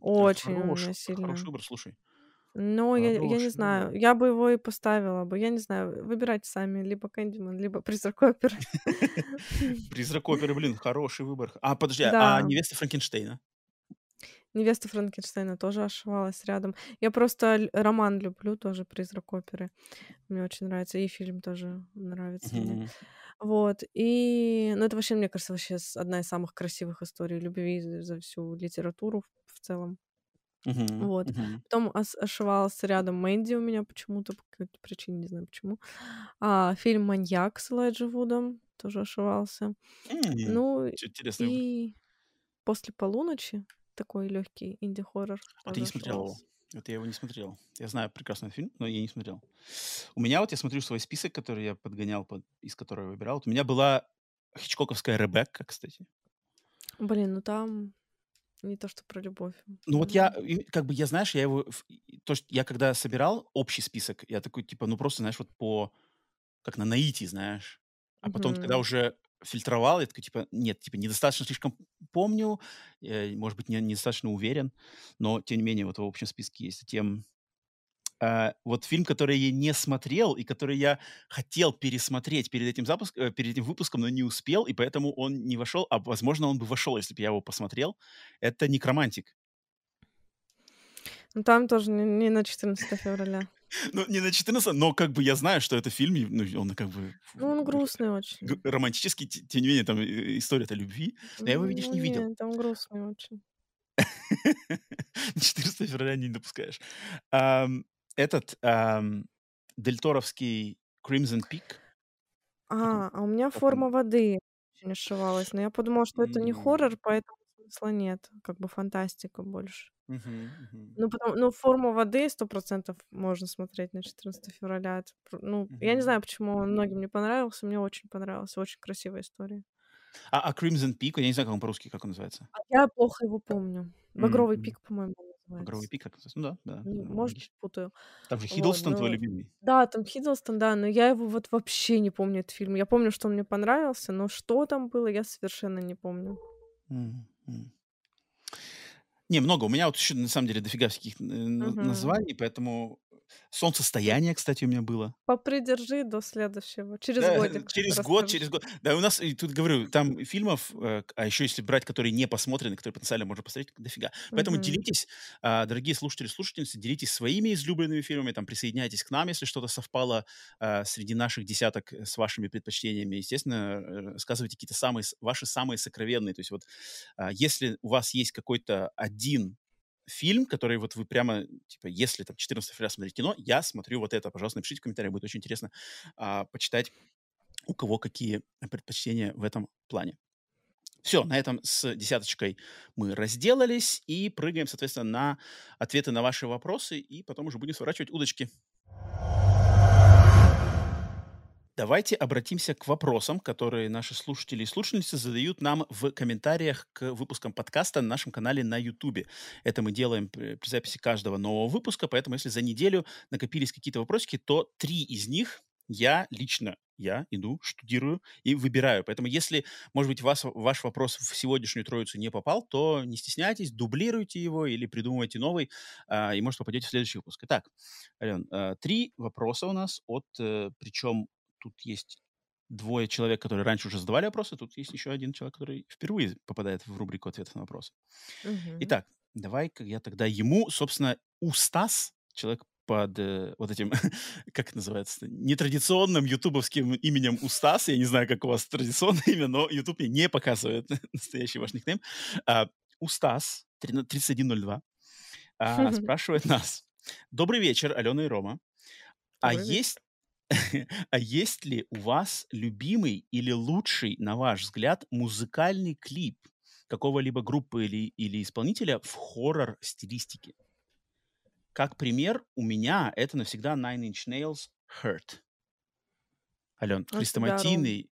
Очень у меня сильно. хороший выбор, слушай. Но я я не Хороший знаю, я бы его и поставила бы. Я не знаю, выбирайте сами: либо «Кэндиман», либо «Призрак оперы». Призрак оперы, блин, хороший выбор. А, подожди, а Да. невеста Франкенштейна? «Невеста Франкенштейна» тоже ошивалась рядом. Я просто роман люблю тоже «Призрак оперы». Мне очень нравится, и фильм тоже нравится мне. Мгм. Вот, и, ну, это вообще, мне кажется, вообще одна из самых красивых историй любви за всю литературу в в целом. Мгм. Вот. Мгм. Потом ошивался рядом «Мэнди» у меня почему-то, по какой-то причине, не знаю почему. А, фильм «Маньяк» с Элайджа Вудом тоже ошивался. М, Ну интересный и «После полуночи» такой легкий инди-хоррор А ты не смотрел его? Вот я его не смотрел. Я знаю прекрасный фильм, но я не смотрел. У меня вот, я смотрю свой список, который я подгонял, под, из которого я выбирал. Вот у меня была хичкоковская «Ребекка», кстати. Блин, ну там не то, что про любовь. Ну вот я, как бы, я, знаешь, я его... То, что я когда собирал общий список, я такой, типа, ну просто, знаешь, вот по... Как на наитии, знаешь. А потом, когда Мгм. уже фильтровал, я такой, типа, нет, типа, недостаточно слишком помню, э, может быть, не, недостаточно уверен, но, тем не менее, вот в общем списке есть. Тем, а, вот фильм, который я не смотрел и который я хотел пересмотреть перед этим, запуск, э, перед этим выпуском, но не успел, и поэтому он не вошел, а, возможно, он бы вошел, если бы я его посмотрел. Это «Некромантик». Ну там тоже не не на 14 февраля. Ну, не на 14, но как бы я знаю, что это фильм, и, ну, он как бы Ну, он грустный очень. романтический, те- тем не менее, там э, история-то любви. Но я его, видишь, Ну не видел. нет, там грустный очень. 14 февраля не допускаешь. Этот дельторовский Crimson Peak. А, а у меня? «Форма воды» очень ошивалась, но я подумала, что это не хоррор, поэтому смысла нет. Как бы фантастика больше. Мгм, мгм, Ну, потом, ну, «Форму воды» сто процентов можно смотреть на 14 февраля. Это ну, я не знаю, почему он многим не понравился. Мне очень понравился. Очень красивая история. А а Crimson Peak, я не знаю, как он по-русски, как он называется? А я плохо его помню. «Багровый мгм. пик», по-моему, он Багровый называется. пик, как называется? Ну да, да, Ну, ну, может, логично. путаю. Там же Вот, Хиддлстон твой но любимый. Да, там Хиддлстон, да, но я его вот вообще не помню, этот фильм. Я помню, что он мне понравился, но что там было, я совершенно не помню. М. Не, много. У меня вот еще, на самом деле, дофига всяких э, Мгм. названий, поэтому «Солнцестояние», кстати, у меня было. Попридержи до следующего. Через Да, годик через год, расскажешь. через год. Да, у нас, и тут говорю, там фильмов, э, а еще если брать, которые не посмотрены, которые потенциально можно посмотреть, дофига. Поэтому Мгм. делитесь, а, дорогие слушатели, слушательницы, делитесь своими излюбленными фильмами, там, присоединяйтесь к нам, если что-то совпало а, среди наших десяток э, с вашими предпочтениями. Естественно, э, рассказывайте какие-то самые, ваши самые сокровенные. То есть вот а, если у вас есть какой-то один фильм, который вот вы прямо, типа, если там 14 февраля смотреть кино, я смотрю вот это. Пожалуйста, напишите в комментариях, будет очень интересно а, почитать, у кого какие предпочтения в этом плане. Все, на этом с десяточкой мы разделались и прыгаем, соответственно, на ответы на ваши вопросы, и потом уже будем сворачивать удочки. Давайте обратимся к вопросам, которые наши слушатели и слушательницы задают нам в комментариях к выпускам подкаста на нашем канале на YouTube. Это мы делаем при, записи каждого нового выпуска, поэтому если за неделю накопились какие-то вопросики, то три из них я лично, я иду, штудирую и выбираю. Поэтому если, может быть, вас, ваш вопрос в сегодняшнюю троицу не попал, то не стесняйтесь, дублируйте его или придумывайте новый, а, и, может, попадете в следующий выпуск. Итак, Ален, а, три вопроса у нас от, э, причем тут есть двое человек, которые раньше уже задавали вопросы, тут есть еще один человек, который впервые попадает в рубрику ответов на вопросы. Мгм. Итак, давай-ка я тогда ему, собственно, Устас, человек под э, вот этим, как это называется, нетрадиционным ютубовским именем Устас. Я не знаю, как у вас традиционное имя, но YouTube мне не показывает настоящий ваш никнейм. А, Устас, 13- 3102, а, спрашивает нас. Добрый вечер, Алена и Рома. А Добрый есть, а есть ли у вас любимый или лучший, на ваш взгляд, музыкальный клип какого-либо группы или, или исполнителя в хоррор-стилистике? Как пример, у меня это навсегда Nine Inch Nails Hurt. Ален, хрестоматийный...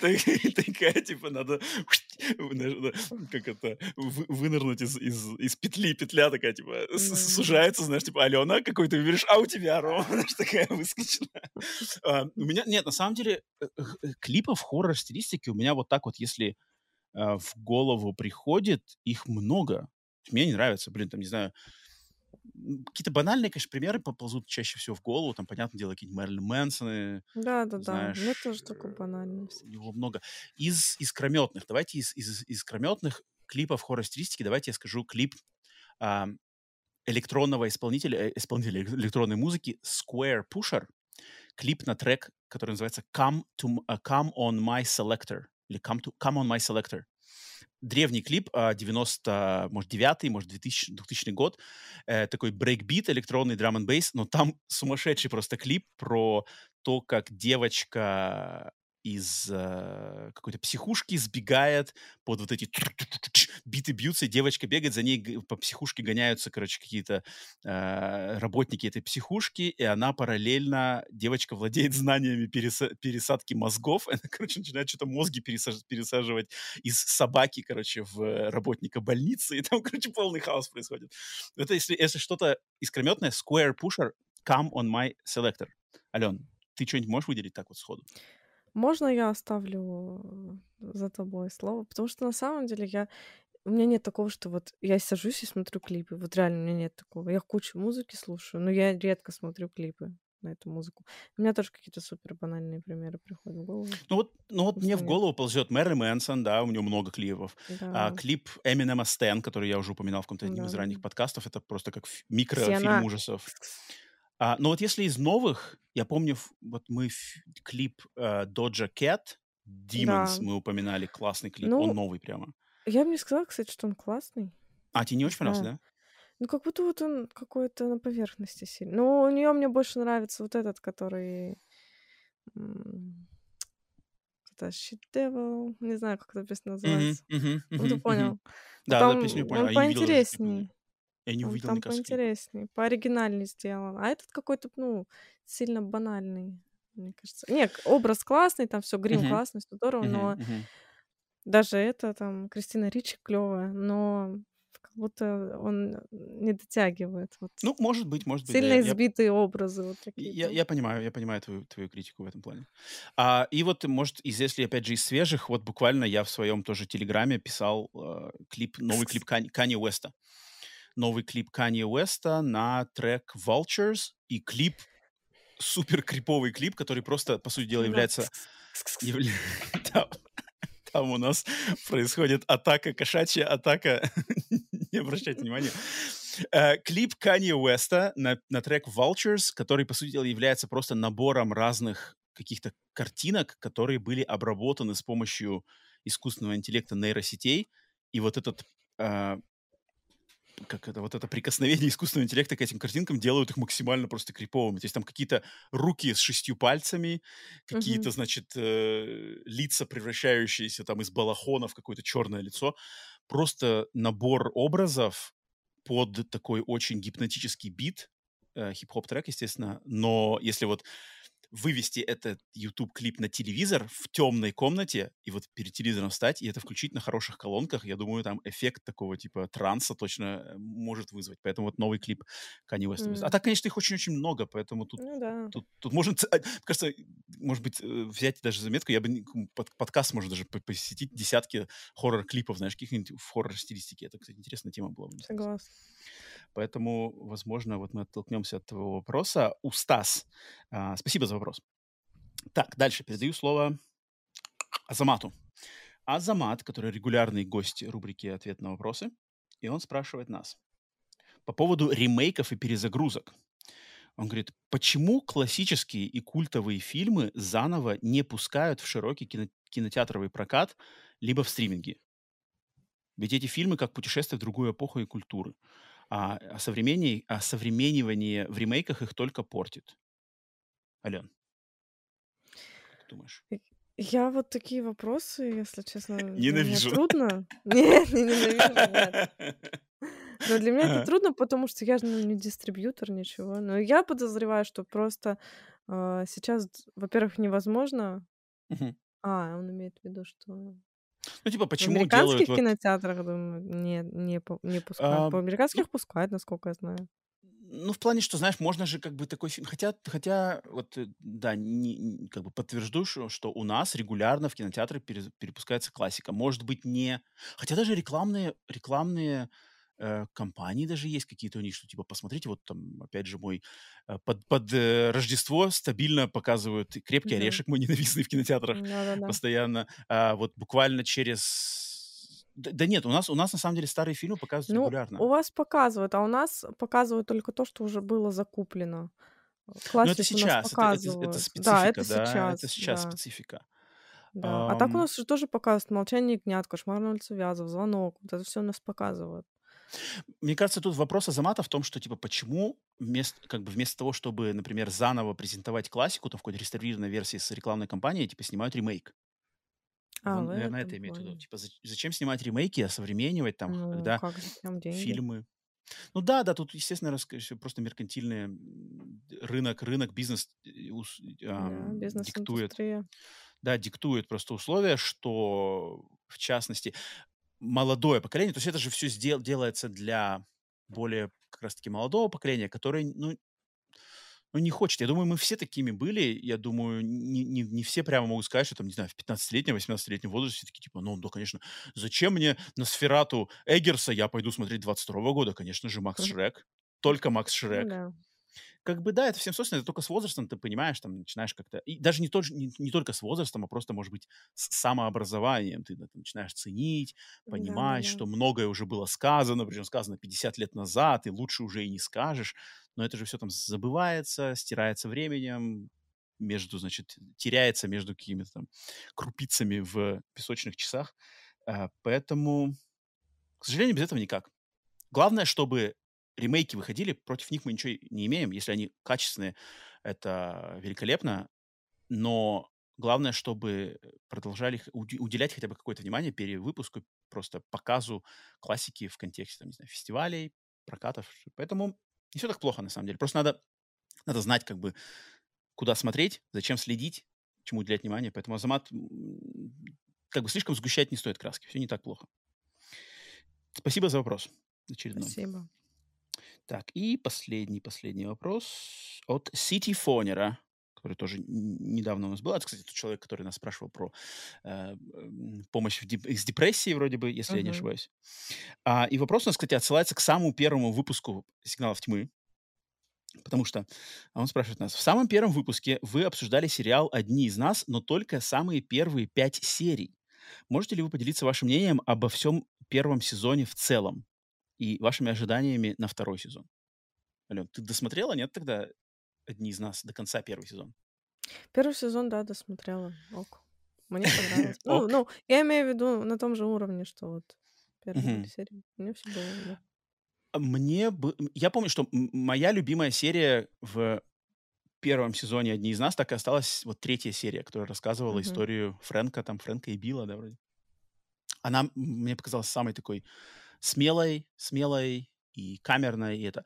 Такая, типа, надо, как это, вы- вынырнуть из, из, из петли, петля такая, типа, с- Да. сужается, знаешь, типа, Алена, какой ты выберешь, а у тебя, Рома, знаешь, такая выскочила. А, У меня, нет, на самом деле, э, э, клипов хоррор-стилистики у меня вот так вот, если а, в голову приходит, их много. Мне не нравится, блин, там, не знаю, какие-то банальные, конечно, примеры поползут чаще всего в голову, там, понятное дело, какие-нибудь Мэрилин Мэнсоны, Да-да-да. Мне знаешь, тоже такое э, банальное него много. Из искрометных, давайте из, из искрометных клипов хоррор-стилистики, давайте я скажу клип а, электронного исполнителя, э, исполнителя электронной музыки Squarepusher, клип на трек, который называется Come, to, а, Come on My Selector, или Come, to, Come on My Selector. Древний клип, а, 90, может, 9 может, 2000, 2000 год, э, такой брейкбит, электронный драм н бейс, но там сумасшедший просто клип про то, как девочка из э, какой-то психушки сбегает под вот эти биты бьются, девочка бегает, за ней по психушке гоняются, короче, какие-то э, работники этой психушки, и она параллельно, девочка владеет знаниями переса- пересадки мозгов, она, короче, начинает что-то мозги пересаж- пересаживать из собаки, короче, в работника больницы, и там, короче, полный хаос происходит. Это если, если что-то искрометное, Square Pusher, Come on my selector. Ален, ты что-нибудь можешь выделить так вот сходу? Можно я оставлю э, за тобой слово? Потому что на самом деле я у меня нет такого, что вот я сажусь и смотрю клипы. Вот реально у меня нет такого. Я кучу музыки слушаю, но я редко смотрю клипы на эту музыку. У меня тоже какие-то супер банальные примеры приходят в голову. Ну вот, ну вот мне в голову ползет Мэри Мэнсон, да, у него много клипов. А, Да. клип Эминема Стэн, который я уже упоминал в каком-то одним из Да. ранних подкастов, это просто как микрофильм ужасов. А, но вот если из новых, я помню, вот мы клип э, Doja Cat, Demons Да. мы упоминали, классный клип, он Ну, новый прямо. я бы не сказала, кстати, что он классный. А, тебе не очень понравился, да? Ну, как будто вот он какой-то на поверхности сильно. Ну, у нее мне больше нравится вот этот, который... это Shit Devil, не знаю, как эта песня называется. Мгм, Ну, ты понял. Ну, Да, да, там песню понял. он А я не. Я Он увидел, там клип. поинтересней, пооригинальней сделан. А этот какой-то, ну, сильно банальный, мне кажется. Не, к- образ классный, там все, грим Мгм, классный, все здорово, мгм, но мгм. даже это там Кристина Ричи клевая, но как будто он не дотягивает. Вот Ну, может быть, может быть, да. сильно Я, я, избитые образы вот такие я, я понимаю, я понимаю твою, твою критику в этом плане. А, и вот, может, из если, опять же, из свежих, вот буквально я в своем тоже телеграме писал э, клип, новый клип Кани, Канье Уэста. Новый клип Канье Уэста на трек Vultures. И клип, супер криповый клип, который просто, по сути дела, является... явля- Там, там у нас происходит атака, кошачья атака. Не обращайте внимания. Э, Клип Канье Уэста на, на трек Vultures, который, по сути дела, является просто набором разных каких-то картинок, которые были обработаны с помощью искусственного интеллекта нейросетей. И вот этот э, как это, вот это прикосновение искусственного интеллекта к этим картинкам делают их максимально просто криповыми. То есть там какие-то руки с шестью пальцами, какие-то, Мгм. значит, э, лица, превращающиеся там из балахона в какое-то черное лицо. Просто набор образов под такой очень гипнотический бит, э, хип-хоп трек, естественно, но если вот вывести этот YouTube-клип на телевизор в темной комнате и вот перед телевизором встать и это включить на хороших колонках, я думаю, там эффект такого типа транса точно э, может вызвать. Поэтому вот новый клип Kanye West. А М. так, конечно, их очень-очень много, поэтому тут Ну да. Тут, тут можно, а, кажется, может быть, э, взять даже заметку, я бы под, подкаст можно даже по- посетить десятки хоррор-клипов, знаешь, каких-нибудь в хоррор-стилистике. Это, кстати, интересная тема была. Согласна. Поэтому, возможно, вот мы оттолкнемся от твоего вопроса. Устас, а, спасибо за вопрос. Так, дальше передаю слово Азамату. Азамат, который регулярный гость рубрики «Ответ на вопросы», и он спрашивает нас по поводу ремейков и перезагрузок. Он говорит, почему классические и культовые фильмы заново не пускают в широкий кино- кинотеатровый прокат, либо в стриминге? Ведь эти фильмы как путешествие в другую эпоху и культуры. А, а, а современнивание в ремейках их только портит. Ален, как думаешь? Я вот такие вопросы, если честно, Ненавижу. трудно. Нет, не ненавижу, нет. Но для меня это трудно, потому что я же ну, не дистрибьютор, ничего. Но я подозреваю, что просто а, сейчас, во-первых, невозможно. А, он имеет в виду, что Ну, типа, в почему делают американских вот... кинотеатрах, думаю, не, не, не пускают. а, По ну, американских пускают, насколько я знаю. Ну, в плане, что, знаешь, можно же как бы такой фильм... Хотя, хотя вот, э, да, не- не- как бы подтвержду, что, что у нас регулярно в кинотеатры пере- перепускается классика. Может быть, не... Хотя даже рекламные, рекламные э, компании даже есть какие-то у них, что типа, посмотрите, вот там, опять же, мой э, под, под э, Рождество стабильно показывают «Крепкий Мгм. орешек», мой ненавистный в кинотеатрах Да-да-да. постоянно. А вот буквально через... Да, да нет, у нас, у нас на самом деле старые фильмы показывают Ну, регулярно. у вас показывают, а у нас показывают только то, что уже было закуплено. Но это Классику у нас сейчас, это, это, это показывают. Да, специфика, это да, это сейчас, сейчас да. специфика. Да. А так у нас же тоже показывают «Молчание ягнят», «Кошмар на улице Вязов», «Звонок». Вот это все у нас показывают. Мне кажется, тут вопрос Азамата в том, что, типа, почему вместо, как бы вместо того, чтобы, например, заново презентовать классику, там, в какой-то реставрированной версии с рекламной кампанией, типа, снимают ремейк. А, Он, наверное, это имеет в виду. Типа, за- зачем снимать ремейки, осовременивать, там, Ну, когда как фильмы... Ну да, да, тут, естественно, всё просто меркантильный рынок, рынок, бизнес э, ус- Да, ам, диктует. да, диктует просто условия, что, в частности, молодое поколение, то есть это же все делается для более как раз-таки молодого поколения, которое, ну, ну, не хочет. Я думаю, мы все такими были. Я думаю, не, не, не все прямо могут сказать, что там, не знаю, в 15-летнем, 18-летнем возрасте такие, типа, ну, да, конечно, зачем мне на сферату Эггерса я пойду смотреть 22 года? Конечно же, Макс Шрек. Только Макс Шрек да. Как бы, да, это всем свойственно, это только с возрастом ты понимаешь, там, начинаешь как-то... И даже не, тож- не, не только с возрастом, а просто, может быть, с самообразованием ты да, ты начинаешь ценить, понимать, Да-да-да. что многое уже было сказано, причем сказано 50 лет назад, и лучше уже и не скажешь. Но это же все там забывается, стирается временем, между, значит, теряется между какими-то там крупицами в песочных часах. А, Поэтому, к сожалению, без этого никак. Главное, чтобы ремейки выходили, против них мы ничего не имеем. Если они качественные, это великолепно. Но главное, чтобы продолжали уделять хотя бы какое-то внимание перевыпуску, просто показу классики в контексте, там, не знаю, фестивалей, прокатов. Поэтому не все так плохо, на самом деле. Просто надо, надо знать, как бы, куда смотреть, зачем следить, чему уделять внимание. Поэтому Азамат, как бы, слишком сгущать не стоит краски. Все не так плохо. Спасибо за вопрос очередной. Спасибо. Так, и последний, последний вопрос от City Фонера который тоже недавно у нас был. Это, кстати, тот человек, который нас спрашивал про э, помощь в деп- с депрессией, вроде бы, если uh-huh. я не ошибаюсь. А, и вопрос у нас, кстати, отсылается к самому первому выпуску «Сигналов тьмы», Потому что он спрашивает нас, в самом первом выпуске вы обсуждали сериал «Одни из нас», но только самые первые пять серий. Можете ли вы поделиться вашим мнением обо всем первом сезоне в целом и вашими ожиданиями на второй сезон? Ален, ты досмотрела, нет, тогда одни из нас до конца первый сезон. Первый сезон, да, досмотрела. Ок. Мне понравилось. Ну, ну, я имею в виду на том же уровне, что вот первая серия. Мне все было. А мне бы... Я помню, что моя любимая серия в первом сезоне «Одни из нас» так и осталась вот третья серия, которая рассказывала историю Фрэнка, там, Фрэнка и Билла, да, вроде. Она мне показалась самой такой смелой, смелой и камерной, и это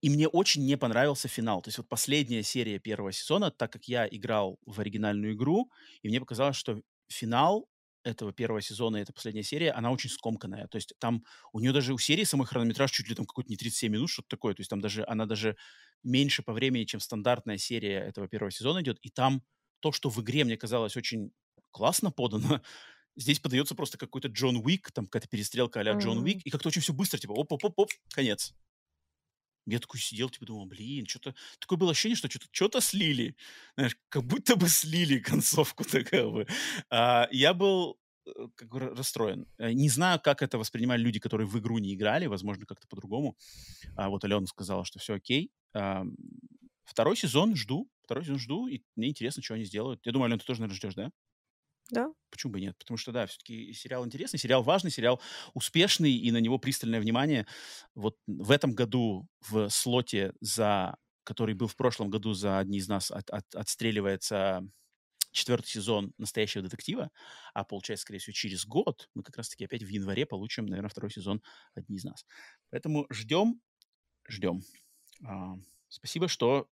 и мне очень не понравился финал. То есть вот последняя серия первого сезона, так как я играл в оригинальную игру, и мне показалось, что финал этого первого сезона, эта последняя серия, она очень скомканная. То есть там у нее даже у серии самый хронометраж чуть ли там какой-то не 37 минут, что-то такое. То есть там даже, она даже меньше по времени, чем стандартная серия этого первого сезона идет. И там то, что в игре мне казалось очень классно подано, здесь подается просто какой-то Джон Уик, там какая-то перестрелка а-ля Джон Уик, и как-то очень все быстро, типа оп-оп-оп-оп, конец. Я такой сидел, типа, думал, блин, что-то... Такое было ощущение, что что-то что слили. Знаешь, как будто бы слили концовку такая бы. А, я был э, как бы расстроен. Э, не знаю, как это воспринимали люди, которые в игру не играли, возможно, как-то по-другому. А вот Алена сказала, что все окей. А, второй сезон жду, второй сезон жду, и мне интересно, что они сделают. Я думаю, Алена, ты тоже, наверное, ждешь, да? Да. Почему бы нет? Потому что, да, все-таки сериал интересный, сериал важный, сериал успешный, и на него пристальное внимание. Вот в этом году в слоте, за, который был в прошлом году за одни из нас, от, от, отстреливается четвертый сезон «Настоящего детектива», а получается, скорее всего, через год мы как раз-таки опять в январе получим, наверное, второй сезон «Одни из нас». Поэтому ждем, ждем. А, спасибо, что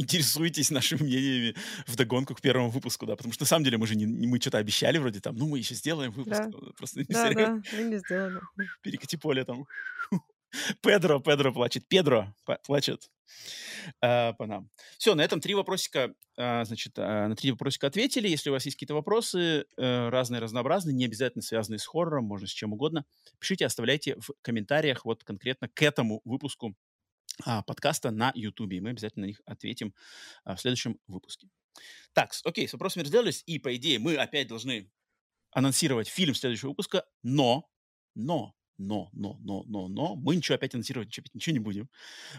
интересуетесь нашими мнениями в догонку к первому выпуску, да, потому что на самом деле мы же не, мы что-то обещали вроде там, ну мы еще сделаем выпуск, да. просто не да, да, мы не сделали. Перекати поле там. Педро, Педро плачет, Педро плачет а, по нам. Все, на этом три вопросика, а, значит, а, на три вопросика ответили. Если у вас есть какие-то вопросы, а, разные, разнообразные, не обязательно связанные с хоррором, можно с чем угодно, пишите, оставляйте в комментариях вот конкретно к этому выпуску подкаста на YouTube. И мы обязательно на них ответим а, в следующем выпуске. Так, окей, с вопросами разделались, и, по идее, мы опять должны анонсировать фильм следующего выпуска, но, но, но, но, но, но, но, мы ничего опять анонсировать, ничего, ничего не будем.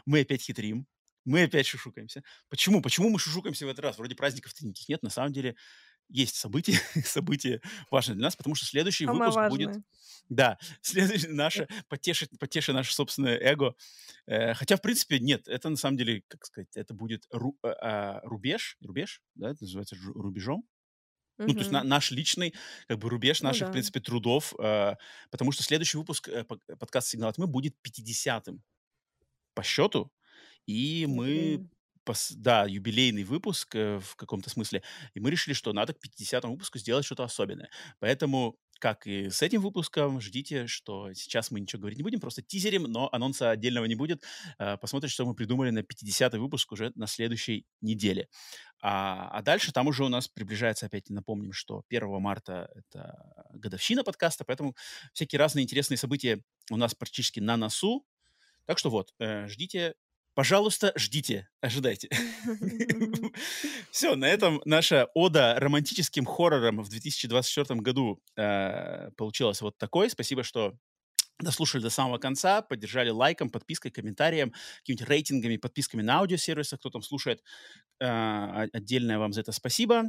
Мы опять хитрим, мы опять шушукаемся. Почему? Почему мы шушукаемся в этот раз? Вроде праздников-то никаких нет. На самом деле есть события, события важные для нас, потому что следующий Самое выпуск важное. будет... Да, следующий наше, потешит, потешит наше собственное эго. Э, хотя, в принципе, нет, это на самом деле, как сказать, это будет ру, э, э, рубеж, рубеж, да, это называется рубежом. Mm-hmm. Ну, то есть на, наш личный, как бы, рубеж ну наших, ну, да. в принципе, трудов, э, потому что следующий выпуск э, подкаста «Сигнал тьмы» будет 50-м по счету, и мы mm-hmm пос, да, юбилейный выпуск э, в каком-то смысле, и мы решили, что надо к 50 выпуску сделать что-то особенное. Поэтому, как и с этим выпуском, ждите, что сейчас мы ничего говорить не будем, просто тизерим, но анонса отдельного не будет. Э, посмотрите, что мы придумали на 50 выпуск уже на следующей неделе. А, а дальше там уже у нас приближается, опять напомним, что 1 марта это годовщина подкаста, поэтому всякие разные интересные события у нас практически на носу. Так что вот, э, ждите Пожалуйста, ждите, ожидайте. Все, на этом наша ода романтическим хоррором в 2024 году э, получилась вот такой. Спасибо, что дослушали до самого конца, поддержали лайком, подпиской, комментарием, какими-нибудь рейтингами, подписками на аудиосервисах, кто там слушает. Э, отдельное вам за это спасибо.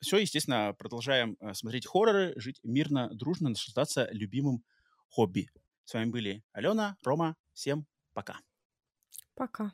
Все, естественно, продолжаем э, смотреть хорроры, жить мирно, дружно, наслаждаться любимым хобби. С вами были Алена, Рома. Всем пока. Пока.